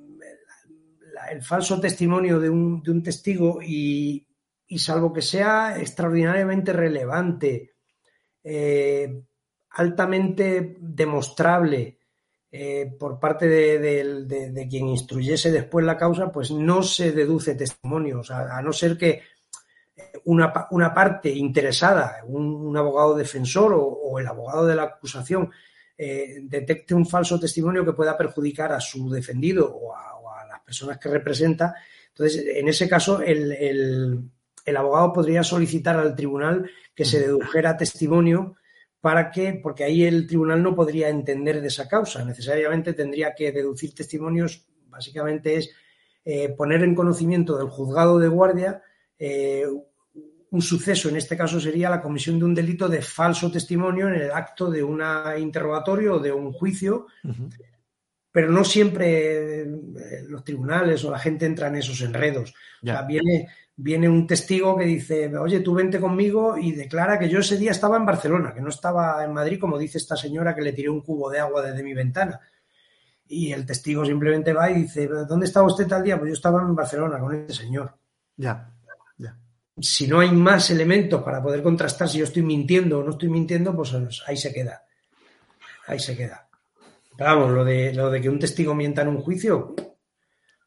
la- el falso testimonio de un, de un testigo y, y salvo que sea extraordinariamente relevante, eh, altamente demostrable eh, por parte de, de- de- de quien instruyese después la causa, pues no se deduce testimonio, o sea, a no ser que una, pa- una parte interesada, un, un abogado defensor o, o el abogado de la acusación, eh, detecte un falso testimonio que pueda perjudicar a su defendido o a, o a las personas que representa. Entonces, en ese caso, el, el- el abogado podría solicitar al tribunal que se dedujera testimonio para que, porque ahí el tribunal no podría entender de esa causa, necesariamente tendría que deducir testimonios, básicamente es eh, poner en conocimiento del juzgado de guardia eh, un suceso, en este caso sería la comisión de un delito de falso testimonio en el acto de un interrogatorio o de un juicio, pero no siempre eh, los tribunales o la gente entra en esos enredos. O sea, Ya. viene, viene un testigo que dice, oye, tú vente conmigo y declara que yo ese día estaba en Barcelona, que no estaba en Madrid, como dice esta señora que le tiré un cubo de agua desde mi ventana. Y el testigo simplemente va y dice, ¿dónde estaba usted tal día? Pues yo estaba en Barcelona con este señor Ya, ya. si no hay más elementos para poder contrastar si yo estoy mintiendo o no estoy mintiendo, pues ahí se queda. Ahí se queda. Pero vamos, lo de, lo de que un testigo mienta en un juicio,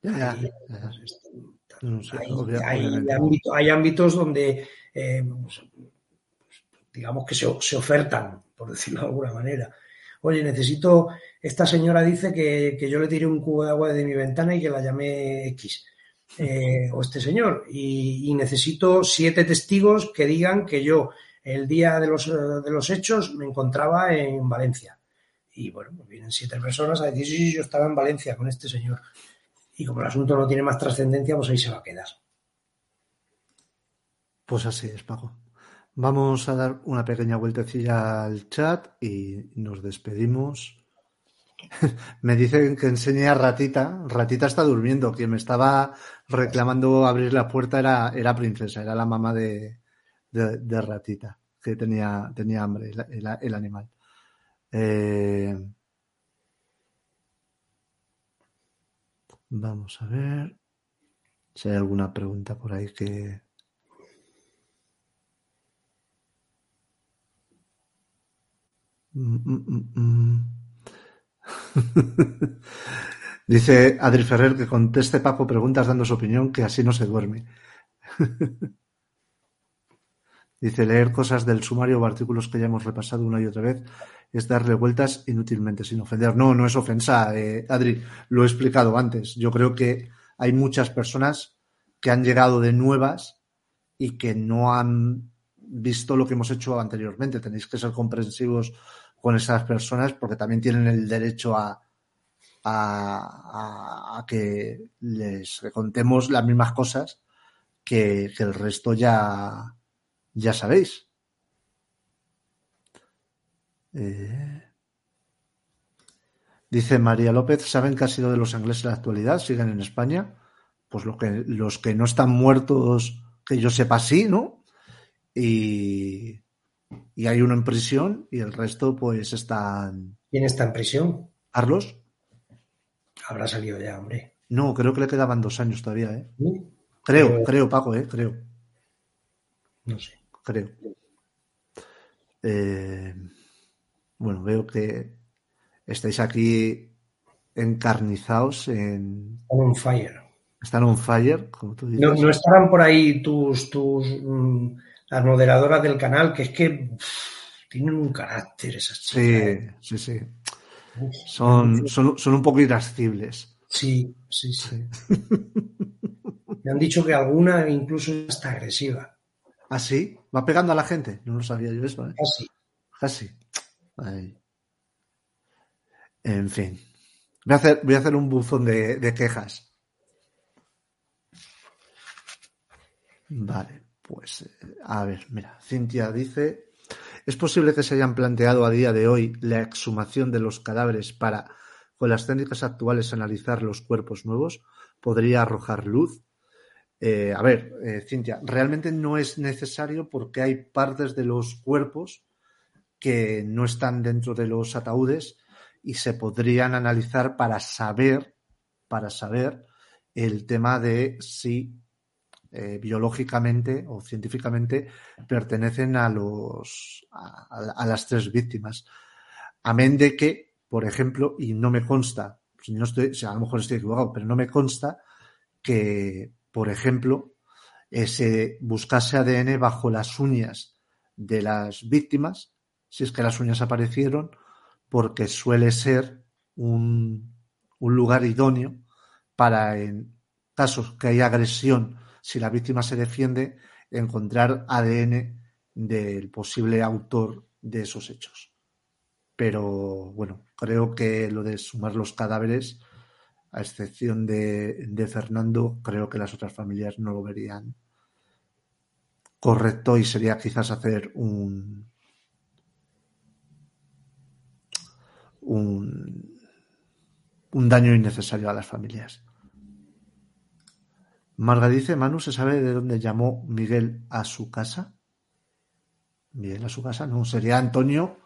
Ya, ya, No sé, hay, obvia- hay obviamente. ámbito- hay ámbitos donde, eh, pues, digamos que se, se ofertan, por decirlo de alguna manera. Oye, necesito, esta señora dice que, que yo le tiré un cubo de agua de mi ventana y que la llamé X. eh, o este señor, y, y necesito siete testigos que digan que yo el día de los, de los hechos me encontraba en Valencia. Y bueno, pues vienen siete personas a decir, sí, sí, yo estaba en Valencia con este señor. Y como el asunto no tiene más trascendencia, pues ahí se va a quedar. Pues así es, Paco. Vamos a dar una pequeña vueltecilla al chat y nos despedimos. me dicen que enseñe a Ratita. Ratita está durmiendo. Quien me estaba reclamando abrir la puerta era, era Princesa, era la mamá de, de, Ratita, que tenía, tenía hambre, el animal. Eh, vamos a ver si hay alguna pregunta por ahí que. Mm, mm, mm. Dice Adri Ferrer que conteste Paco preguntas dando su opinión, que así no se duerme. Dice leer cosas del sumario o artículos que ya hemos repasado una y otra vez es darle vueltas inútilmente sin ofender. No, no es ofensa, eh, Adri, lo he explicado antes. Yo creo que hay muchas personas que han llegado de nuevas y que no han visto lo que hemos hecho anteriormente. Tenéis que ser comprensivos con esas personas porque también tienen el derecho a, a, que les contemos las mismas cosas que, el resto ya, ya sabéis. Eh, dice María López, ¿saben qué ha sido de los ingleses en la actualidad? ¿Siguen en España? Pues lo que, los que no están muertos, que yo sepa, sí, ¿no? Y, y hay uno en prisión y el resto pues están... ¿Quién está en prisión? Carlos. Habrá salido ya, hombre. No, creo que le quedaban dos años todavía, ¿eh? Creo, creo, Paco, ¿eh? Creo. No sé. Creo. Eh, bueno, veo que estáis aquí encarnizados en... On fire. Están on fire, como tú dices. No, estarán por ahí tus, tus mm, las moderadoras del canal, que es que tienen un carácter esas chicas. Sí, ¿eh? sí, sí. son, son, son, un poco irascibles. Sí, sí, sí. Me han dicho que alguna incluso está agresiva. ¿Ah, sí? ¿Va pegando a la gente? No lo sabía yo eso, ¿eh? Casi. Casi. En fin. Voy a hacer, voy a hacer un buzón de, de quejas. Vale. Pues, eh, a ver, mira, Cintia dice, ¿es posible que se hayan planteado a día de hoy la exhumación de los cadáveres para, con las técnicas actuales, analizar los cuerpos nuevos? ¿Podría arrojar luz? Eh, a ver, eh, Cintia, realmente no es necesario porque hay partes de los cuerpos que no están dentro de los ataúdes y se podrían analizar para saber, para saber el tema de si eh, biológicamente o científicamente pertenecen a los a, las tres víctimas. Amén de que, por ejemplo, y no me consta, no estoy, a lo mejor estoy equivocado, pero no me consta que, por ejemplo, eh, se buscase ADN bajo las uñas de las víctimas, si es que las uñas aparecieron, porque suele ser un, un lugar idóneo para en casos que hay agresión si la víctima se defiende, encontrar ADN del posible autor de esos hechos. Pero bueno, creo que lo de sumar los cadáveres, a excepción de, de Fernando, creo que las otras familias no lo verían correcto y sería quizás hacer un, un, un daño innecesario a las familias. Marga dice, Manu, ¿se sabe de dónde llamó Miguel a su casa? Miguel a su casa, no, sería Antonio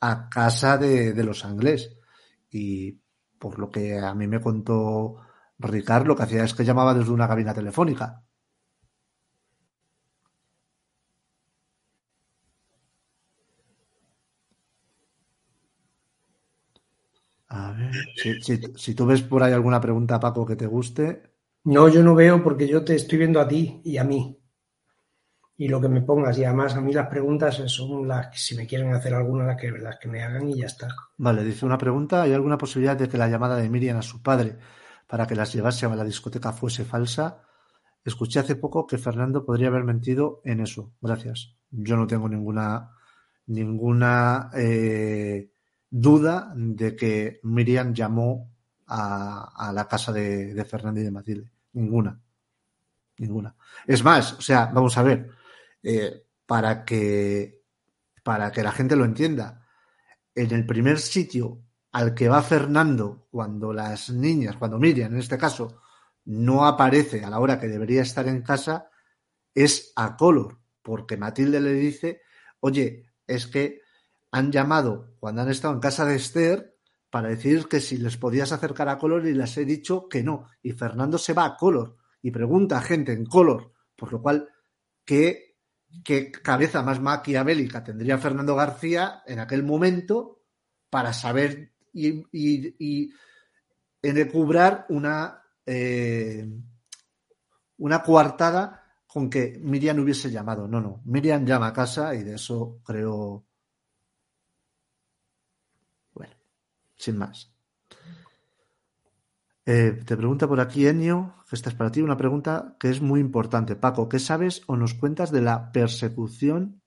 a casa de, los Anglés. Y por lo que a mí me contó Ricard, lo que hacía es que llamaba desde una cabina telefónica. A ver, si, si tú ves por ahí alguna pregunta, Paco, que te guste. No, yo no veo porque yo te estoy viendo a ti y a mí. Y lo que me pongas. Y además a mí las preguntas son las que si me quieren hacer alguna, las que, las que me hagan y ya está. Vale, dice una pregunta. ¿Hay alguna posibilidad de que la llamada de Miriam a su padre para que las llevase a la discoteca fuese falsa? Escuché hace poco que Fernando podría haber mentido en eso. Gracias. Yo no tengo ninguna ninguna eh, duda de que Miriam llamó a, la casa de, de Fernando y de Matilde. Ninguna. Ninguna. Es más, o sea, vamos a ver, eh, para que para que la gente lo entienda, en el primer sitio al que va Fernando cuando las niñas, cuando Miriam en este caso, no aparece a la hora que debería estar en casa, es a Color, porque Matilde le dice, oye, es que han llamado cuando han estado en casa de Esther para decir que si les podías acercar a Color y les he dicho que no. Y Fernando se va a Color y pregunta a gente en Color, por lo cual, ¿qué, qué cabeza más maquiavélica tendría Fernando García en aquel momento para saber y, y, una, eh, una coartada con que Miriam hubiese llamado. No, no. Miriam llama a casa y de eso creo sin más. Eh, te pregunta por aquí Enio, que esta es para ti, una pregunta que es muy importante. Paco, ¿qué sabes o nos cuentas de la persecución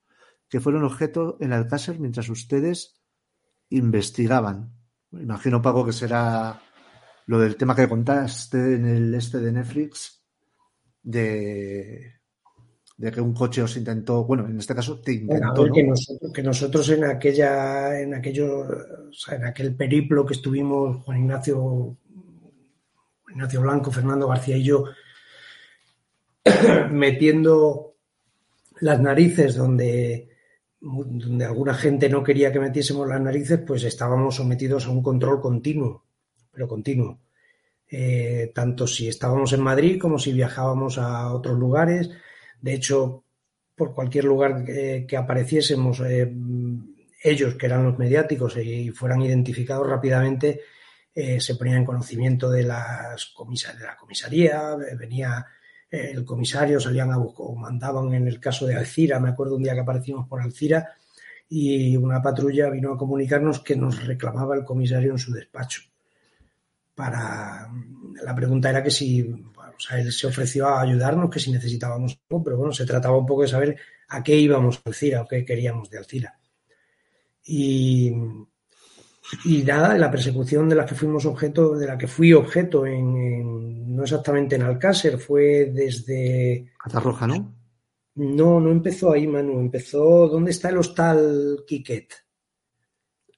que fueron objeto en Alcácer mientras ustedes investigaban? Imagino, Paco, que será lo del tema que contaste en el este de Netflix, de, de que un coche os intentó, bueno, en este caso te intentó. que, nosotros, que, nosotros, en aquella, en aquello, o sea, en aquel periplo que estuvimos, Juan Ignacio, Ignacio Blanco, Fernando García y yo, metiendo las narices donde, alguna gente no quería que metiésemos las narices, pues estábamos sometidos a un control continuo, pero continuo. Eh, tanto si estábamos en Madrid como si viajábamos a otros lugares. De hecho, por cualquier lugar que, apareciésemos, eh, ellos, que eran los mediáticos y fueran identificados rápidamente, eh, se ponían en conocimiento de, las de la comisaría, venía el comisario, salían a buscar, o mandaban en el caso de Alcira, me acuerdo un día que aparecimos por Alcira y una patrulla vino a comunicarnos que nos reclamaba el comisario en su despacho. Para la pregunta era que si, o sea, él se ofreció a ayudarnos, que si necesitábamos algo, pero bueno, se trataba un poco de saber a qué íbamos a Alcira o qué queríamos de Alcira. Y, y nada, la persecución de la que fuimos objeto, de la que fui objeto en, no exactamente en Alcácer, fue desde. Catarroja, ¿no? No, no empezó ahí, Manu. Empezó. ¿Dónde está el hostal Quiquet?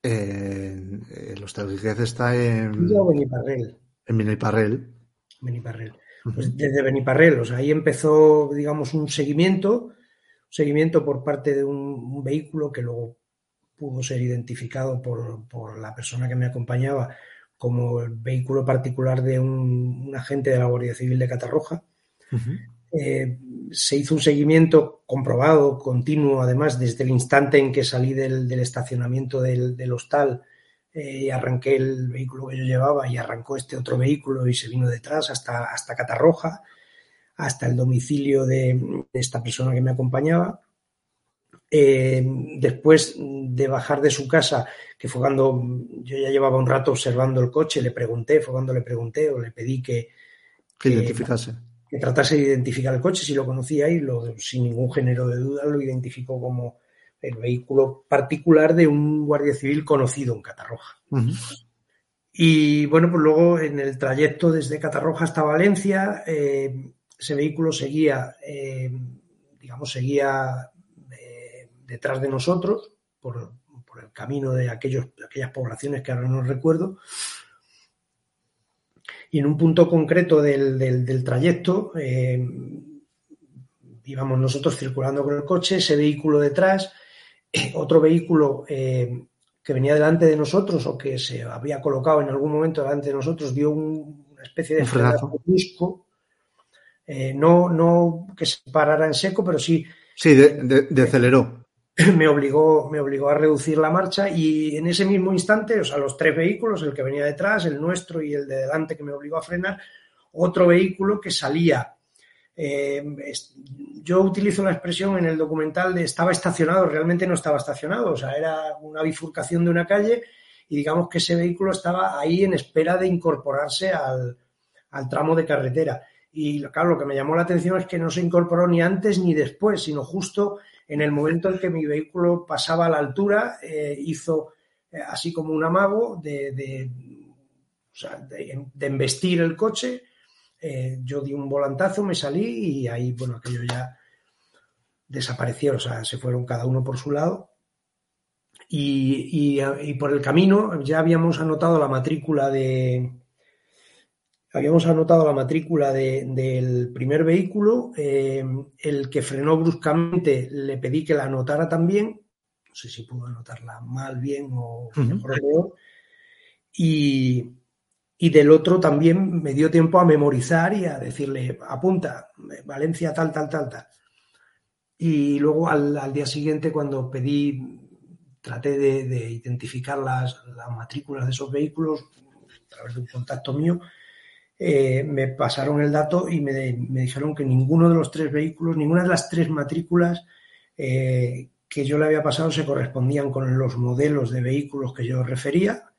Eh, el hostal Quiquet está en. Beniparrel. En Beniparrel. Beniparrel. Pues desde Beniparrel, o sea, ahí empezó, digamos, un seguimiento, un seguimiento por parte de un vehículo que luego pudo ser identificado por, la persona que me acompañaba como el vehículo particular de un, agente de la Guardia Civil de Catarroja. Eh, se hizo un seguimiento comprobado, continuo, además, desde el instante en que salí del, estacionamiento del, hostal eh, y arranqué el vehículo que yo llevaba y arrancó este otro vehículo y se vino detrás hasta, hasta Catarroja, hasta el domicilio de esta persona que me acompañaba. Eh, después de bajar de su casa, que fue cuando yo ya llevaba un rato observando el coche, le pregunté, fue cuando le pregunté o le pedí que, que, identificase. Que tratase de identificar el coche, si lo conocía y lo, sin ningún género de duda lo identificó como el vehículo particular de un guardia civil conocido en Catarroja. Y bueno, pues luego en el trayecto desde Catarroja hasta Valencia, eh, ese vehículo seguía, eh, digamos, seguía detrás de nosotros, por, el camino de aquellos, aquellas poblaciones que ahora no recuerdo. Y en un punto concreto del, trayecto, eh, íbamos nosotros circulando con el coche, ese vehículo detrás, eh, otro vehículo eh, que venía delante de nosotros o que se había colocado en algún momento delante de nosotros dio una especie de frenazo brusco, no, no que se parara en seco, pero sí. Sí, deceleró. me obligó, me obligó a reducir la marcha y en ese mismo instante, o sea, los tres vehículos, el que venía detrás, el nuestro y el de delante que me obligó a frenar, otro vehículo que salía. Eh, yo utilizo la expresión en el documental de estaba estacionado, realmente no estaba estacionado, o sea, era una bifurcación de una calle y digamos que ese vehículo estaba ahí en espera de incorporarse al, al tramo de carretera. Y claro, lo que me llamó la atención es que no se incorporó ni antes ni después, sino justo en el momento en que mi vehículo pasaba a la altura, eh, hizo eh, así como un amago de, embestir el coche. Eh, yo di un volantazo, me salí y ahí, bueno, aquello ya desapareció, o sea, se fueron cada uno por su lado. y por el camino ya habíamos anotado la matrícula de, habíamos anotado la matrícula del primer vehículo, eh, el que frenó bruscamente le pedí que la anotara también, no sé si pudo anotarla mal, bien o mejor o peor, y, del otro también me dio tiempo a memorizar y a decirle, apunta, Valencia tal, tal, tal, tal. Y luego al, día siguiente cuando pedí, traté de, identificar las, las matrículas de esos vehículos a través de un contacto mío, eh, me pasaron el dato y me, dijeron que ninguno de los tres vehículos, ninguna de las tres matrículas eh, que yo le había pasado se correspondían con los modelos de vehículos que yo refería.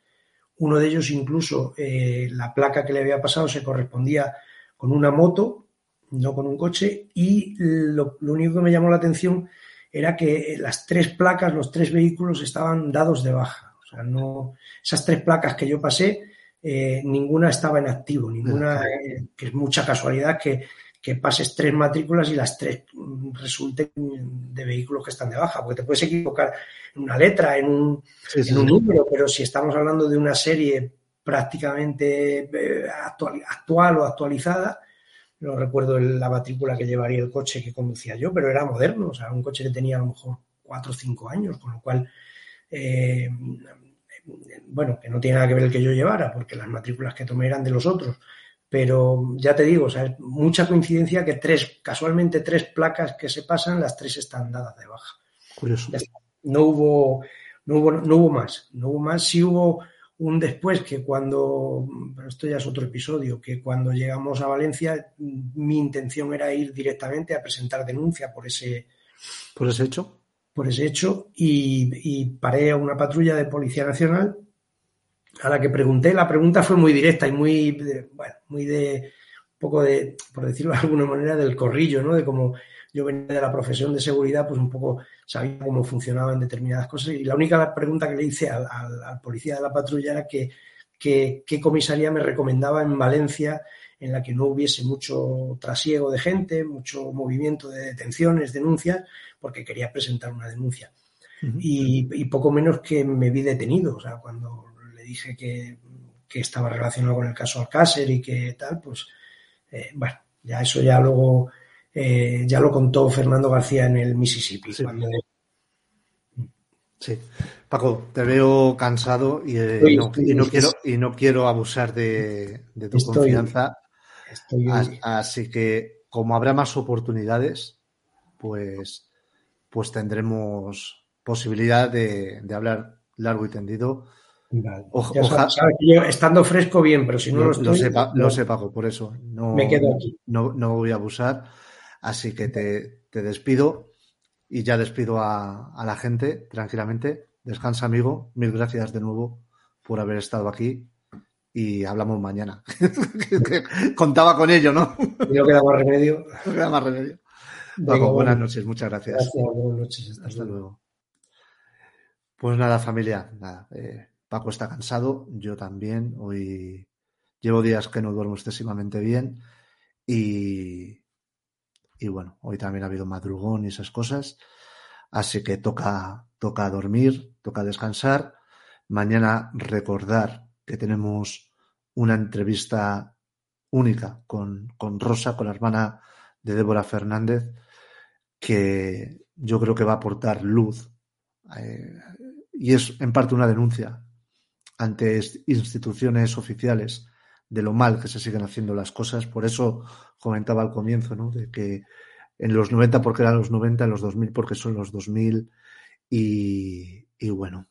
Uno de ellos incluso, eh, la placa que le había pasado se correspondía con una moto, no con un coche, y lo, lo único que me llamó la atención era que las tres placas, los tres vehículos estaban dados de baja. O sea, no, esas tres placas que yo pasé, eh, ninguna estaba en activo, ninguna, eh, que es mucha casualidad que, que, pases tres matrículas y las tres resulten de vehículos que están de baja, porque te puedes equivocar en una letra, en un, en un número, pero si estamos hablando de una serie prácticamente eh, actual, actual o actualizada, no recuerdo la matrícula que llevaría el coche que conducía yo, pero era moderno, o sea, un coche que tenía a lo mejor cuatro o cinco años, con lo cual eh, bueno, que no tiene nada que ver el que yo llevara, porque las matrículas que tomé eran de los otros. Pero ya te digo, o sea, es mucha coincidencia que tres, casualmente tres placas que se pasan, las tres están dadas de baja. Curioso. No hubo, no hubo, no hubo más. No hubo más. Sí hubo un después que cuando, pero esto ya es otro episodio, que cuando llegamos a Valencia, mi intención era ir directamente a presentar denuncia por ese. ¿Por ese hecho? Por ese hecho y, paré a una patrulla de Policía Nacional a la que pregunté. La pregunta fue muy directa y muy, bueno, muy de, un poco de, por decirlo de alguna manera, del corrillo, ¿no? De cómo yo venía de la profesión de seguridad, pues un poco sabía cómo funcionaban determinadas cosas. Y la única pregunta que le hice al, policía de la patrulla era que, qué comisaría me recomendaba en Valencia en la que no hubiese mucho trasiego de gente, mucho movimiento de detenciones, denuncias, porque quería presentar una denuncia. y, poco menos que me vi detenido. O sea, cuando le dije que, estaba relacionado con el caso Alcácer y que tal, pues, eh, bueno, ya eso ya luego, eh, ya lo contó Fernando García en el Mississippi. Sí. sí. Paco, te veo cansado y, eh, no, quiero, y no quiero abusar de, tu confianza. Así que, como habrá más oportunidades, pues pues tendremos posibilidad de, hablar largo y tendido. estando fresco bien, pero si no, lo, estoy, lo sé, Paco, por eso. No, me quedo aquí. No, no voy a abusar. Así que te, despido y ya despido a, la gente tranquilamente. Descansa, amigo. Mil gracias de nuevo por haber estado aquí y hablamos mañana. Contaba con ello, ¿no? No queda más remedio. No queda más remedio buenas noches, muchas gracias. buenas noches. Hasta, luego. Pues nada, familia, eh, Paco está cansado, yo también. Hoy llevo días que no duermo excesivamente bien y, y bueno, hoy también ha habido madrugón y esas cosas. Así que toca, toca dormir, toca descansar. Mañana recordar que tenemos una entrevista única con, con Rosa, con la hermana de Débora Fernández, que yo creo que va a aportar luz eh, y es en parte una denuncia ante instituciones oficiales de lo mal que se siguen haciendo las cosas. Por eso comentaba al comienzo, ¿no? De que en los 90 porque eran los 90, en los 2000 porque son los 2000 y, y bueno,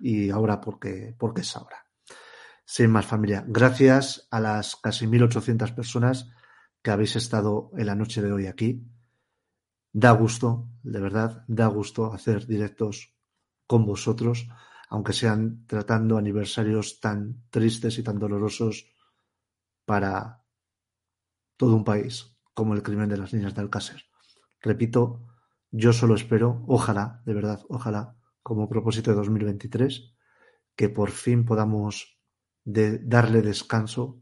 y ahora porque, porque es ahora. Sin más familia, gracias a las casi 1.800 personas que habéis estado en la noche de hoy aquí. Da gusto, de verdad, da gusto hacer directos con vosotros, aunque sean tratando aniversarios tan tristes y tan dolorosos para todo un país como el crimen de las niñas de Alcácer. Repito, yo solo espero, ojalá, de verdad, ojalá, como propósito de 2023, que por fin podamos darle descanso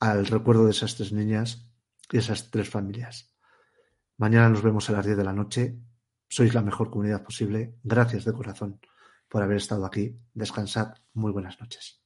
al recuerdo de esas tres niñas y esas tres familias. Mañana nos vemos a las 10 de la noche. Sois la mejor comunidad posible. Gracias de corazón por haber estado aquí. Descansad. Muy buenas noches.